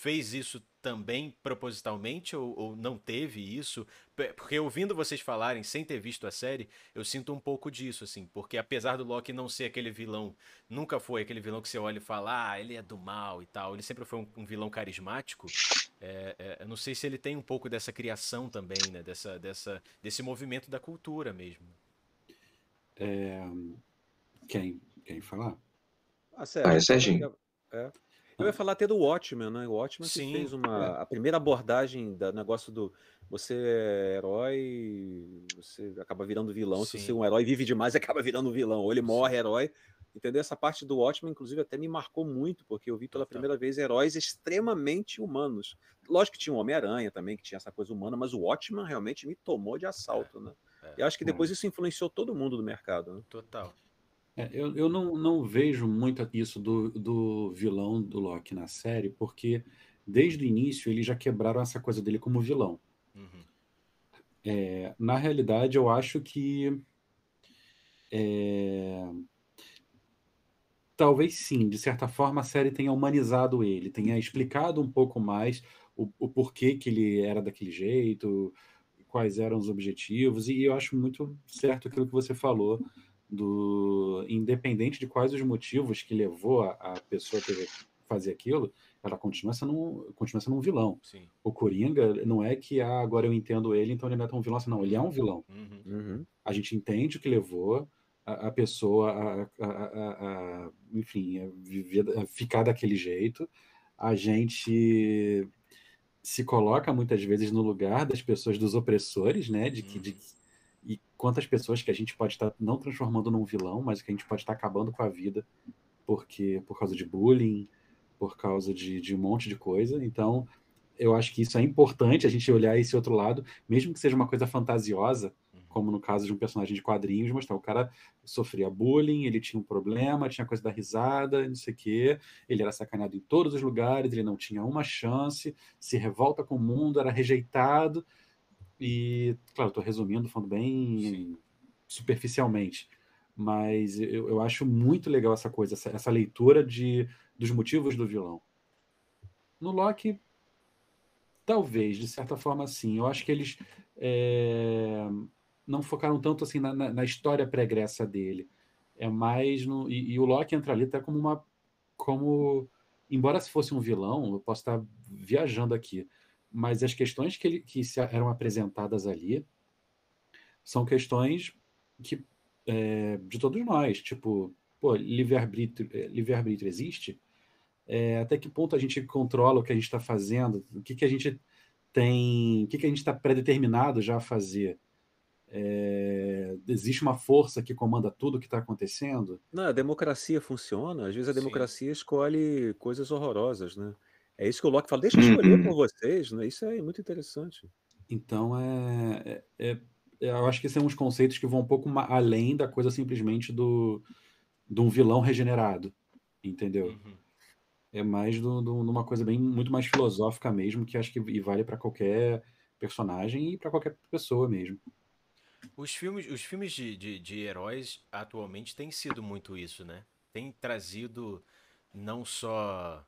fez isso também propositalmente ou, ou, não teve isso? Porque ouvindo vocês falarem sem ter visto a série, eu sinto um pouco disso, assim, porque apesar do Loki não ser aquele vilão, nunca foi aquele vilão que você olha e fala, ah, ele é do mal e tal, ele sempre foi um, um vilão carismático. É, é, eu não sei se ele tem um pouco dessa criação também, né, dessa, dessa, desse movimento da cultura mesmo. É... Quem? Quem falar? A série. Ah, é Serginho. É. Eu ia falar até do Watchmen, né? O Watchmen que Sim. fez uma a primeira abordagem do negócio do você é herói, você acaba virando vilão. Sim. Se você é um herói vive demais, acaba virando vilão. Ou ele morre herói. Entendeu? Essa parte do Watchmen, inclusive, até me marcou muito, porque eu vi pela primeira vez heróis extremamente humanos. Lógico que tinha o Homem-Aranha também, que tinha essa coisa humana, mas o Watchmen realmente me tomou de assalto, é, né? É, e acho que depois isso influenciou todo mundo do mercado. Né? Total. É, eu, eu não, não vejo muito isso do, do vilão do Loki na série, porque desde o início eles já quebraram essa coisa dele como vilão. Uhum. É, na realidade, eu acho que. É, talvez sim, de certa forma a série tenha humanizado ele, tenha explicado um pouco mais o, o porquê que ele era daquele jeito, quais eram os objetivos, e eu acho muito certo aquilo que você falou do independente de quais os motivos que levou a, a pessoa a fazer aquilo, ela continua sendo um, continua sendo um vilão. Sim. O Coringa não é que ah, agora eu entendo ele, então ele não é tão vilão assim, não. Ele é um vilão. Uhum. Uhum. A gente entende o que levou a, a pessoa a, a, enfim, a, viver, ficar daquele jeito. A gente se coloca muitas vezes no lugar das pessoas, dos opressores, né? De que, uhum. de, e quantas pessoas que a gente pode estar não transformando num vilão, mas que a gente pode estar acabando com a vida porque por causa de bullying, por causa de, de um monte de coisa. Então, eu acho que isso é importante a gente olhar esse outro lado, mesmo que seja uma coisa fantasiosa, uhum. Como no caso de um personagem de quadrinhos, mostrar o cara sofria bullying, ele tinha um problema, tinha coisa da risada, não sei o quê, ele era sacaneado em todos os lugares, ele não tinha uma chance, se revolta com o mundo, era rejeitado, e, claro, estou resumindo, falando bem Sim. superficialmente, mas eu, eu, acho muito legal essa coisa, essa, essa, leitura de, dos motivos do vilão. No Loki, talvez, de certa forma, sim. Eu acho que eles é, não focaram tanto assim na, na, na história pregressa dele. É mais no. E, e, o Loki entra ali até como uma. como Embora se fosse um vilão, eu posso estar viajando aqui mas as questões que, ele, que eram apresentadas ali são questões que é, de todos nós, tipo, pô, livre-arbítrio é, livre existe? É, até que ponto a gente controla o que a gente está fazendo? O que, que a gente tem, o que, que a gente está predeterminado já a fazer? É, existe uma força que comanda tudo o que está acontecendo? Não, a democracia funciona. Às vezes a democracia Sim. escolhe coisas horrorosas, né? É isso que o Locke fala, deixa eu escolher por uhum. vocês, né? Isso é muito interessante. Então, é, é, é, é eu acho que são uns conceitos que vão um pouco além da coisa simplesmente do, de um vilão regenerado, entendeu? Uhum. É mais do, do, numa coisa bem muito mais filosófica mesmo, que acho que e vale para qualquer personagem e para qualquer pessoa mesmo. Os filmes, os filmes de, de, de heróis atualmente têm sido muito isso, né? Tem trazido não só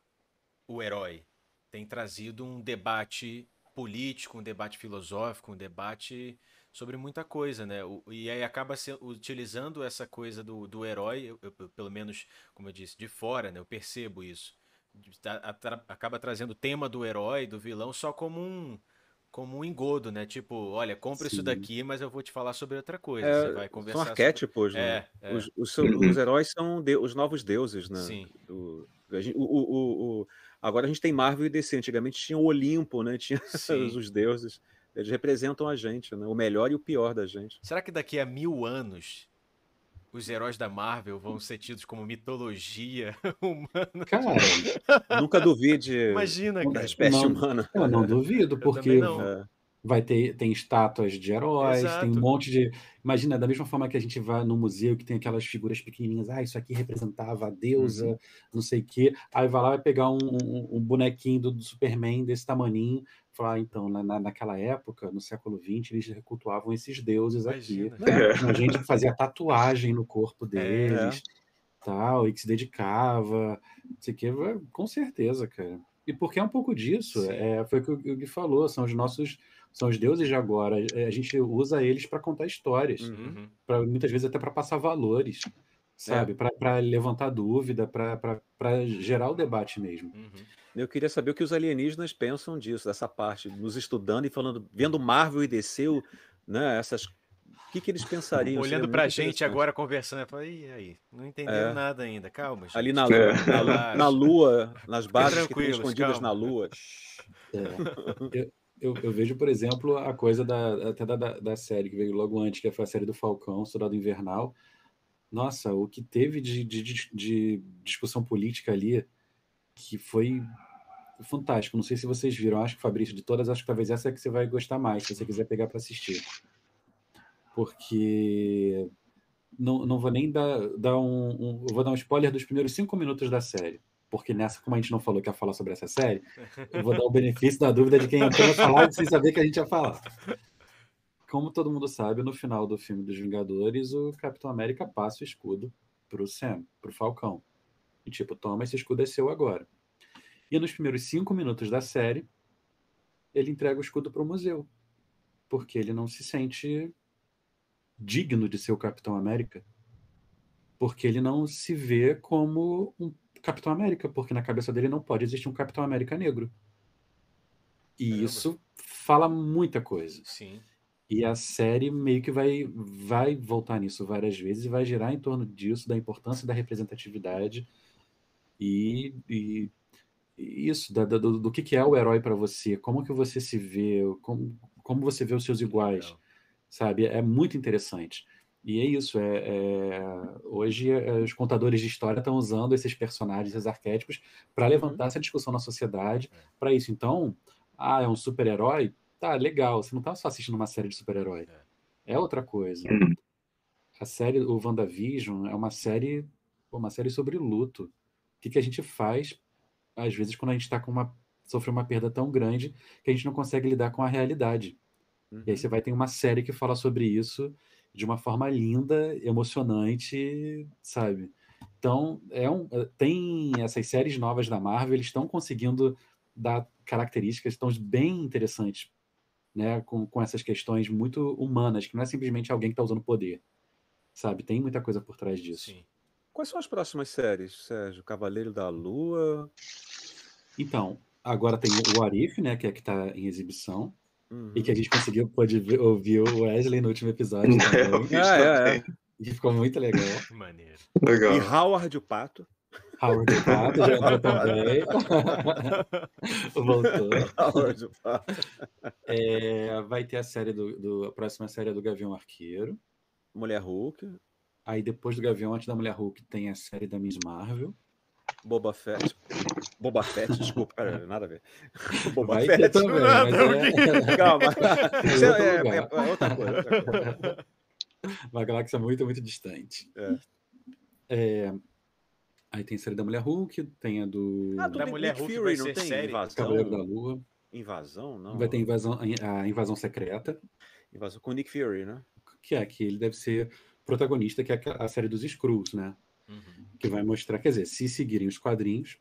o herói. Tem trazido um debate político, um debate filosófico, um debate sobre muita coisa, né? E aí acaba se, utilizando essa coisa do, do herói, eu, eu, pelo menos, como eu disse, de fora, né? Eu percebo isso. Acaba trazendo o tema do herói, do vilão, só como um como um engodo, né? Tipo, olha, compra Sim. isso daqui, mas eu vou te falar sobre outra coisa. É, Você vai conversar. São arquétipos, sobre... né? É, é. Os, os, os, heróis são de, os novos deuses, né? Sim. Do, o, o, o, Agora a gente tem Marvel e DC. Antigamente tinha o Olimpo, né? Tinha os deuses. Eles representam a gente, né? O melhor e o pior da gente. Será que daqui a mil anos os heróis da Marvel vão ser tidos como mitologia humana? Cara, nunca duvide Imagina, da espécie não, humana. Eu não duvido, porque não. É vai ter tem estátuas de heróis, Exato. tem um monte de. Imagina, da mesma forma que a gente vai no museu que tem aquelas figuras pequenininhas, ah, isso aqui representava a deusa, uhum. não sei o quê. Aí vai lá vai pegar um, um, um bonequinho do, do, Superman desse tamaninho, falar, ah, então, na, naquela época, no século XX, eles cultuavam esses deuses Imagina. aqui. É. A gente fazia tatuagem no corpo é. deles, é. tal, e que se dedicava, não sei o quê. Com certeza, cara. E porque é um pouo disso, é, foi o que o Gui falou, são os nossos são os deuses de agora. É, a gente usa eles para contar histórias, uhum. para muitas vezes até para passar valores, sabe? É. Para levantar dúvida, para gerar o debate mesmo. Uhum. Eu queria saber o que os alienígenas pensam disso, dessa parte, nos estudando e falando, vendo Marvel e DC, né, essas que, que eles pensariam? Olhando pra gente agora conversando, eu falei, e aí? Não entendeu é. nada ainda, calma. Gente. Ali na, é. na, na, lua, nas bases que estão escondidas calma. na lua. É. Eu, eu, eu, vejo, por exemplo, a coisa da, até da, da, série que veio logo antes, que foi a série do Falcão, Soldado Invernal. Nossa, o que teve de, de, de, discussão política ali, que foi fantástico. Não sei se vocês viram, acho que Fabrício, de todas, acho que talvez essa é que você vai gostar mais, se você quiser pegar para assistir. Porque não, não vou nem dar, dar um, um, vou dar um spoiler dos primeiros cinco minutos da série. Porque nessa, como a gente não falou que ia falar sobre essa série, eu vou dar o benefício da dúvida de quem entrou na falar sem saber que a gente ia falar. Como todo mundo sabe, no final do filme dos Vingadores, o Capitão América passa o escudo pro Sam, pro Falcão. E tipo, toma, esse escudo é seu agora. E nos primeiros cinco minutos da série, ele entrega o escudo para o museu. Porque ele não se sente digno de ser o Capitão América. Porque ele não se vê como um Capitão América, porque na cabeça dele não pode existir um Capitão América negro. E Caramba. isso fala muita coisa. Sim. E a série meio que vai, vai voltar nisso várias vezes e vai girar em torno disso, da importância da representatividade e, e isso, da, do, do que, que é o herói para você, como que você se vê, como, como você vê os seus iguais, Legal. sabe? É muito interessante. E é isso, é, é hoje é, os contadores de história estão usando esses personagens, esses arquétipos, para levantar uhum. essa discussão na sociedade, é. para isso. Então, ah, é um super-herói? Tá, legal, você não está só assistindo uma série de super-herói. É. é outra coisa. Uhum. A série, o WandaVision, é uma série, uma série sobre luto. O que, que a gente faz às vezes, quando a gente está com uma sofre uma perda tão grande que a gente não consegue lidar com a realidade. Uhum. E aí você uhum. vai ter uma série que fala sobre isso de uma forma linda, emocionante, sabe? Então, é um, eh, tem essas séries novas da Marvel, eles estão conseguindo dar características tão bem interessantes, né, com, com essas questões muito humanas, que não é simplesmente alguém que está usando poder, sabe? Tem muita coisa por trás disso. Sim. Quais são as próximas séries, Sérgio? Cavaleiro da Lua? Então, agora tem o Arif, né? Que é que está em exibição. Uhum. E que a gente conseguiu pode ver, ouvir o Wesley no último episódio também. ah, é, é. E ficou muito legal. Maneiro. Legal. E Howard o Pato. Howard Pato já entrou também. Voltou. Howard Pato. É, vai ter a série do, do, A próxima série é do Gavião Arqueiro. Mulher Hulk. Aí depois do Gavião, antes da Mulher Hulk, tem a série da Miss Marvel. Boba Fett. Boba Fett, desculpa, cara, nada a ver. Boba Vai Fett. Também, é... Calma. Isso é, é, é, é, outra coisa. Outra coisa. Uma galáxia muito, muito distante. É. Aí tem a série da Mulher Hulk, tem a do. Ah, do da Mulher Hulk Fury, não tem série? Invasão. Cavaleiro da Lua. Invasão, não. Vai ter invasão, a invasão secreta. Invasão com Nick Fury, né? Que é que ele deve ser protagonista, que é a série dos Skrulls, né? Uhum. Que vai mostrar, quer dizer, se seguirem os quadrinhos,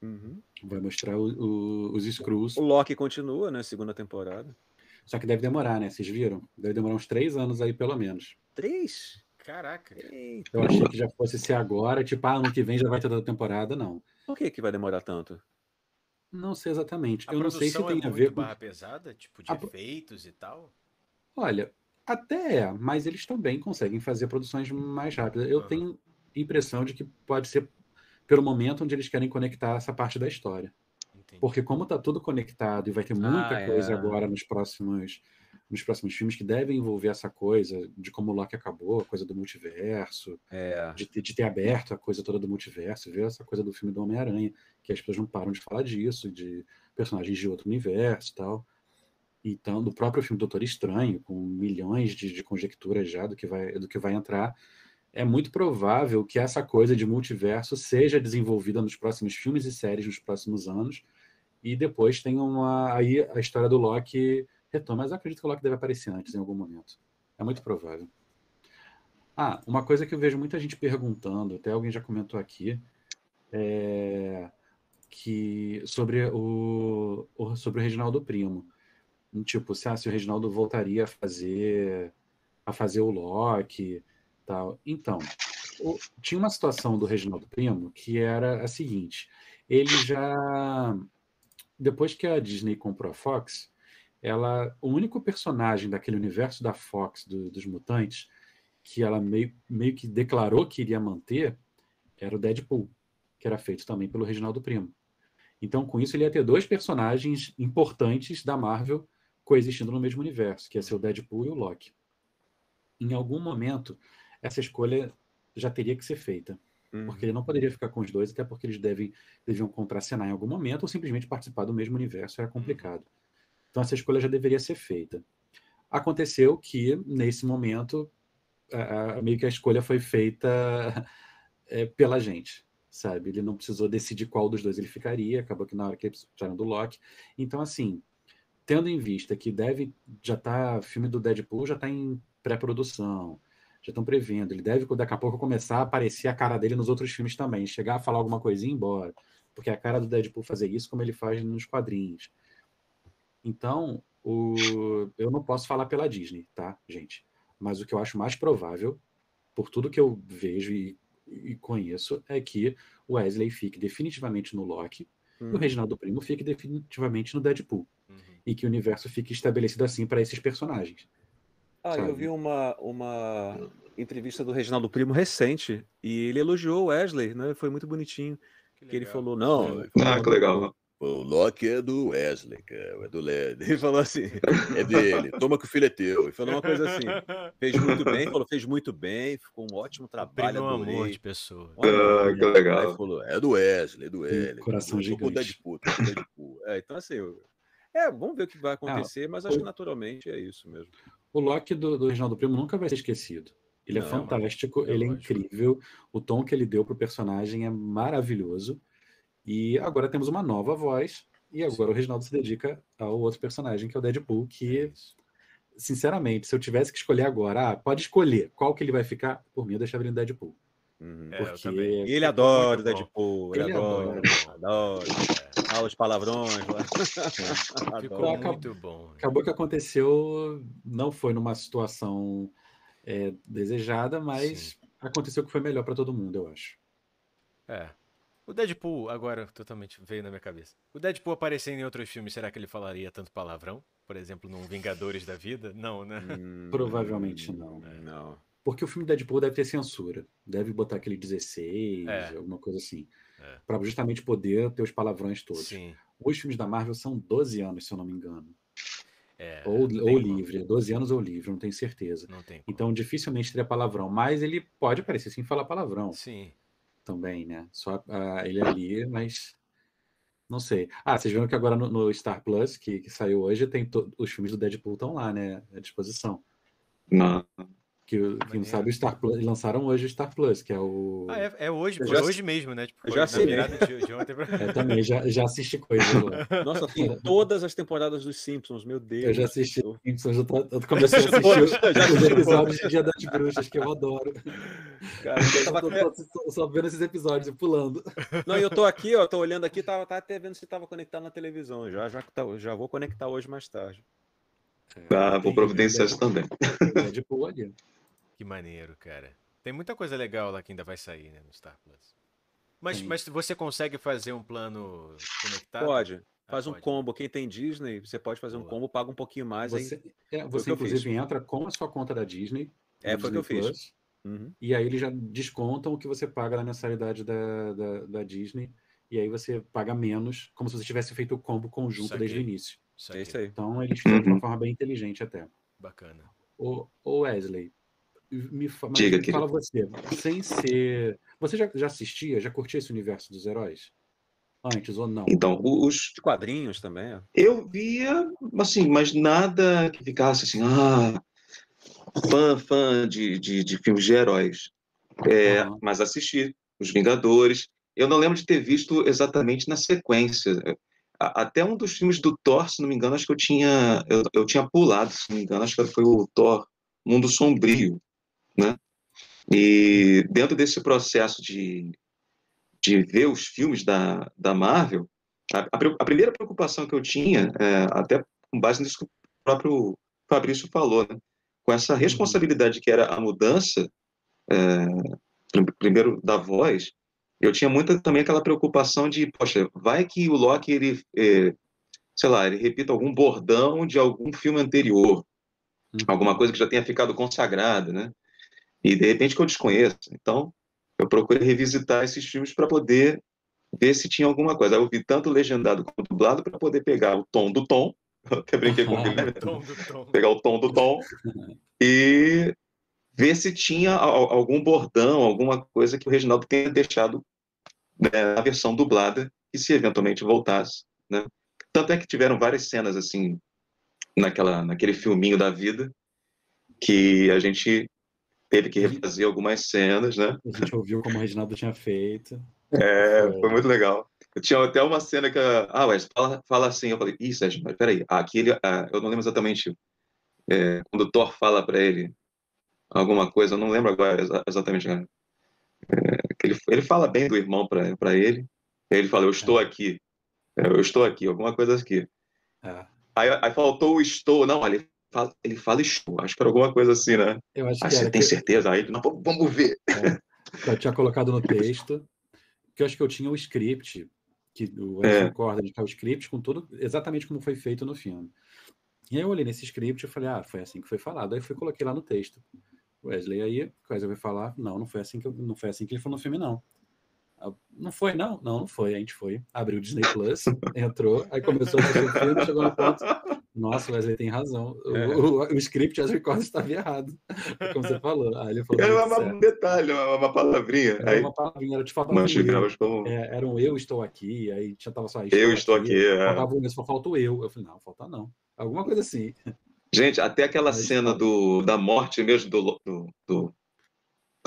uhum. vai mostrar o, o, os Skrulls. O Loki continua, né? Segunda temporada. Só que deve demorar, né? Vocês viram? Deve demorar uns três anos aí, pelo menos. Três? Caraca. Eita. Eu achei que já fosse ser agora, tipo, ah, ano que vem já vai ter toda a temporada, não. Por que, que vai demorar tanto? Não sei exatamente. A eu não sei se é tem a ver com barra pesada, tipo de a... efeitos e tal. Olha, até é, mas eles também conseguem fazer produções mais rápidas. Eu uhum. tenho impressão de que pode ser pelo momento onde eles querem conectar essa parte da história. Entendi. Porque como está tudo conectado e vai ter muita ah, coisa é. agora nos próximos nos próximos filmes que devem envolver essa coisa de como o Loki acabou, a coisa do multiverso, é. de, de, ter aberto a coisa toda do multiverso, ver essa coisa do filme do Homem-Aranha, que as pessoas não param de falar disso, de personagens de outro universo e tal. Então, do próprio filme Doutor Estranho, com milhões de, de conjecturas já do que, vai, do que vai entrar, é muito provável que essa coisa de multiverso seja desenvolvida nos próximos filmes e séries nos próximos anos, e depois tem uma. Aí a história do Loki retoma, mas acredito que o Loki deve aparecer antes, em algum momento. É muito provável. Ah, uma coisa que eu vejo muita gente perguntando, até alguém já comentou aqui, é que sobre o, sobre o Reginaldo Primo tipo, se, ah, se o Reginaldo voltaria a fazer a fazer o Loki, tal. Então, o, tinha uma situação do Reginaldo Primo que era a seguinte: ele já depois que a Disney comprou a Fox, ela, o único personagem daquele universo da Fox do, dos mutantes que ela meio, meio que declarou que iria manter era o Deadpool, que era feito também pelo Reginaldo Primo. Então, com isso, ele ia ter dois personagens importantes da Marvel coexistindo no mesmo universo, que ia ser o Deadpool e o Loki. Em algum momento, essa escolha já teria que ser feita. Uhum. Porque ele não poderia ficar com os dois, até porque eles devem, deviam contracenar em algum momento ou simplesmente participar do mesmo universo, era complicado. Então essa escolha já deveria ser feita. Aconteceu que, nesse momento, a, a, meio que a escolha foi feita é, pela gente, sabe? Ele não precisou decidir qual dos dois ele ficaria, acabou que na hora que eles precisaram do Loki. Então, assim, tendo em vista que deve, já tá, filme do Deadpool já está em pré-produção, já estão prevendo. Ele deve, daqui a pouco, começar a aparecer a cara dele nos outros filmes também. Chegar a falar alguma coisinha e ir embora. Porque é a cara do Deadpool fazer isso como ele faz nos quadrinhos. Então, o... eu não posso falar pela Disney, tá, gente? Mas o que eu acho mais provável, por tudo que eu vejo e, e conheço, é que o Wesley fique definitivamente no Loki uhum. e o uhum. Reginaldo Primo fique definitivamente no Deadpool. Uhum. E que o universo fique estabelecido assim para esses personagens. Ah, sabe? eu vi uma, uma entrevista do Reginaldo Primo recente e ele elogiou o Wesley, né? Foi muito bonitinho. Que, que ele falou, não. Ah, que legal. O Loki é do Wesley, cara, é do Led. Ele falou assim, é dele, toma que o filho é teu. Ele falou uma coisa assim, fez muito bem, falou, fez muito bem, ficou um ótimo trabalho. Um amor de pessoa. Ah, que legal. Aí falou, é do Wesley, é do Wesley. Coração gigante. Deadpool, Deadpool. É, então assim, é, vamos ver o que vai acontecer, mas acho que naturalmente é isso mesmo. O Loki do, do Reginaldo Primo nunca vai ser esquecido. Ele é não, é fantástico, é ele é incrível. O tom que ele deu pro personagem é maravilhoso. E agora temos uma nova voz. E agora Sim. o Reginaldo se dedica ao outro personagem, que é o Deadpool, que, é sinceramente, se eu tivesse que escolher agora, ah, pode escolher qual que ele vai ficar, por mim eu deixava ele no Deadpool. Uhum. Porque... É, e ele adora o Deadpool, ele, ele adora, adora. adora. os palavrões lá. Ficou muito bom. Acabou que aconteceu, não foi numa situação é, desejada, mas Sim. aconteceu que foi melhor para todo mundo, eu acho. É. O Deadpool, agora totalmente veio na minha cabeça. O Deadpool aparecendo em outros filmes, será que ele falaria tanto palavrão? Por exemplo, num Vingadores da Vida? Não, né? Hum, Provavelmente não. É. Não. Porque o filme Deadpool deve ter censura. Deve botar aquele 16, é. alguma coisa assim. É. Para justamente poder ter os palavrões todos. Sim. Os filmes da Marvel são 12 anos, se eu não me engano. É, ou, ou livre, 12 anos ou livre, não tenho certeza. Não tem então dificilmente teria palavrão, mas ele pode aparecer sim falar palavrão. Sim. Também, né? Só uh, ele ali, mas não sei. Ah, vocês viram que agora no, no Star Plus, que, que, saiu hoje, tem os filmes do Deadpool estão lá, né? À disposição. Não. Que, quem não sabe, o Star Plus, lançaram hoje o Star Plus, que é o. Ah, é, é hoje, foi hoje mesmo, né? Tipo, já sei. De, de ontem pra... é, também, já, já assisti coisas lá. Nossa, tem todas as temporadas dos Simpsons, meu Deus. Eu já assisti os Simpsons, eu, tô, eu comecei a assistir os episódios de Dia das Bruxas, que eu adoro. Cara, eu tava tô, tô, tô, só vendo esses episódios e pulando. Não, eu tô aqui, ó, tô olhando aqui, tava, tava até vendo se tava conectado na televisão. Já, já, tá, já vou conectar hoje mais tarde. Ah, vou providenciar isso também. É de boa ali. Que maneiro, cara. Tem muita coisa legal lá que ainda vai sair, né, no Star Plus. Mas, mas você consegue fazer um plano conectado? Pode. Ah, Faz ah, um pode. combo. Quem tem Disney, você pode fazer Boa. um combo, paga um pouquinho mais. Você, aí... é, você inclusive, entra com a sua conta da Disney. É, foi o que eu fiz. Uhum. E aí eles já descontam o que você paga na mensalidade da, da, da, Disney. E aí você paga menos, como se você tivesse feito o combo conjunto desde o início. É isso aí. Então eles fizeram de uma forma bem inteligente até. Bacana. O, o Wesley, me, Diga, me fala você, sem ser. Você já, já assistia, já curtia esse universo dos heróis? Antes ou não? Então, os quadrinhos também. Eu via, assim, mas nada que ficasse assim, ah, fã, fã de, de, de filmes de heróis. É, uhum. Mas assisti Os Vingadores. Eu não lembro de ter visto exatamente na sequência. Até um dos filmes do Thor, se não me engano, acho que eu tinha, eu, eu tinha pulado, se não me engano, acho que foi o Thor Mundo Sombrio né? E dentro desse processo de, de ver os filmes da, da Marvel, a, a, primeira preocupação que eu tinha, é, até com base nisso que o próprio Fabrício falou, né? com essa uhum. responsabilidade que era a mudança, é, primeiro da voz, eu tinha muita também aquela preocupação de, poxa, vai que o Loki ele é, sei lá, ele repita algum bordão de algum filme anterior, uhum. alguma coisa que já tenha ficado consagrada, né? E de repente que eu desconheço. Então, eu procurei revisitar esses filmes para poder ver se tinha alguma coisa. Eu vi tanto legendado quanto dublado para poder pegar o tom do tom, eu até brinquei com o Guilherme, pegar o tom do tom e ver se tinha algum bordão, alguma coisa que o Reginaldo tenha deixado né, na versão dublada e se eventualmente voltasse, né? Tanto é que tiveram várias cenas assim naquela naquele filminho da vida que a gente teve que refazer algumas cenas, né? A gente ouviu como o Reginaldo tinha feito. É, foi muito legal. Eu tinha até uma cena que ah, Wes, fala, fala assim, eu falei, ih, Sérgio, mas peraí, aqui ele, ah, eu não lembro exatamente é, quando o Thor fala para ele alguma coisa, eu não lembro agora exatamente. É, ele, ele fala bem do irmão para ele, ele fala, eu estou é. aqui, é, eu estou aqui, alguma coisa aqui. É. Aí, aí, faltou o estou, não, ele fala, ele fala estou, acho que era alguma coisa assim, né? Eu acho aí que você tem certeza? Aí não, vamos ver. É. Eu tinha colocado no texto, que eu acho que eu tinha o script, que o Anderson é. Corda de o script com tudo exatamente como foi feito no filme. E aí eu olhei nesse script e falei, ah, foi assim que foi falado. Aí fui coloquei lá no texto. Wesley aí, Wesley vai falar, não, não foi assim que eu, não foi assim que ele falou no filme não. Ah, não foi, não? Não, não foi. A gente foi, abriu o Disney Plus, entrou, aí começou a fazer o filme, chegou no ponto. Nossa, Wesley tem razão. É. O, o, o, script as records estava errado. Como você falou. Aí ele falou. Era um detalhe, uma, uma palavrinha. Era aí, uma palavrinha, era tipo como... é, Era um eu estou aqui, aí já tava só Eu estou aqui. aqui é. Faltava um, só falta o eu. Eu falei, não, falta não. Alguma coisa assim. Gente, até aquela cena do, da morte mesmo do, do, do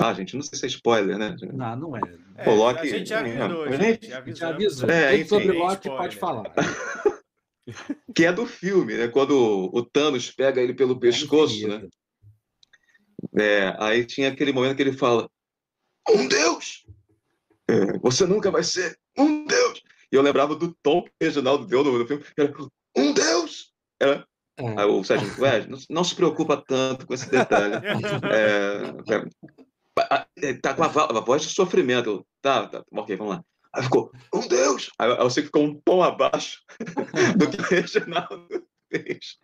ah, gente, não sei se é spoiler, né? Não, não é. é Coloque... A gente já avisou, é, gente, já avisou. Já avisou. É, enfim, sobre Loki pode falar. que é do filme, né? Quando o Thanos pega ele pelo pescoço, né? É, aí tinha aquele momento que ele fala: Um Deus! É, você nunca vai ser um Deus! E eu lembrava do tom que o Reginaldo deu no, no filme, era um Deus! Era, é. Aí o Sérgio, ué, não, não, se preocupa tanto com esse detalhe. É, é, é, tá com a, a, voz de sofrimento. Tá, tá, ok, vamos lá. Aí ficou, um Deus! Aí, você ficou um tom abaixo do que o Reginaldo fez.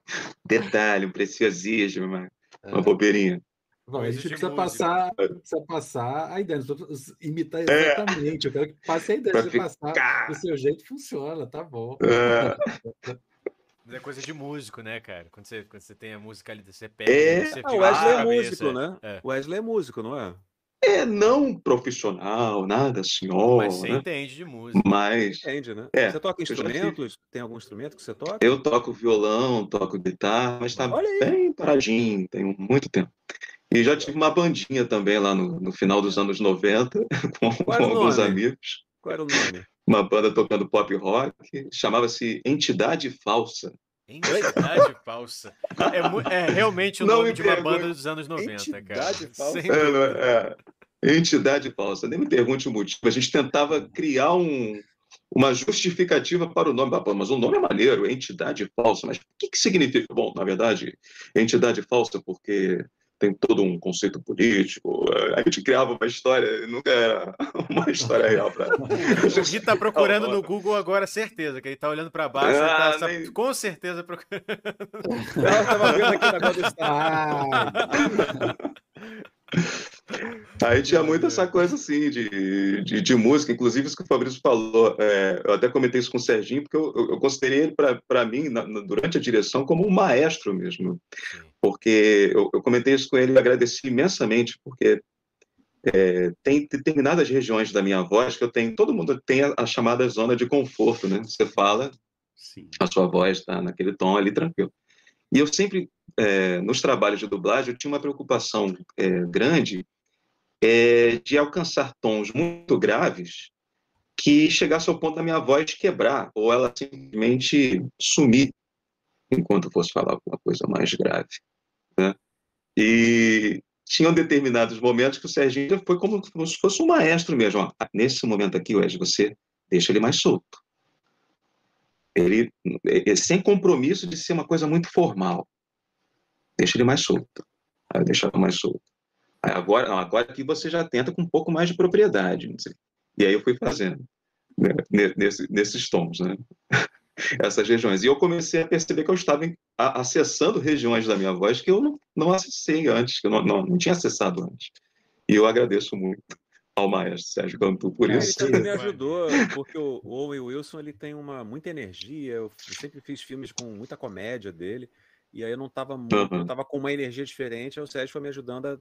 Detalhe, um preciosismo, uma, uma é. bobeirinha. Bom, a gente precisa passar, precisa passar a ideia, imitar é. exatamente. É. Eu quero que passe a ideia. Se passar do seu jeito, funciona, tá bom. É. É coisa de músico, né, cara? Quando você, quando você tem a música ali, você pega. É, você o Wesley é músico, né? É. O Wesley é músico, não é? É, não profissional, nada, senhor. Mas você né? entende de música. Mas. Entende, né? É, você toca instrumentos? Tem algum instrumento que você toca? Eu toco violão, toco guitarra, mas tá bem paradinho, tem muito tempo. E já tive uma bandinha também lá no, no final dos anos 90, com, com alguns amigos. Qual era o nome? uma banda tocando pop rock, chamava-se Entidade Falsa. Entidade Falsa. É, é, realmente o não nome de uma banda dos anos 90, Entidade cara. Falsa. É, é. Entidade Falsa. Nem me pergunte o motivo. A gente tentava criar um, uma justificativa para o nome. Mas o nome é maneiro, Entidade Falsa. Mas o que, que significa? Bom, na verdade, Entidade Falsa porque tem todo um conceito político. A gente criava uma história, nunca era uma história real. Pra... o Gui está procurando no Google agora, certeza, que ele está olhando para baixo, ah, tá, nem... com certeza procurando. Eu estava vendo aqui na Aí tinha muito essa coisa assim de, de, de, música, inclusive isso que o Fabrício falou. É, eu até comentei isso com o Serginho, porque eu, eu, considerei ele, para mim, na, durante a direção, como um maestro mesmo. Porque eu, eu comentei isso com ele e agradeci imensamente, porque é, tem determinadas regiões da minha voz que eu tenho, todo mundo tem a, a chamada zona de conforto, né? Você fala, Sim. a sua voz está naquele tom ali tranquilo. E eu sempre, é, nos trabalhos de dublagem, eu tinha uma preocupação é, grande é, de alcançar tons muito graves que chegasse ao ponto da minha voz quebrar ou ela simplesmente sumir enquanto fosse falar alguma coisa mais grave. Né? E tinham determinados momentos que o Serginho foi como, como se fosse um maestro mesmo. Ó, nesse momento aqui, Wes, você deixa ele mais solto. Ele, sem compromisso de ser uma coisa muito formal. Deixa ele mais solto. Aí eu deixava mais solto. Aí agora, não, agora aqui você já tenta com um pouco mais de propriedade. E aí eu fui fazendo né, nesse, nesses tons, né? essas regiões. E eu comecei a perceber que eu estava acessando regiões da minha voz que eu não, não acessei antes, que eu não, não, não tinha acessado antes. E eu agradeço muito maestro Sérgio Cantu por é, isso. Ele também me ajudou, porque o Owen Wilson ele tem uma, muita energia. Eu sempre fiz filmes com muita comédia dele, e aí eu não estava muito, uhum. eu tava com uma energia diferente. Aí o Sérgio foi me ajudando a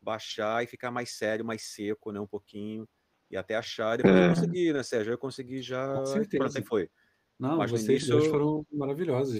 baixar e ficar mais sério, mais seco, né? Um pouquinho. E até achar. Depois é. eu consegui, né, Sérgio? Eu consegui já. Com certeza. que foi? Não, mas vocês início... dois foram maravilhosos.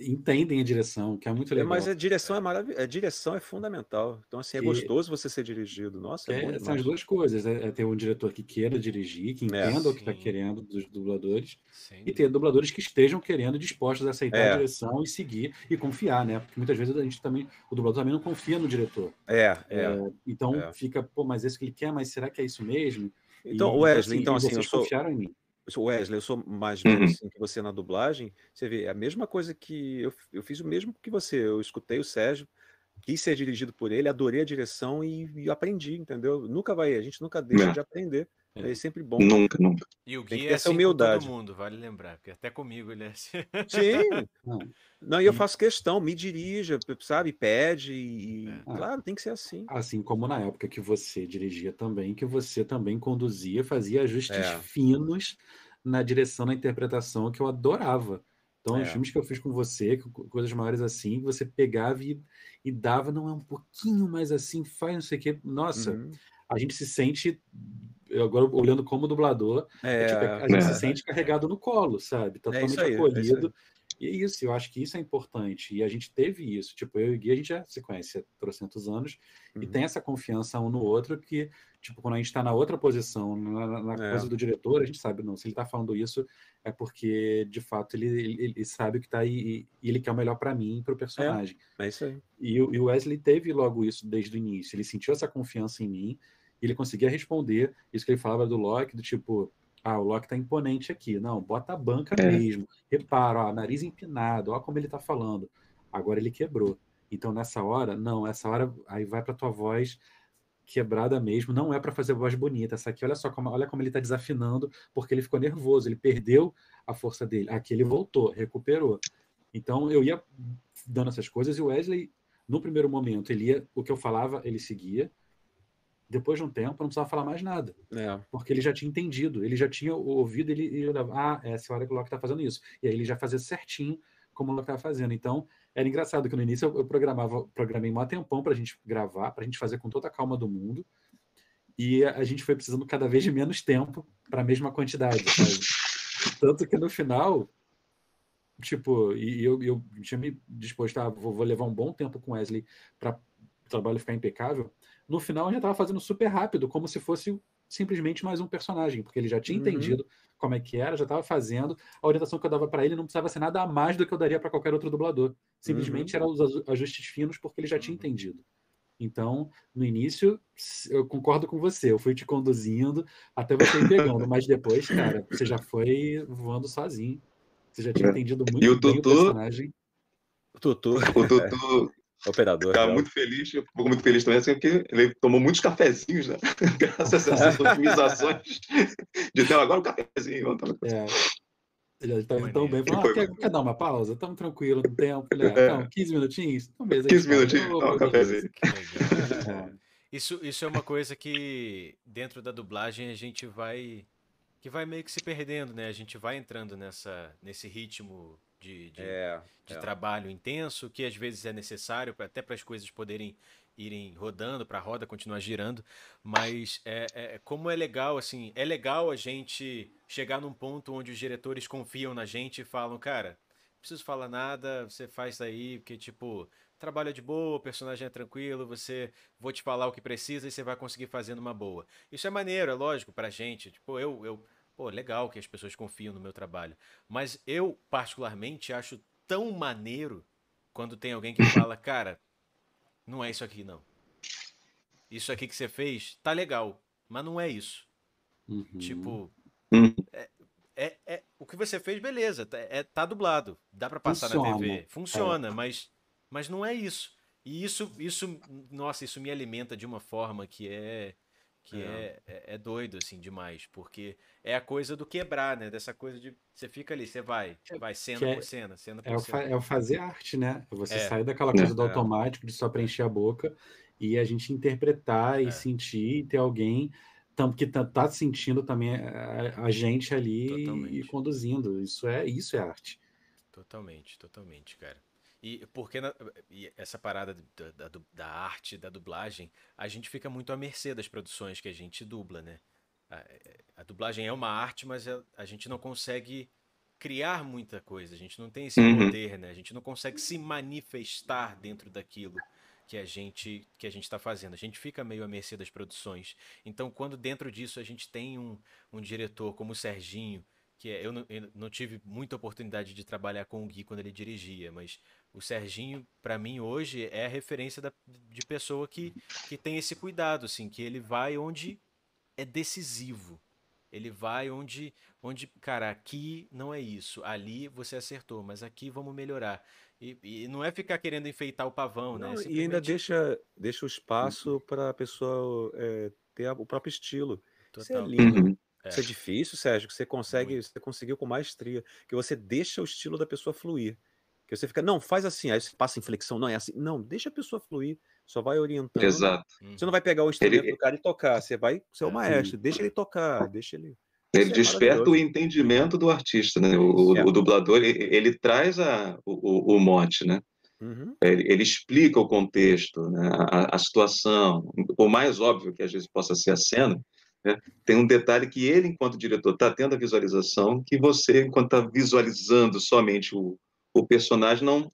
Entendem a direção, que é muito é, legal. Mas a direção é maravilhosa. A direção é fundamental. Então, assim, é gostoso você ser dirigido. Nossa, é, é são as duas coisas. É, é, ter um diretor que queira dirigir, que é, entenda o que está querendo dos dubladores, sim. e ter dubladores que estejam querendo, dispostos a aceitar a é. direção e seguir e confiar, né? Porque muitas vezes a gente também, o dublador também não confia no diretor. É, é. então fica, pô, mas esse que ele quer, mas será que é isso mesmo? Então, e, Wesley, então, assim, então, assim eu sou... confiaram em mim. Wesley, eu sou mais velho uhum. assim, que você na dublagem. Você vê, é a mesma coisa que eu, eu fiz o mesmo que você. Eu escutei o Sérgio, quis ser dirigido por ele, adorei a direção e, e aprendi, entendeu? Nunca vai, a gente nunca deixa é. de aprender. É. é sempre bom. Nunca, nunca. E o Gui é assim humildade. com todo mundo, vale lembrar, porque até comigo ele é assim. Sim. Não, e eu faço questão, me dirija, sabe? Pede e. É. Claro, tem que ser assim. Assim como na época que você dirigia também, que você também conduzia, fazia ajustes é. finos na direção, na interpretação, que eu adorava. Então, é. os filmes que eu fiz com você, coisas maiores assim, você pegava e, e dava, não é um pouquinho mais assim, faz não sei o quê. Nossa, uhum. a gente se sente agora olhando como dublador, é, é tipo, a gente é. se sente carregado no colo, sabe? Tá é totalmente aí, é acolhido. E é isso, eu acho que isso é importante. E a gente teve isso. Tipo, eu e o Gui, a gente já se conhece há trocentos anos uhum. e tem essa confiança um no outro que, tipo, quando a gente está na outra posição, na, na é. coisa do diretor, a gente sabe, não, se ele está falando isso é porque, de fato, ele, ele, ele sabe o que está aí e ele quer o melhor para mim e para o personagem. É, é isso aí. E, e o Wesley teve logo isso desde o início. Ele sentiu essa confiança em mim e ele conseguia responder isso que ele falava do Loki, do tipo, ah, o Loki tá imponente aqui. Não, bota a banca é. mesmo. Repara, ó, nariz empinado, ó como ele tá falando. Agora ele quebrou. Então nessa hora, não, essa hora aí vai para tua voz quebrada mesmo, não é para fazer voz bonita. Essa aqui, olha só como, olha como ele tá desafinando, porque ele ficou nervoso, ele perdeu a força dele. Aqui ele voltou, recuperou. Então eu ia dando essas coisas e o Wesley, no primeiro momento, ele ia, o que eu falava, ele seguia depois de um tempo, não precisava falar mais nada. É. Porque ele já tinha entendido, ele já tinha ouvido, ele, ele ah, essa é a hora que o Loki está fazendo isso. E aí ele já fazia certinho como o Loki estava fazendo. Então, era engraçado que no início eu, eu programava, programei um tempão para a gente gravar, para a gente fazer com toda a calma do mundo. E a, a gente foi precisando cada vez de menos tempo para a mesma quantidade, sabe? Tanto que no final, tipo, e eu, eu tinha me disposto a vou, vou levar um bom tempo com Wesley para o trabalho ficar impecável no final já estava fazendo super rápido, como se fosse simplesmente mais um personagem, porque ele já tinha uhum. entendido como é que era, já estava fazendo. A orientação que eu dava para ele não precisava ser nada a mais do que eu daria para qualquer outro dublador. Simplesmente uhum. eram os ajustes finos porque ele já tinha uhum. entendido. Então, no início, eu concordo com você, eu fui te conduzindo até você ir pegando, mas depois, cara, você já foi voando sozinho. Você já tinha é. entendido muito e o bem Tutu, o personagem. O Tutu, o Tutu Operador. Ficava muito feliz, eu fico muito feliz também, assim, porque ele tomou muitos cafezinhos, né? Graças a essas otimizações de ter agora um cafezinho. É. Ele tá indo tão bem. Falou, ah, quer, quer, dar uma pausa? Estamos tranquilo no tempo. Ele, ah, então, 15 minutinhos? Então, beleza, 15 minutinhos, dá um cafezinho. É. Isso, isso é uma coisa que dentro da dublagem a gente vai que vai meio que se perdendo, né? A gente vai entrando nessa, nesse ritmo de, de, é, de é. trabalho intenso, que às vezes é necessário até para as coisas poderem irem rodando, para a roda continuar girando. Mas é, é, como é legal, assim, é legal a gente chegar num ponto onde os diretores confiam na gente e falam, cara, não preciso falar nada, você faz aí, porque, tipo, trabalho é de boa, o personagem é tranquilo, você vou te falar o que precisa e você vai conseguir fazer numa boa. Isso é maneiro, é lógico, pra gente. Tipo, eu, eu pô, legal que as pessoas confiam no meu trabalho. Mas eu, particularmente, acho tão maneiro quando tem alguém que fala, cara, não é isso aqui, não. Isso aqui que você fez tá legal, mas não é isso. Uhum. Tipo, uhum. é, é, é, o que você fez, beleza, tá, é, tá dublado, dá para passar Funciona. na TV, funciona, é. mas, mas não é isso. E isso, isso, nossa, isso me alimenta de uma forma que é que é. É, é, é doido, assim, demais, porque é a coisa do quebrar, né? Dessa coisa de você fica ali, você vai, é, vai cena é, por cena, cena por é cena. O é o fazer arte, né? Você é. sair daquela coisa do automático de só preencher a boca e a gente interpretar e sentir e ter alguém que tá, tá sentindo também a, a gente ali Totalmente. e conduzindo. Isso é isso é arte. Totalmente, totalmente, cara. E porque na, e essa parada da, da, da, arte, da dublagem, a gente fica muito à mercê das produções que a gente dubla, né? A, a dublagem é uma arte, mas a, a, gente não consegue criar muita coisa, a gente não tem esse uhum. poder, né? A gente não consegue se manifestar dentro daquilo que a gente que a gente está fazendo. A gente fica meio à mercê das produções. Então, quando dentro disso a gente tem um, um diretor como o Serginho, que é, eu, não, eu não tive muita oportunidade de trabalhar com o Gui quando ele dirigia, mas o Serginho, para mim, hoje é a referência da, de pessoa que, que tem esse cuidado, assim, que ele vai onde é decisivo. Ele vai onde, onde, cara, aqui não é isso, ali você acertou, mas aqui vamos melhorar. E, e não é ficar querendo enfeitar o pavão, né? não, né? Simplesmente... E ainda deixa, deixa o espaço uhum. para a pessoa é, ter o próprio estilo. Total. Isso é lindo. Uhum. É. Isso é difícil, Sérgio, que você consegue, Muito. você conseguiu com maestria, que você deixa o estilo da pessoa fluir. Que você fica, não, faz assim, aí você passa inflexão, não é assim. Não, deixa a pessoa fluir, só vai orientando. Exato. Você não vai pegar o instrumento ele... do cara e tocar, você vai ser o é, maestro, deixa ele tocar, deixa ele. Ele é desperta o entendimento do artista, né? O, o, o dublador, ele, ele, traz a, o, o mote, né? Uhum. Ele, ele, explica o contexto, né? a, a, situação. Por mais óbvio que às vezes possa ser a cena, né? tem um detalhe que ele, enquanto diretor, está tendo a visualização, que você, enquanto está visualizando somente o, o personagem não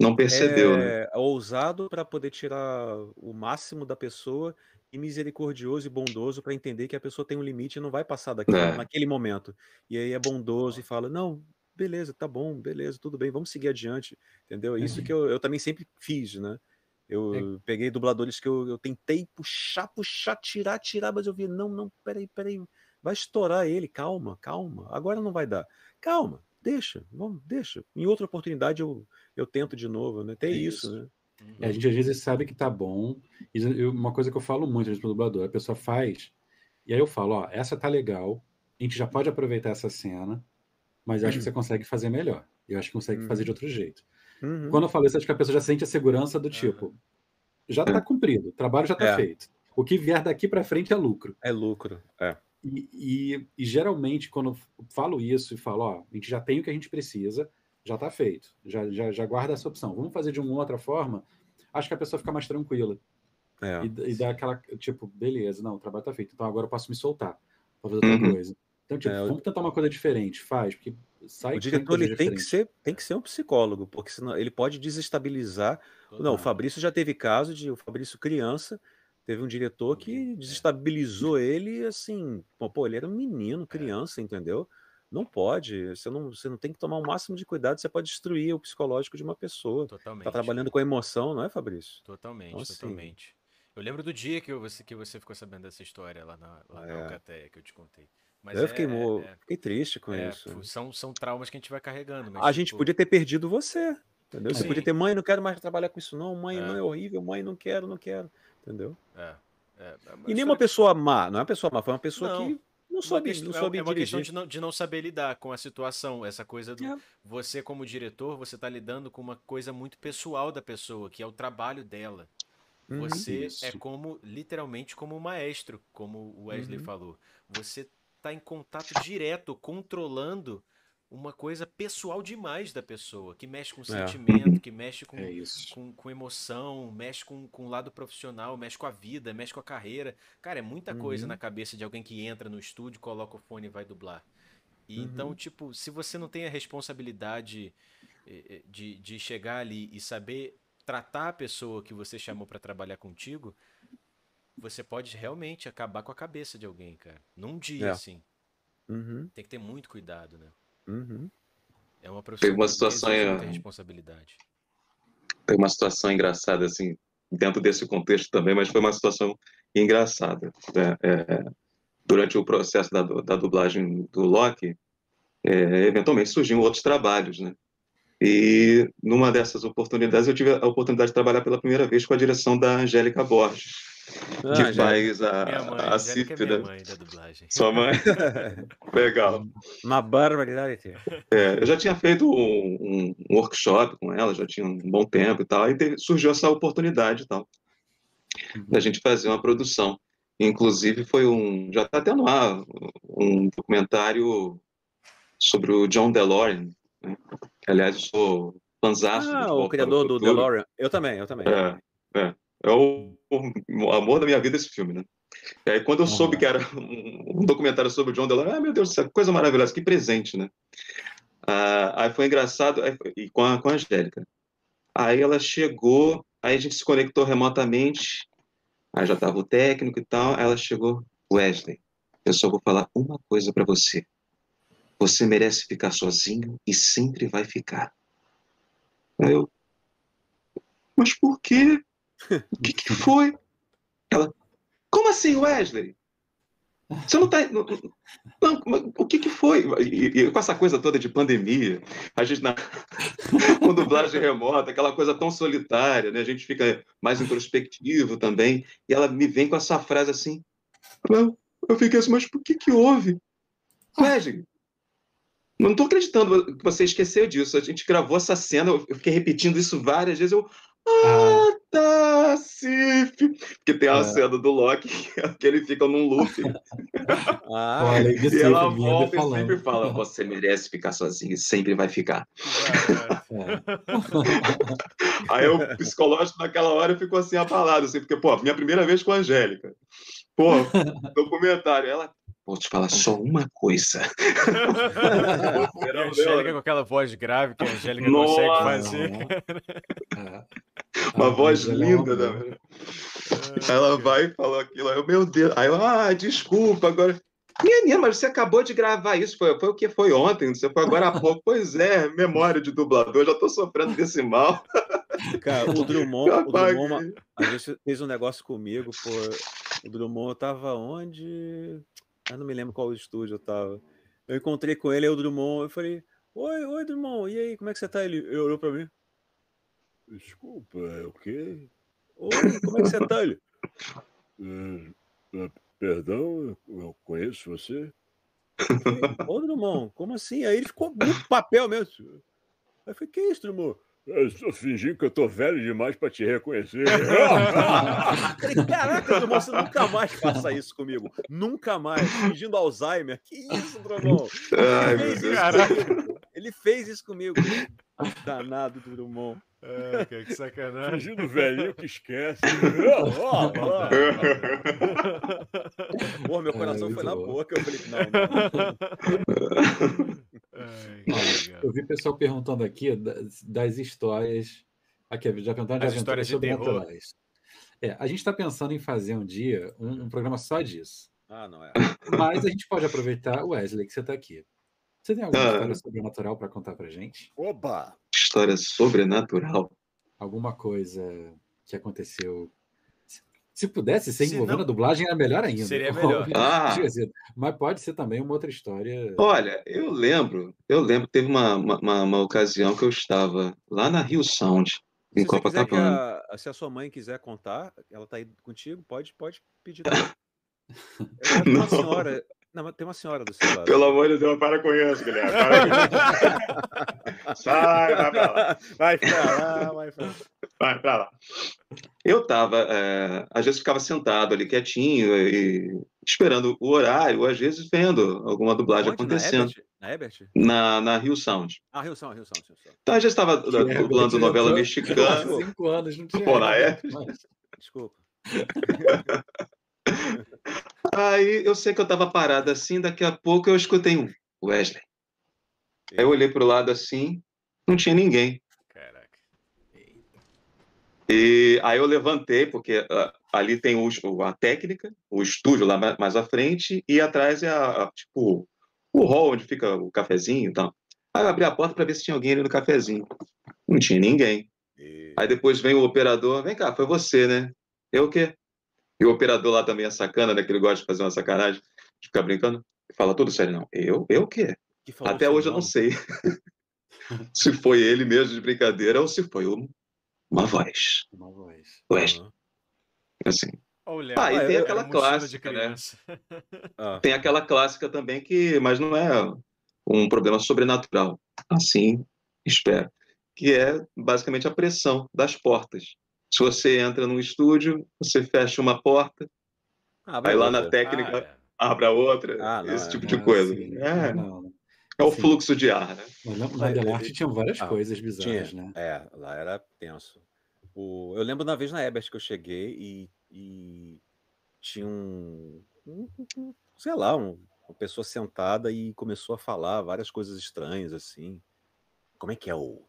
não percebeu, né? é, né? ousado para poder tirar o máximo da pessoa e misericordioso e bondoso para entender que a pessoa tem um limite e não vai passar daquilo é. naquele momento. E aí é bondoso e fala: "Não, beleza, tá bom, beleza, tudo bem, vamos seguir adiante", entendeu? Isso que eu, eu também sempre fiz, né? Eu é. peguei dubladores que eu, eu tentei puxar, puxar, tirar, tirar, mas eu vi, não, não, peraí, peraí, vai estourar ele, calma, calma, agora não vai dar. Calma, deixa, vamos, deixa. Em outra oportunidade eu, eu tento de novo, né? Tem é isso, isso, né? Uhum. A gente às vezes sabe que tá bom. E uma coisa que eu falo muito para o dublador, a pessoa faz, e aí eu falo, ó, essa tá legal, a gente já pode aproveitar essa cena, mas eu acho que você consegue fazer melhor. Eu acho que consegue uhum. fazer de outro jeito. Uhum. Quando eu falo isso, acho que a pessoa já sente a segurança do tipo, já tá cumprido, o trabalho já tá é. feito. O que vier daqui para frente é lucro. É lucro, é. E, e, e, geralmente, quando eu falo isso e falo, ó, a gente já tem o que a gente precisa, já está feito, já, já, já guarda essa opção. Vamos fazer de uma outra forma, acho que a pessoa fica mais tranquila. É. E, e dá aquela, tipo, beleza, não, o trabalho está feito, então agora eu posso me soltar para fazer outra uhum. coisa. Então, tipo, é, vamos tentar uma coisa diferente, faz, porque sai. O diretor ele tem que ser, tem que ser um psicólogo, porque senão ele pode desestabilizar. Total. Não, o Fabrício já teve caso de o Fabrício criança Teve um diretor que é. desestabilizou ele, assim, pô, ele era um menino, é. criança, entendeu? Não pode, você não, você não tem que tomar o máximo de cuidado, você pode destruir o psicológico de uma pessoa. Tá totalmente. Tá trabalhando com a emoção, não é, Fabrício? Totalmente, então, assim, totalmente. Eu lembro do dia que você, que você ficou sabendo dessa história lá na, lá é. na Alcateia, que eu te contei. Mas eu é, fiquei, é, é, fiquei triste com é, isso. São, são traumas que a gente vai carregando. Mas, a tipo... gente podia ter perdido você. Entendeu? Você podia ter, mãe, não quero mais trabalhar com isso, não. Mãe, não é horrível, mãe, não quero, não quero. Entendeu? É. é, é e nem uma pessoa má, não é uma pessoa má, foi uma pessoa não. que não soube, questão, não soube é, é uma questão de não, de não saber lidar com a situação, essa coisa do é. você como diretor, você está lidando com uma coisa muito pessoal da pessoa, que é o trabalho dela. Uhum, você isso. é como literalmente como um maestro, como o Wesley uhum. falou. Você está em contato direto, controlando uma coisa pessoal demais da pessoa, que mexe com é. sentimento, que mexe com, é com, com, emoção, mexe com, com o lado profissional, mexe com a vida, mexe com a carreira. Cara, é muita uhum. coisa na cabeça de alguém que entra no estúdio, coloca o fone e vai dublar. E uhum. Então, tipo, se você não tem a responsabilidade eh, eh, de, de chegar ali e saber tratar a pessoa que você chamou para trabalhar contigo, você pode realmente acabar com a cabeça de alguém, cara. Num dia, é. assim. Uhum. Tem que ter muito cuidado, né? Uhum. É uma profissão Teve uma situação muita responsabilidade. Tem uma situação engraçada, assim, dentro desse contexto também, mas foi uma situação engraçada. Né? É, durante o processo da, da dublagem do Loki, é, eventualmente surgiam outros trabalhos, né? E numa dessas oportunidades eu tive a oportunidade de trabalhar pela primeira vez com a direção da Angélica Borges. Ah, que faz a, minha mãe, a é minha mãe da dublagem. Sua mãe? Legal. Uma barbaridade. É, eu já tinha feito um, um, workshop com ela, já tinha um bom tempo e tal, e teve, surgiu essa oportunidade e tal, uhum. da gente fazer uma produção. Inclusive foi um, já está até no ar, um documentário sobre o John DeLorean, né? Aliás, eu sou fanzaço. Ah, o criador do DeLorean. Eu também, eu também. É, é. É o, o, amor da minha vida esse filme, né? E aí, quando eu soube que era um, um documentário sobre o John DeLorean, ah, meu Deus, coisa maravilhosa, que presente, né? Ah, aí foi engraçado, aí, e com a, com a Angélica. Aí ela chegou, aí a gente se conectou remotamente, aí já estava o técnico e tal, aí ela chegou, Wesley, eu só vou falar uma coisa para você. Você merece ficar sozinho e sempre vai ficar. Aí eu, mas por quê? O que, que foi? Ela, como assim, Wesley? Você não tá. Não, não, o que, que foi? E, e, com essa coisa toda de pandemia, a gente, na, com dublagem remota, aquela coisa tão solitária, né? A gente fica mais introspectivo também. E ela me vem com essa frase assim. Eu, eu fiquei assim, mas por que que houve? Wesley, não estou acreditando que você esqueceu disso. A gente gravou essa cena, eu fiquei repetindo isso várias vezes. Eu, ah. Tá, Sif. Porque tem a é. cena do Loki que ele fica num loop. ah, Olha, e ela volta e sempre fala: Você merece ficar sozinho, sempre vai ficar. É. Aí o psicológico naquela hora ficou assim abalado, assim, porque, pô, minha primeira vez com a Angélica. Pô, documentário, ela Vou te falar só uma coisa. a Angélica com aquela voz grave que a Angélica Nossa. consegue fazer. Uma voz linda, né? Ela vai e falou aquilo. Aí eu, meu Deus. Aí eu, ah, desculpa, agora. Menina, mas você acabou de gravar isso. Foi, foi o que foi ontem? Você foi agora há pouco. Pois é, memória de dublador. Já estou sofrendo desse mal. Cara, o Drummond, o Drummond a gente fez um negócio comigo, pô. O Drummond tava onde? Eu não me lembro qual estúdio eu tava. Eu encontrei com ele, aí o Drummond, eu falei, oi, oi, Drummond, e aí, como é que você tá? Ele, olhou pra mim. Desculpa, é o quê? Oi, como é que você tá? Ele, é, é, perdão, eu conheço você? Ô, Drummond, como assim? Aí ele ficou no papel mesmo. Aí eu falei, que isso, Drummond? Eu estou fingindo que eu estou velho demais para te reconhecer. Caraca, você nunca mais faça isso comigo. Nunca mais. Fingindo Alzheimer. Que isso, Drummond? Ele, fez isso ele fez isso comigo. Danado, Drummond. É, que sacanagem. Fingindo velhinho que esquece. Pô, meu coração foi na boca. Eu falei, não. não. Ai, eu vi o pessoal perguntando aqui das, das histórias. Aqui, já perguntaram de As histórias de terror. É, a gente está pensando em fazer um dia um, um, programa só disso. Ah, não é. Mas a gente pode aproveitar, Wesley, que você está aqui. Você tem alguma ah. história sobrenatural para contar para gente? Opa! História sobrenatural? Alguma coisa que aconteceu se pudesse ser envolvendo a dublagem, era melhor ainda. Seria melhor. Ah. Mas pode ser também uma outra história. Olha, eu lembro, eu lembro, teve uma, uma, uma ocasião que eu estava lá na Rio Sound, em se Copacabana. A, se a sua mãe quiser contar, ela está aí contigo, pode, pode pedir. Eu uma senhora, não, tem uma senhora do seu lado. Pelo amor de Deus, para com isso, Guilherme. Para com isso. Sai, vai pra lá. Vai pra lá, vai pra lá. Vai pra lá. Eu estava, é, às vezes ficava sentado ali quietinho e esperando o horário, ou às vezes vendo alguma dublagem Onde? acontecendo. Na Ebert? Na, na Rio Sound. Ah, Rio Sound, Rio Sound. Rio Sound. Então, às vezes estava dublando novela mexicana. Cinco anos, não tinha. Pô, na Ebert? Desculpa. Aí eu sei que eu estava parado assim, daqui a pouco eu escutei um Wesley. Aí eu olhei para o lado assim, não tinha ninguém. Caraca. E aí eu levantei, porque uh, ali tem o, a técnica, o estúdio lá mais à frente, e atrás é a, a, tipo o hall onde fica o cafezinho e tal. Aí eu abri a porta para ver se tinha alguém ali no cafezinho. Não tinha ninguém. E... Aí depois vem o operador, vem cá, foi você, né? Eu o quê? E o operador lá também é sacana, né? Que ele gosta de fazer uma sacanagem, de ficar brincando. Fala tudo sério, não. Eu? Eu o quê? Até hoje eu não sei se foi ele mesmo de brincadeira ou se foi uma voz. Uma voz. Wesley. Uhum. Assim. Olha, ah, e tem aquela clássica, né? Ah. Tem aquela clássica também que, mas não é um problema sobrenatural. Assim, espero. Que é basicamente a pressão das portas. Se você entra num estúdio, você fecha uma porta, ah, aí lá na técnica ah, é. abre a outra, ah, esse tipo é. de coisa. Sim. É, não, é o fluxo de ar, né? Na, na Delarte tinham várias ah, coisas bizarras, tinha. né? É, lá era tenso. O, eu lembro uma vez na Ebert que eu cheguei e, e tinha um, um, sei lá, um, uma pessoa sentada e começou a falar várias coisas estranhas, assim. Como é que é o,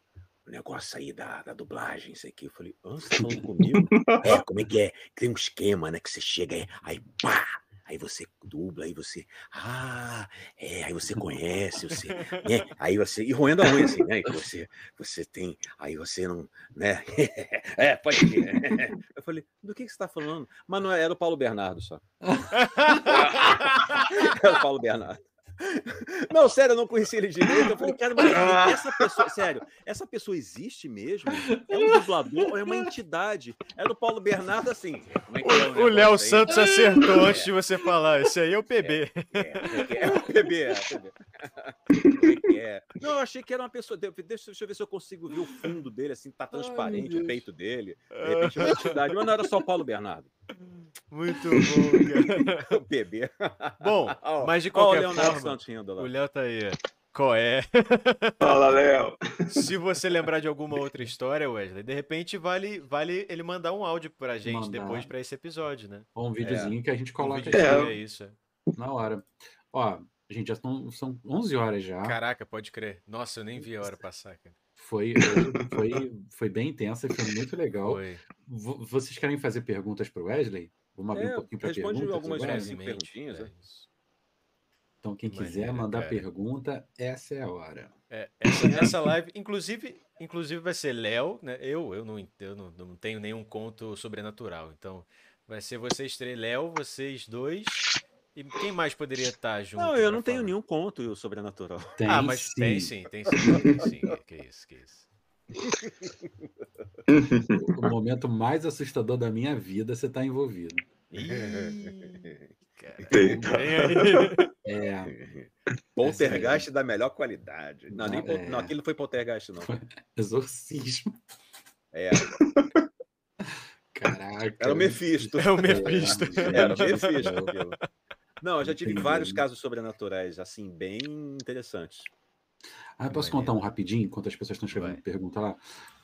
o negócio aí da, da dublagem, isso aqui. Eu falei, ah, você tá falando comigo? é, como é que é? Tem um esquema, né? Que você chega aí, aí pá! Aí você dubla, aí você, ah, é, aí você conhece, você, né? Aí você, e roendo a unha assim, né? Que você, você tem, aí você não, né? é, pode ir. Eu falei, do que, que você está falando? Mas não é, era o Paulo Bernardo só. era o Paulo Bernardo. Não, sério, eu não conhecia ele direito. Eu falei, cara, mas essa pessoa, sério, essa pessoa existe mesmo? É um dublador ou é uma entidade? Era o Paulo Bernardo assim. É, é o Léo Santos acertou é. antes de você falar. Esse aí é o PB. É, é, é o PB, é, o PB. É. Não, eu achei que era uma pessoa. Deixa, deixa eu ver se eu consigo ver o fundo dele, assim, tá transparente Ai, o peito dele. De repente, uma entidade. Mas não era só o Paulo Bernardo. Muito bom, cara. o PB. Bom, mas de qualquer oh, forma, o Léo tá aí. Qual é? Fala, Léo. Se você lembrar de alguma outra história, Wesley, de repente vale, vale ele mandar um áudio pra gente mandar. depois para esse episódio, né? Ou um videozinho é. que a gente coloca um é. é isso. Na hora. Ó, gente, já são, são 11 horas já. Caraca, pode crer. Nossa, eu nem vi a hora passar, cara. Foi, foi, foi bem intensa, foi muito legal. Foi. Vocês querem fazer perguntas para o Wesley? Vamos abrir é, um pouquinho para perguntas. Responde algumas perguntinhas. É então, quem quiser mandar cara. pergunta, essa é a hora. É, essa, essa live, inclusive, inclusive vai ser Léo, né? Eu, eu, não, eu não, não tenho nenhum conto sobrenatural. Então, vai ser vocês três, Léo, vocês dois e quem mais poderia estar junto? Não, eu não tenho nenhum conto sobrenatural. Tem ah, mas sim. tem sim, tem sim, tem sim. que isso, que isso. o momento mais assustador da minha vida você está envolvido. Ih, é. Poltergeist da melhor qualidade. Não, nem é. não, aquilo não foi poltergeist, não. Exorcismo. É. Caraca. Era o Mephisto. É o Mephisto. É, era o Mephisto. Não, eu já tive vários casos sobrenaturais, assim, bem interessantes. Ah, posso contar um rapidinho, enquanto as pessoas estão escrevendo pergunta lá?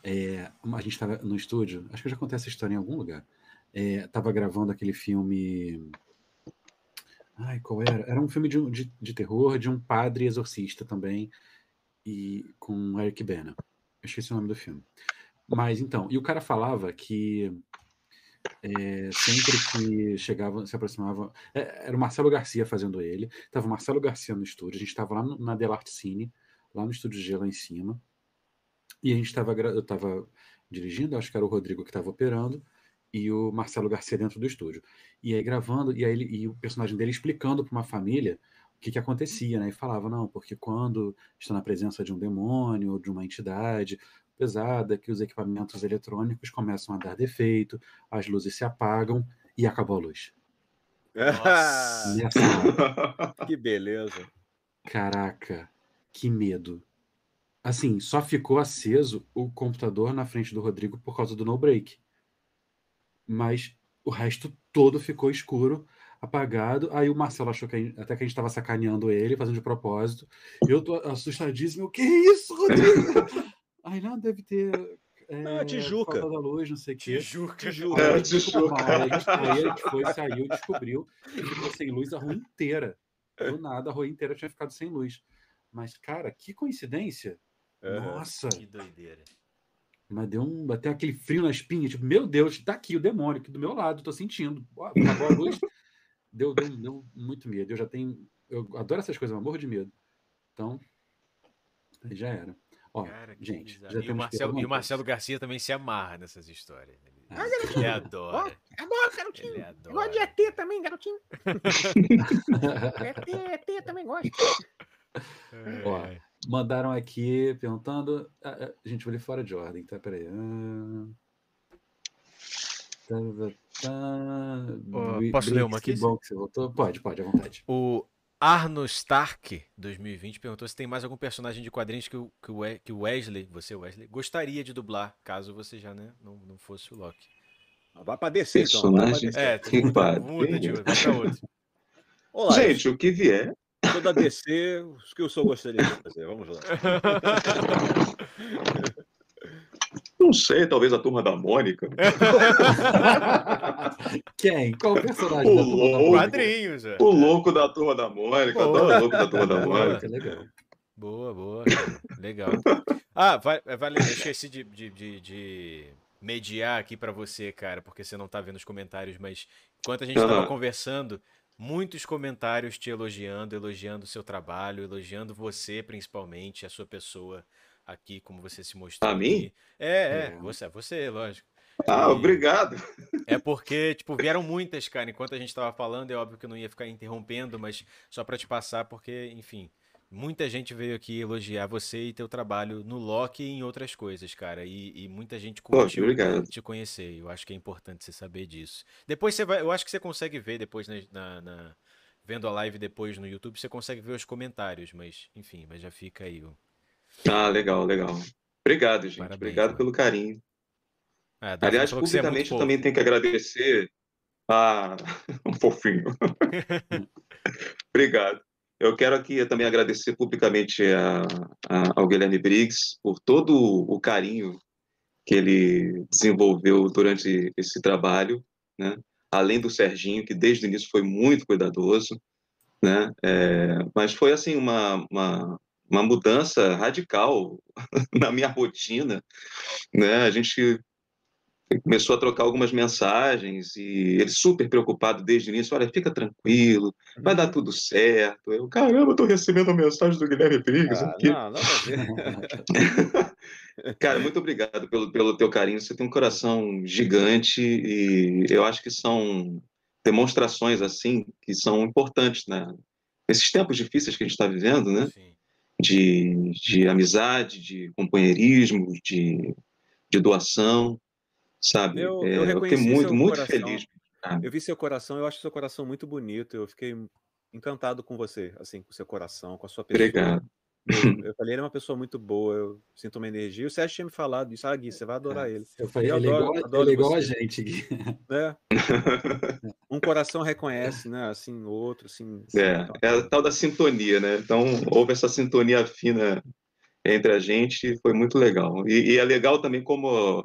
É, a gente estava no estúdio, acho que eu já contei essa história em algum lugar. Estava é, gravando aquele filme. Ai, qual era? Era um filme de, de, de, terror de um padre exorcista também, e com Eric Bana. Eu esqueci o nome do filme. Mas então, e o cara falava que é, sempre que chegava, se aproximava. É, era o Marcelo Garcia fazendo ele. Tava o Marcelo Garcia no estúdio. A gente estava lá no, na Delarte Cine, lá no estúdio G, lá em cima. E a gente estava. Eu estava dirigindo, acho que era o Rodrigo que estava operando, e o Marcelo Garcia dentro do estúdio. E aí gravando, e aí ele, e o personagem dele explicando para uma família o que, que acontecia, né? E falava, não, porque quando está na presença de um demônio ou de uma entidade, pesada, que os equipamentos eletrônicos começam a dar defeito, as luzes se apagam e acabou a luz. que beleza. Caraca, que medo. Assim, só ficou aceso o computador na frente do Rodrigo por causa do no break. Mas o resto todo ficou escuro, apagado. Aí o Marcelo achou que gente, até que a gente estava sacaneando ele, fazendo de propósito. Eu tô assustadíssimo. Que isso, Rodrigo? Ai, não, deve ter. É, não, Tijuca. Da luz, não sei quê. Tijuca. Tijuca. É, Tijuca. Aí, aí a gente foi, saiu, descobriu e ficou sem luz a rua inteira. Do nada, a rua inteira tinha ficado sem luz. Mas, cara, que coincidência. Nossa. Que doideira. Mas deu um. Bateu aquele frio na espinha. Tipo, meu Deus, tá aqui o demônio, aqui do meu lado, tô sentindo. Acabou a luz. deu, deu, deu muito medo. Eu já tenho. Eu adoro essas coisas, mas morro de medo. Então, aí já era. Ó, Cara, gente, já e, o Marcelo, e o Marcelo Garcia também se amarra nessas histórias. Ele, ah, ele adora. Oh, adoro, garotinho. Ele adora. Gosto de ET também, garotinho. ET, ET também gosto. É. Ó, mandaram aqui perguntando. A, ah, ah, gente, vou ler fora de ordem, tá? Peraí. Ah, Oh, posso ler uma aqui? Bom que você voltou. Pode, pode, à vontade. O Arno Stark, 2020, perguntou se tem mais algum personagem de quadrinhos que o, que o Wesley, você Wesley, gostaria de dublar, caso você já né, não, não fosse o Loki. Vai pra descer, personagem então. É, que muda, muda de outro, vai pra outro. Olá, Gente, o que vier. Toda DC, o que o senhor gostaria de fazer? Vamos lá. Não sei, talvez a turma da Mônica. Quem? Qual personagem o da turma louco, da Quadrinhos, é. O louco da turma da Mônica. Boa. o louco da turma da Mônica. Legal. Boa, boa. Legal. Ah, vai, vale, eu esqueci de, de, de, de mediar aqui para você, cara, porque você não tá vendo os comentários, mas enquanto a gente estava uhum. conversando, muitos comentários te elogiando, elogiando o seu trabalho, elogiando você principalmente, a sua pessoa aqui, como você se mostrou. A mim? É, é, você, você, lógico. Ah, e obrigado. É porque, tipo, vieram muitas, cara. Enquanto a gente tava falando, é óbvio que eu não ia ficar interrompendo, mas só para te passar, porque, enfim, muita gente veio aqui elogiar você e teu trabalho no Loki e em outras coisas, cara. E, e muita gente curtiu te conhecer. Eu acho que é importante você saber disso. Depois você vai. Eu acho que você consegue ver depois na, na, na vendo a live depois no YouTube, você consegue ver os comentários, mas enfim, mas já fica aí. Ah, legal, legal. Obrigado, gente. Parabéns, Obrigado mano. pelo carinho. É, Aliás, é publicamente é eu também tenho que agradecer a um fofinho. Obrigado. Eu quero aqui também agradecer publicamente a, a, ao Guilherme Briggs por todo o carinho que ele desenvolveu durante esse trabalho, né? além do Serginho, que desde o início foi muito cuidadoso, né? É, mas foi assim uma, uma, uma mudança radical na minha rotina, né? A gente começou a trocar algumas mensagens e ele super preocupado desde o início, olha, fica tranquilo, vai dar uhum. tudo certo. Eu, caramba, estou recebendo a mensagem do Guilherme Briggs ah, aqui. Não, não Cara, muito obrigado pelo, pelo teu carinho, você tem um coração gigante e eu acho que são demonstrações assim que são importantes, né? Nesses tempos difíceis que a gente está vivendo, né? Sim de, de amizade, de companheirismo, de, de doação, sabe? Eu, eu, é, eu fiquei muito, muito coração. feliz. Eu vi seu coração, eu acho seu coração muito bonito, eu fiquei encantado com você, assim, com seu coração, com a sua pessoa. Obrigado. Eu, falei, ele é uma pessoa muito boa, eu sinto uma energia. O Sérgio tinha me falado disso, ah, Gui, você vai adorar é, ele. Eu falei, eu ele, adoro, é igual, adoro ele é igual a gente, Gui. É. Um coração reconhece, né? Assim, outro, assim. É, assim, é a tal da sintonia, né? Então, houve essa sintonia fina entre a gente, foi muito legal. E, e é legal também como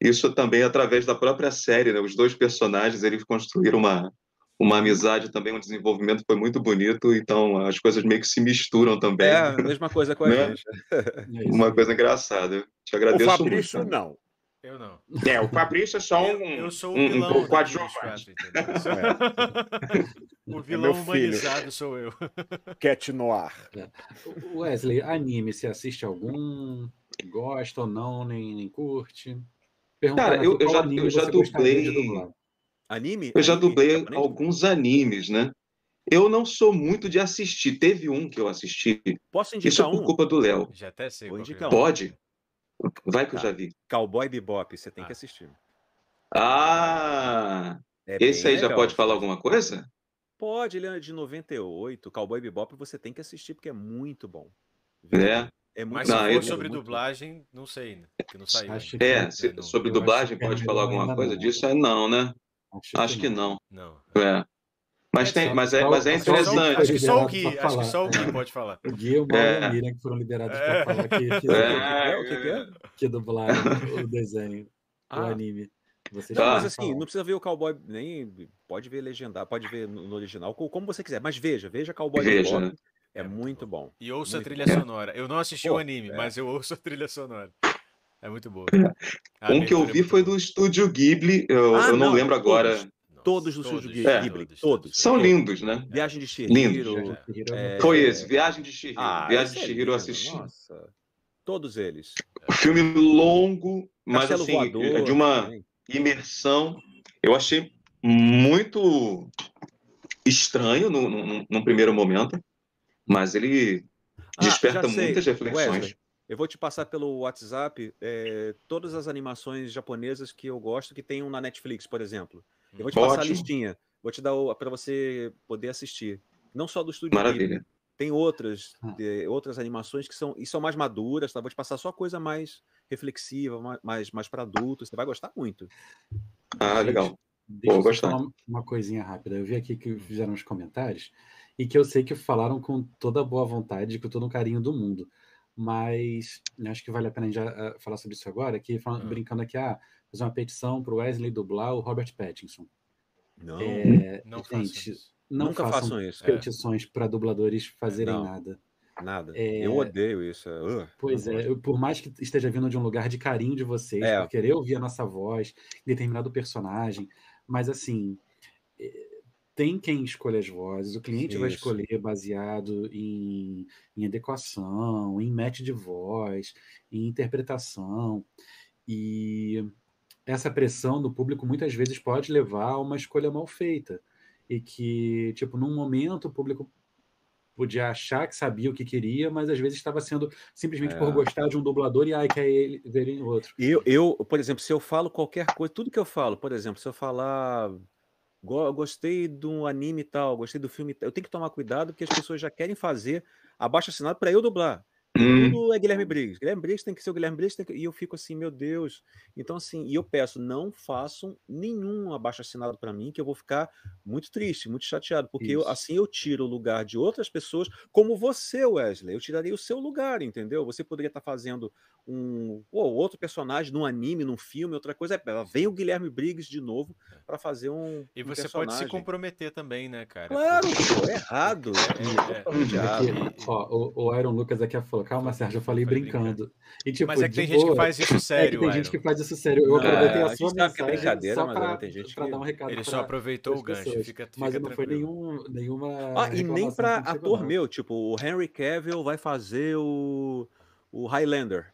isso também através da própria série, né? Os dois personagens, eles construíram uma, uma amizade também, um desenvolvimento foi muito bonito, então as coisas meio que se misturam também. É, a mesma coisa com a né? gente. É uma coisa engraçada. te agradeço o Fabrício, muito. não. Eu não. É, o Fabrício é só um, eu, eu sou o um, vilão um coadjuvante. É. O vilão é humanizado sou eu. Cat Noir. É. Wesley, anime, você assiste algum? Gosta ou não, nem, nem curte? Cara, eu, eu já, eu já dublei. Anime? Eu já anime dublei japonês? alguns animes, né? Eu não sou muito de assistir. Teve um que eu assisti. Posso indicar Isso é por um? culpa do Léo. Já até sei. Vou indicar um. Pode? Vai que tá. eu já vi. Cowboy Bebop, você tem ah. que assistir. Ah! É esse aí legal. já pode falar alguma coisa? Pode, ele é de 98. Cowboy Bebop você tem que assistir porque é muito bom. É. É muito Mas se for sobre dublagem, não sei, né? Que não saiu. É, se, sobre dublagem pode falar alguma coisa disso? É não, né? Acho, acho que não. Não. É. Mas, tem, mas, é, mas é interessante. Acho que só o Gui, acho que só o Gui pode falar. O Gui e o Mauro é. Miriam que foram liberados é. para falar que, que, é. que, que, é? que dublaram o desenho, ah. o anime. Você não, mas assim, não precisa ver o Cowboy, nem pode ver legendar, pode ver no, original, como você quiser, mas veja, veja Cowboy veja. Né? É, é, muito bom. E ouça muito a trilha bom. sonora. Eu não assisti Pô, o anime, é. mas eu ouço a trilha sonora. É muito boa. um que eu vi foi do estúdio Ghibli, eu, ah, eu não, não, lembro agora. Todos do todos, Estúdio é, Ghibli, todos, todos. São lindos, né? Viagem de Shihiro. Lindos. É... Foi esse, Viagem de Shihiro. Ah, Viagem de Shihiro eu assisti. Nossa. Todos eles. Filme longo, mas Castelo assim, voador, de uma também. imersão. Eu achei muito estranho no, no, primeiro momento, mas ele ah, desperta muitas reflexões. Wesley, Eu vou te passar pelo WhatsApp é, todas as animações japonesas que eu gosto que tem um na Netflix, por exemplo. Eu vou te Ótimo. passar a listinha. Vou te dar para você poder assistir. Não só do estúdio. Maravilha. Tem outras, ah. de, outras animações que são, e são mais maduras, tá? Vou te passar só coisa mais reflexiva, mais, mais para adultos. Você vai gostar muito. Ah, Gente, legal. Deixa eu gostar. falar uma coisinha rápida. Eu vi aqui que fizeram os comentários e que eu sei que falaram com toda a boa vontade, com todo o carinho do mundo. Mas acho que vale a pena a gente já uh, falar sobre isso agora, que falando, uhum. brincando aqui, ah, fazer uma petição para o Wesley dublar o Robert Pattinson. Não, é, não gente, não Nunca façam, façam isso. Petições é. para dubladores fazerem não, nada. Nada. É... Eu odeio isso. Uh, pois é, eu, por mais que esteja vindo de um lugar de carinho de vocês, é. por querer ouvir a nossa voz, determinado personagem, mas assim, eh, tem quem escolhe as vozes, o cliente isso. vai escolher baseado em, em adequação, em match de voz, em interpretação. E essa pressão do público muitas vezes pode levar a uma escolha mal feita e que, tipo, num momento o público podia achar que sabia o que queria, mas às vezes estava sendo simplesmente é. por gostar de um dublador e ai, quer ele ver em outro. Eu, eu, por exemplo, se eu falo qualquer coisa, tudo que eu falo, por exemplo, se eu falar gostei do anime tal, gostei do filme, eu tenho que tomar cuidado porque as pessoas já querem fazer abaixo assinado para eu dublar. Hum. Tudo é Guilherme Briggs. Guilherme Briggs tem que ser o Guilherme Briggs, que... e eu fico assim, meu Deus. Então, assim, e eu peço, não façam nenhum abaixo assinado para mim, que eu vou ficar muito triste, muito chateado, porque eu, assim eu tiro o lugar de outras pessoas, como você, Wesley. Eu tiraria o seu lugar, entendeu? Você poderia estar tá fazendo um pô, outro personagem num anime, num filme, outra coisa. É, vem o Guilherme Briggs de novo para fazer um. E você um pode se comprometer também, né, cara? Claro, pô, é errado. É, é, é, ó, o, o Iron Lucas aqui falou: calma, Sérgio, eu falei brincando. E, tipo, mas é que tem boa, gente que faz isso sério. É que tem gente que faz isso sério. Eu aproveitei a sua mensagem brincadeira, só para tem gente que... dar um recado. Ele só aproveitou o gancho, fica, fica Mas não foi nenhum, nenhuma. Ah, e nem para ator meu, tipo, o Henry Cavill vai fazer o, o Highlander.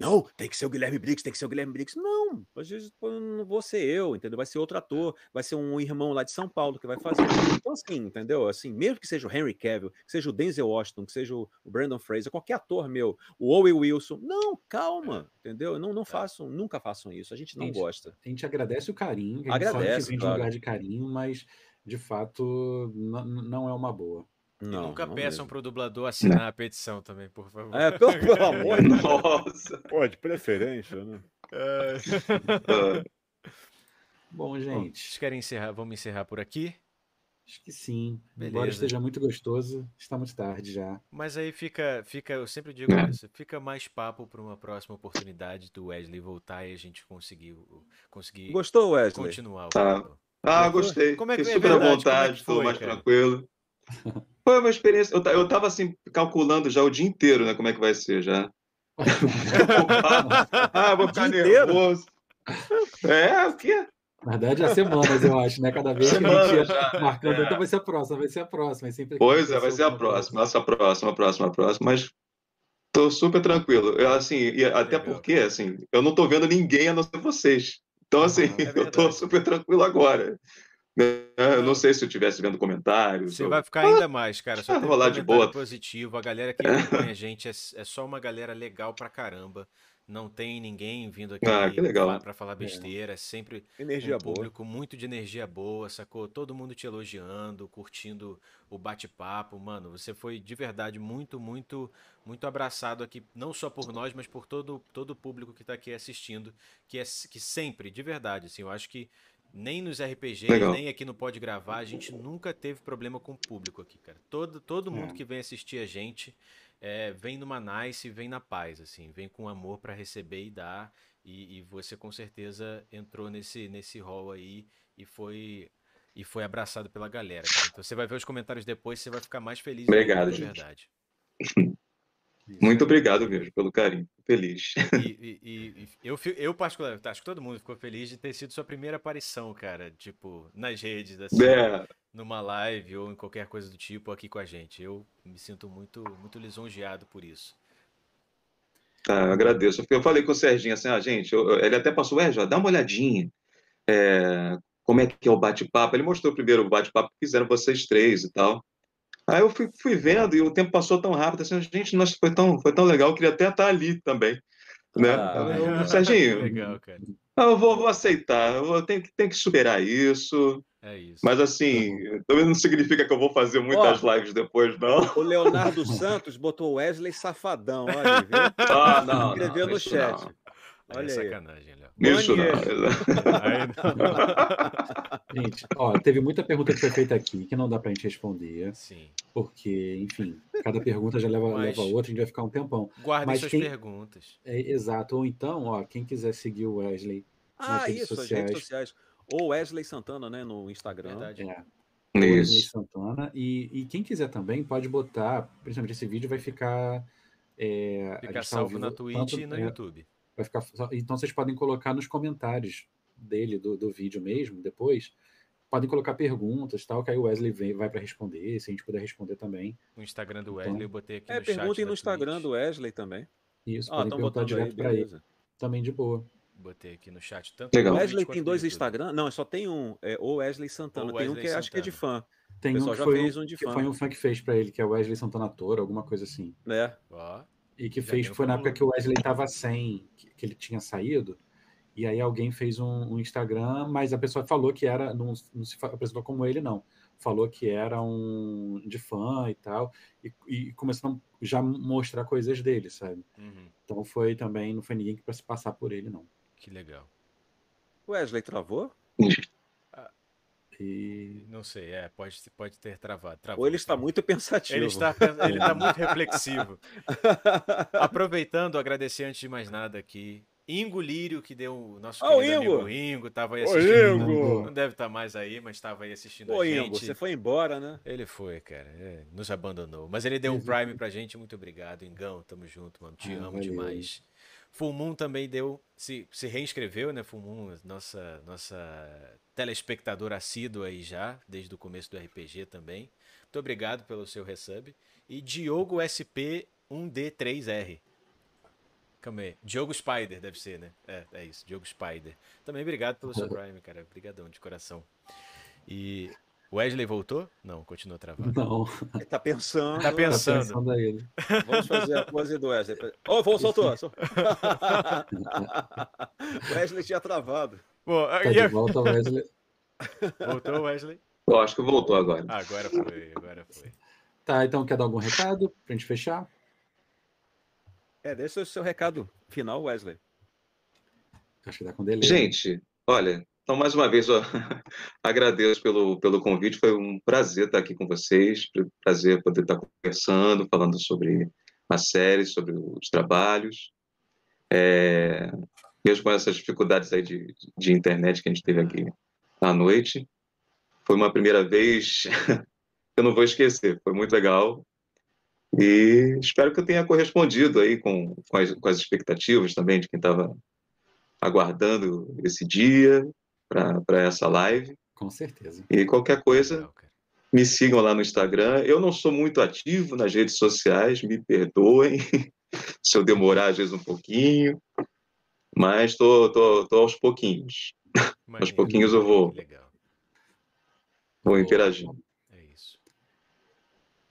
Não, tem que ser o Guilherme Briggs, tem que ser o Guilherme Briggs. Não, às vezes não vou ser eu, entendeu? Vai ser outro ator, vai ser um irmão lá de São Paulo que vai fazer. Então, assim, entendeu? Assim, mesmo que seja o Henry Cavill, que seja o Denzel Washington, que seja o Brandon Fraser, qualquer ator meu, o Owen Wilson, não, calma, entendeu? Não, não é. façam, nunca façam isso. A gente não a gente, gosta. A gente agradece o carinho, a gente agradece, sabe que vem claro. de um lugar de carinho, mas de fato não é uma boa. Não, nunca não peçam para o dublador assinar a petição também, por favor. É, pelo, pelo amor de Nossa. Pô, de preferência, né? É. Bom, gente. Vocês querem encerrar? Vamos encerrar por aqui? Acho que sim. Beleza. Embora esteja muito gostoso, está muito tarde já. Mas aí fica, fica eu sempre digo isso, fica mais papo para uma próxima oportunidade do Wesley voltar e a gente conseguir, conseguir Gostou, Wesley? continuar o tá. papo. Ah, gostei. Como é que, Fiquei é super à vontade, estou é mais cara? tranquilo. Foi uma experiência. Eu, eu tava assim, calculando já o dia inteiro, né? Como é que vai ser já. ah, vou ficar nervoso. É, o quê? Na verdade, é semanas, eu acho, né? Cada vez que a gente ia marcando, é. então vai ser a próxima, vai ser a próxima. É sempre pois é, vai ser a próxima, nossa próxima, a próxima, a próxima, mas tô super tranquilo. Eu, assim, e até porque, assim, eu não tô vendo ninguém a não ser vocês. Então, assim, é eu tô super tranquilo agora. É, eu não sei se eu estivesse vendo comentários. Você ou... vai ficar ainda mais, cara. Só lá de boa. positivo. A galera que acompanha a gente é, é, só uma galera legal pra caramba. Não tem ninguém vindo aqui ah, para falar é. besteira. É sempre energia um público boa. muito de energia boa, sacou? Todo mundo te elogiando, curtindo o bate-papo. Mano, você foi de verdade muito, muito, muito abraçado aqui, não só por nós, mas por todo, todo o público que está aqui assistindo, que é que sempre, de verdade, assim, eu acho que nem nos RPGs, Legal. nem aqui no Pode Gravar, a gente nunca teve problema com o público aqui, cara. Todo, todo mundo é. que vem assistir a gente é, vem numa nice, vem na paz, assim, vem com amor para receber e dar. E, e, você com certeza entrou nesse, nesse hall aí e foi e foi abraçado pela galera. Cara. Então você vai ver os comentários depois, você vai ficar mais feliz. Obrigado, gente. verdade. Muito obrigado mesmo pelo carinho. Feliz. E, e, e, eu, eu, particularmente, acho que todo mundo ficou feliz de ter sido sua primeira aparição, cara. Tipo, nas redes, assim, é. numa live ou em qualquer coisa do tipo aqui com a gente. Eu me sinto muito, muito lisonjeado por isso. Ah, eu agradeço. Eu falei com o Serginho assim, ah, gente, eu, ele até passou, é, já dá uma olhadinha. É, como é que é o bate-papo? Ele mostrou primeiro o bate-papo que fizeram vocês três e tal. Aí eu fui, fui vendo e o tempo passou tão rápido, assim, gente, nossa, foi tão, foi tão legal, eu queria até estar ali também. Né? Ah, eu, Serginho, legal, cara. eu vou, vou aceitar, eu vou, tenho, tenho que superar isso. É isso. Mas assim, também não significa que eu vou fazer muitas Ó, lives depois, não. O Leonardo Santos botou Wesley Safadão, olha, viu? Ah, não. Escreveu não, no chat. Não. Olha é sacanagem, Léo. Isso não. gente, ó, teve muita pergunta que foi feita aqui que não dá pra gente responder. Sim. Porque, enfim, cada pergunta já leva, Mas... leva a outra, a gente vai ficar um tempão. Guardem Mas suas quem... perguntas. É, exato. Ou então, ó, quem quiser seguir o Wesley ah, nas redes isso, sociais. redes sociais. Ou Wesley Santana, né, no Instagram. Verdade. É. Wesley Santana. E, e quem quiser também pode botar, principalmente esse vídeo vai ficar. É, Fica tá salvo na Twitch tanto, e no é, YouTube. Vai ficar, então vocês podem colocar nos comentários dele, do, do vídeo mesmo, depois. Podem colocar perguntas, tal, que aí o Wesley vem, vai para responder, se a gente puder responder também. O Instagram do Wesley então, eu botei aqui é, no chat. É, perguntem no Instagram Twitch. do Wesley também. Isso, ah, podem perguntar direto para ele. Também de boa. Botei aqui no chat. Tanto Legal. O Wesley tem dois Instagram? Não, só tem um. É o Wesley Santana. O Wesley tem um que Santana. acho que é de fã. Tem um que já fez um de fã. Foi um fã que fez para ele, que é o Wesley Santana Ator, alguma coisa assim. É. Ó. E que fez, foi na época que o Wesley estava sem, que, que, ele tinha saído. E aí alguém fez um, um Instagram, mas a pessoa falou que era, não, não, se apresentou como ele, não. Falou que era um de fã e tal. E, e começou a já mostrar coisas dele, sabe? Uhum. Então foi também, não foi ninguém que para se passar por ele, não. Que legal. Wesley travou? E... Não sei, é, pode, pode ter travado. Ou ele está muito pensativo. Ele está, ele está muito reflexivo. Aproveitando, agradecer antes de mais nada aqui. Ingo Lírio, que deu o nosso oh, Ingo. amigo Ingo, estava aí assistindo. Ingo. Não deve estar tá mais aí, mas estava aí assistindo Ô, a gente. Ingo, você foi embora, né? Ele foi, cara. É, nos abandonou. Mas ele deu um Prime pra gente. Muito obrigado, Ingão. Tamo junto, mano. Te ah, amo valeu. demais. Full Moon também deu, se, se reinscreveu, né? Full Moon, nossa, nossa telespectadora assídua aí já, desde o começo do RPG também. Muito obrigado pelo seu resub. E Diogo SP 1D3R. Calma aí. Diogo Spider, deve ser, né? É, é isso. Diogo Spider. Também obrigado pelo seu Prime, cara. Obrigadão de coração. E Wesley voltou? Não, continua travado. Não. Ele tá pensando. Tá pensando. Tá pensando ele. Vamos fazer a pose do Wesley. Ô, oh, soltou. Wesley tinha travado. Bom, tá de volta, Wesley. Voltou, Wesley? Eu acho que voltou agora. Ah, agora foi, agora foi. Tá, então quer dar algum recado pra gente fechar? É, deixa o seu recado final, Wesley. Acho que dá com delay. Gente, olha, então, mais uma vez, ó, agradeço pelo, pelo convite. Foi um prazer estar aqui com vocês, prazer poder estar conversando, falando sobre a série, sobre os trabalhos. É, mesmo com essas dificuldades aí de, de internet que a gente teve aqui à noite, foi uma primeira vez que eu não vou esquecer. Foi muito legal. E espero que eu tenha correspondido aí com, com, as, com as expectativas também de quem estava aguardando esse dia para essa live. Com certeza. E qualquer coisa, me sigam lá no Instagram. Eu não sou muito ativo nas redes sociais, me perdoem se eu demorar às vezes um pouquinho, mas tô, tô, tô aos pouquinhos. Maneiro, aos pouquinhos eu vou, legal. vou interagir. É isso.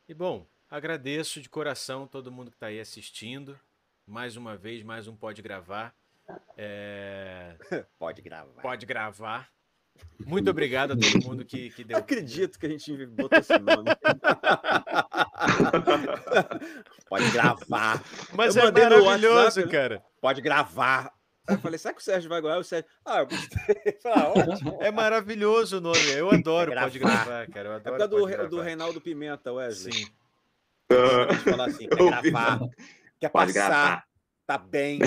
E bom, agradeço de coração todo mundo que está aí assistindo. Mais uma vez, mais um Pode Gravar. É... Pode gravar. Pode gravar. Muito obrigado a todo mundo que, que deu. acredito que a gente botou esse nome. Pode gravar. Mas eu é maravilhoso, WhatsApp, né? cara. Pode gravar. Eu falei, será que o Sérgio vai ganhar? O Sérgio, ah, eu gostei. Ah, é maravilhoso o nome. Eu adoro gravar. Pode Gravar, cara. Eu adoro é do, gravar. do Reinaldo Pimenta, Wesley. Sim. Uh, falar assim, quer gravar, quer passar. Gravar tá bem.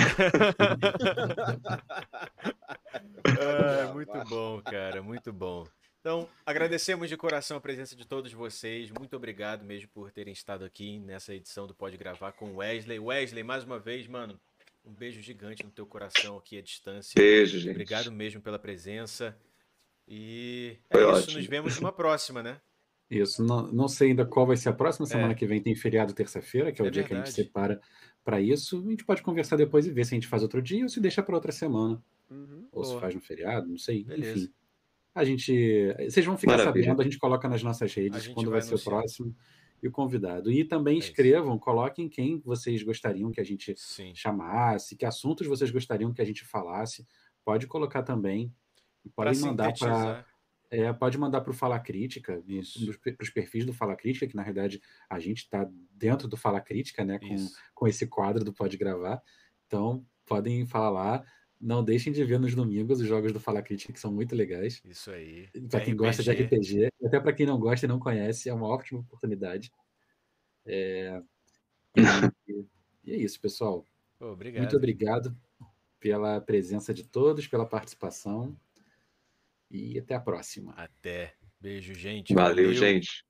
é, muito bom, cara, muito bom. Então, agradecemos de coração a presença de todos vocês. Muito obrigado mesmo por terem estado aqui nessa edição do Pode Gravar com Wesley. Wesley, mais uma vez, mano, um beijo gigante no teu coração aqui à distância. Beijo, gente. Obrigado mesmo pela presença. E é Foi isso, ótimo. nos vemos numa próxima, né? Isso, não, não sei ainda qual vai ser a próxima semana é. que vem, tem feriado terça-feira, que é o é dia verdade. que a gente separa para isso. A gente pode conversar depois e ver se a gente faz outro dia ou se deixa para outra semana. Uhum. Ou Boa. se faz no feriado, não sei. Beleza. Enfim. A gente. Vocês vão ficar Maravilha. sabendo, a gente coloca nas nossas redes quando vai, vai ser o próximo. E o convidado. E também é escrevam, coloquem quem vocês gostariam que a gente Sim. chamasse, que assuntos vocês gostariam que a gente falasse. Pode colocar também. Podem mandar para. É, pode mandar para o Fala Crítica, para os perfis do Fala Crítica, que na verdade a gente está dentro do Fala Crítica, né? Com, com esse quadro do Pode Gravar. Então, podem falar lá. Não deixem de ver nos domingos os jogos do Fala Crítica, que são muito legais. Isso aí. Para quem gosta de RPG, até para quem não gosta e não conhece, é uma ótima oportunidade. É... E, e, é isso, pessoal. obrigado. Muito obrigado pela presença de todos, pela participação. E até a próxima. Até. Beijo, gente. Valeu, Valeu. gente.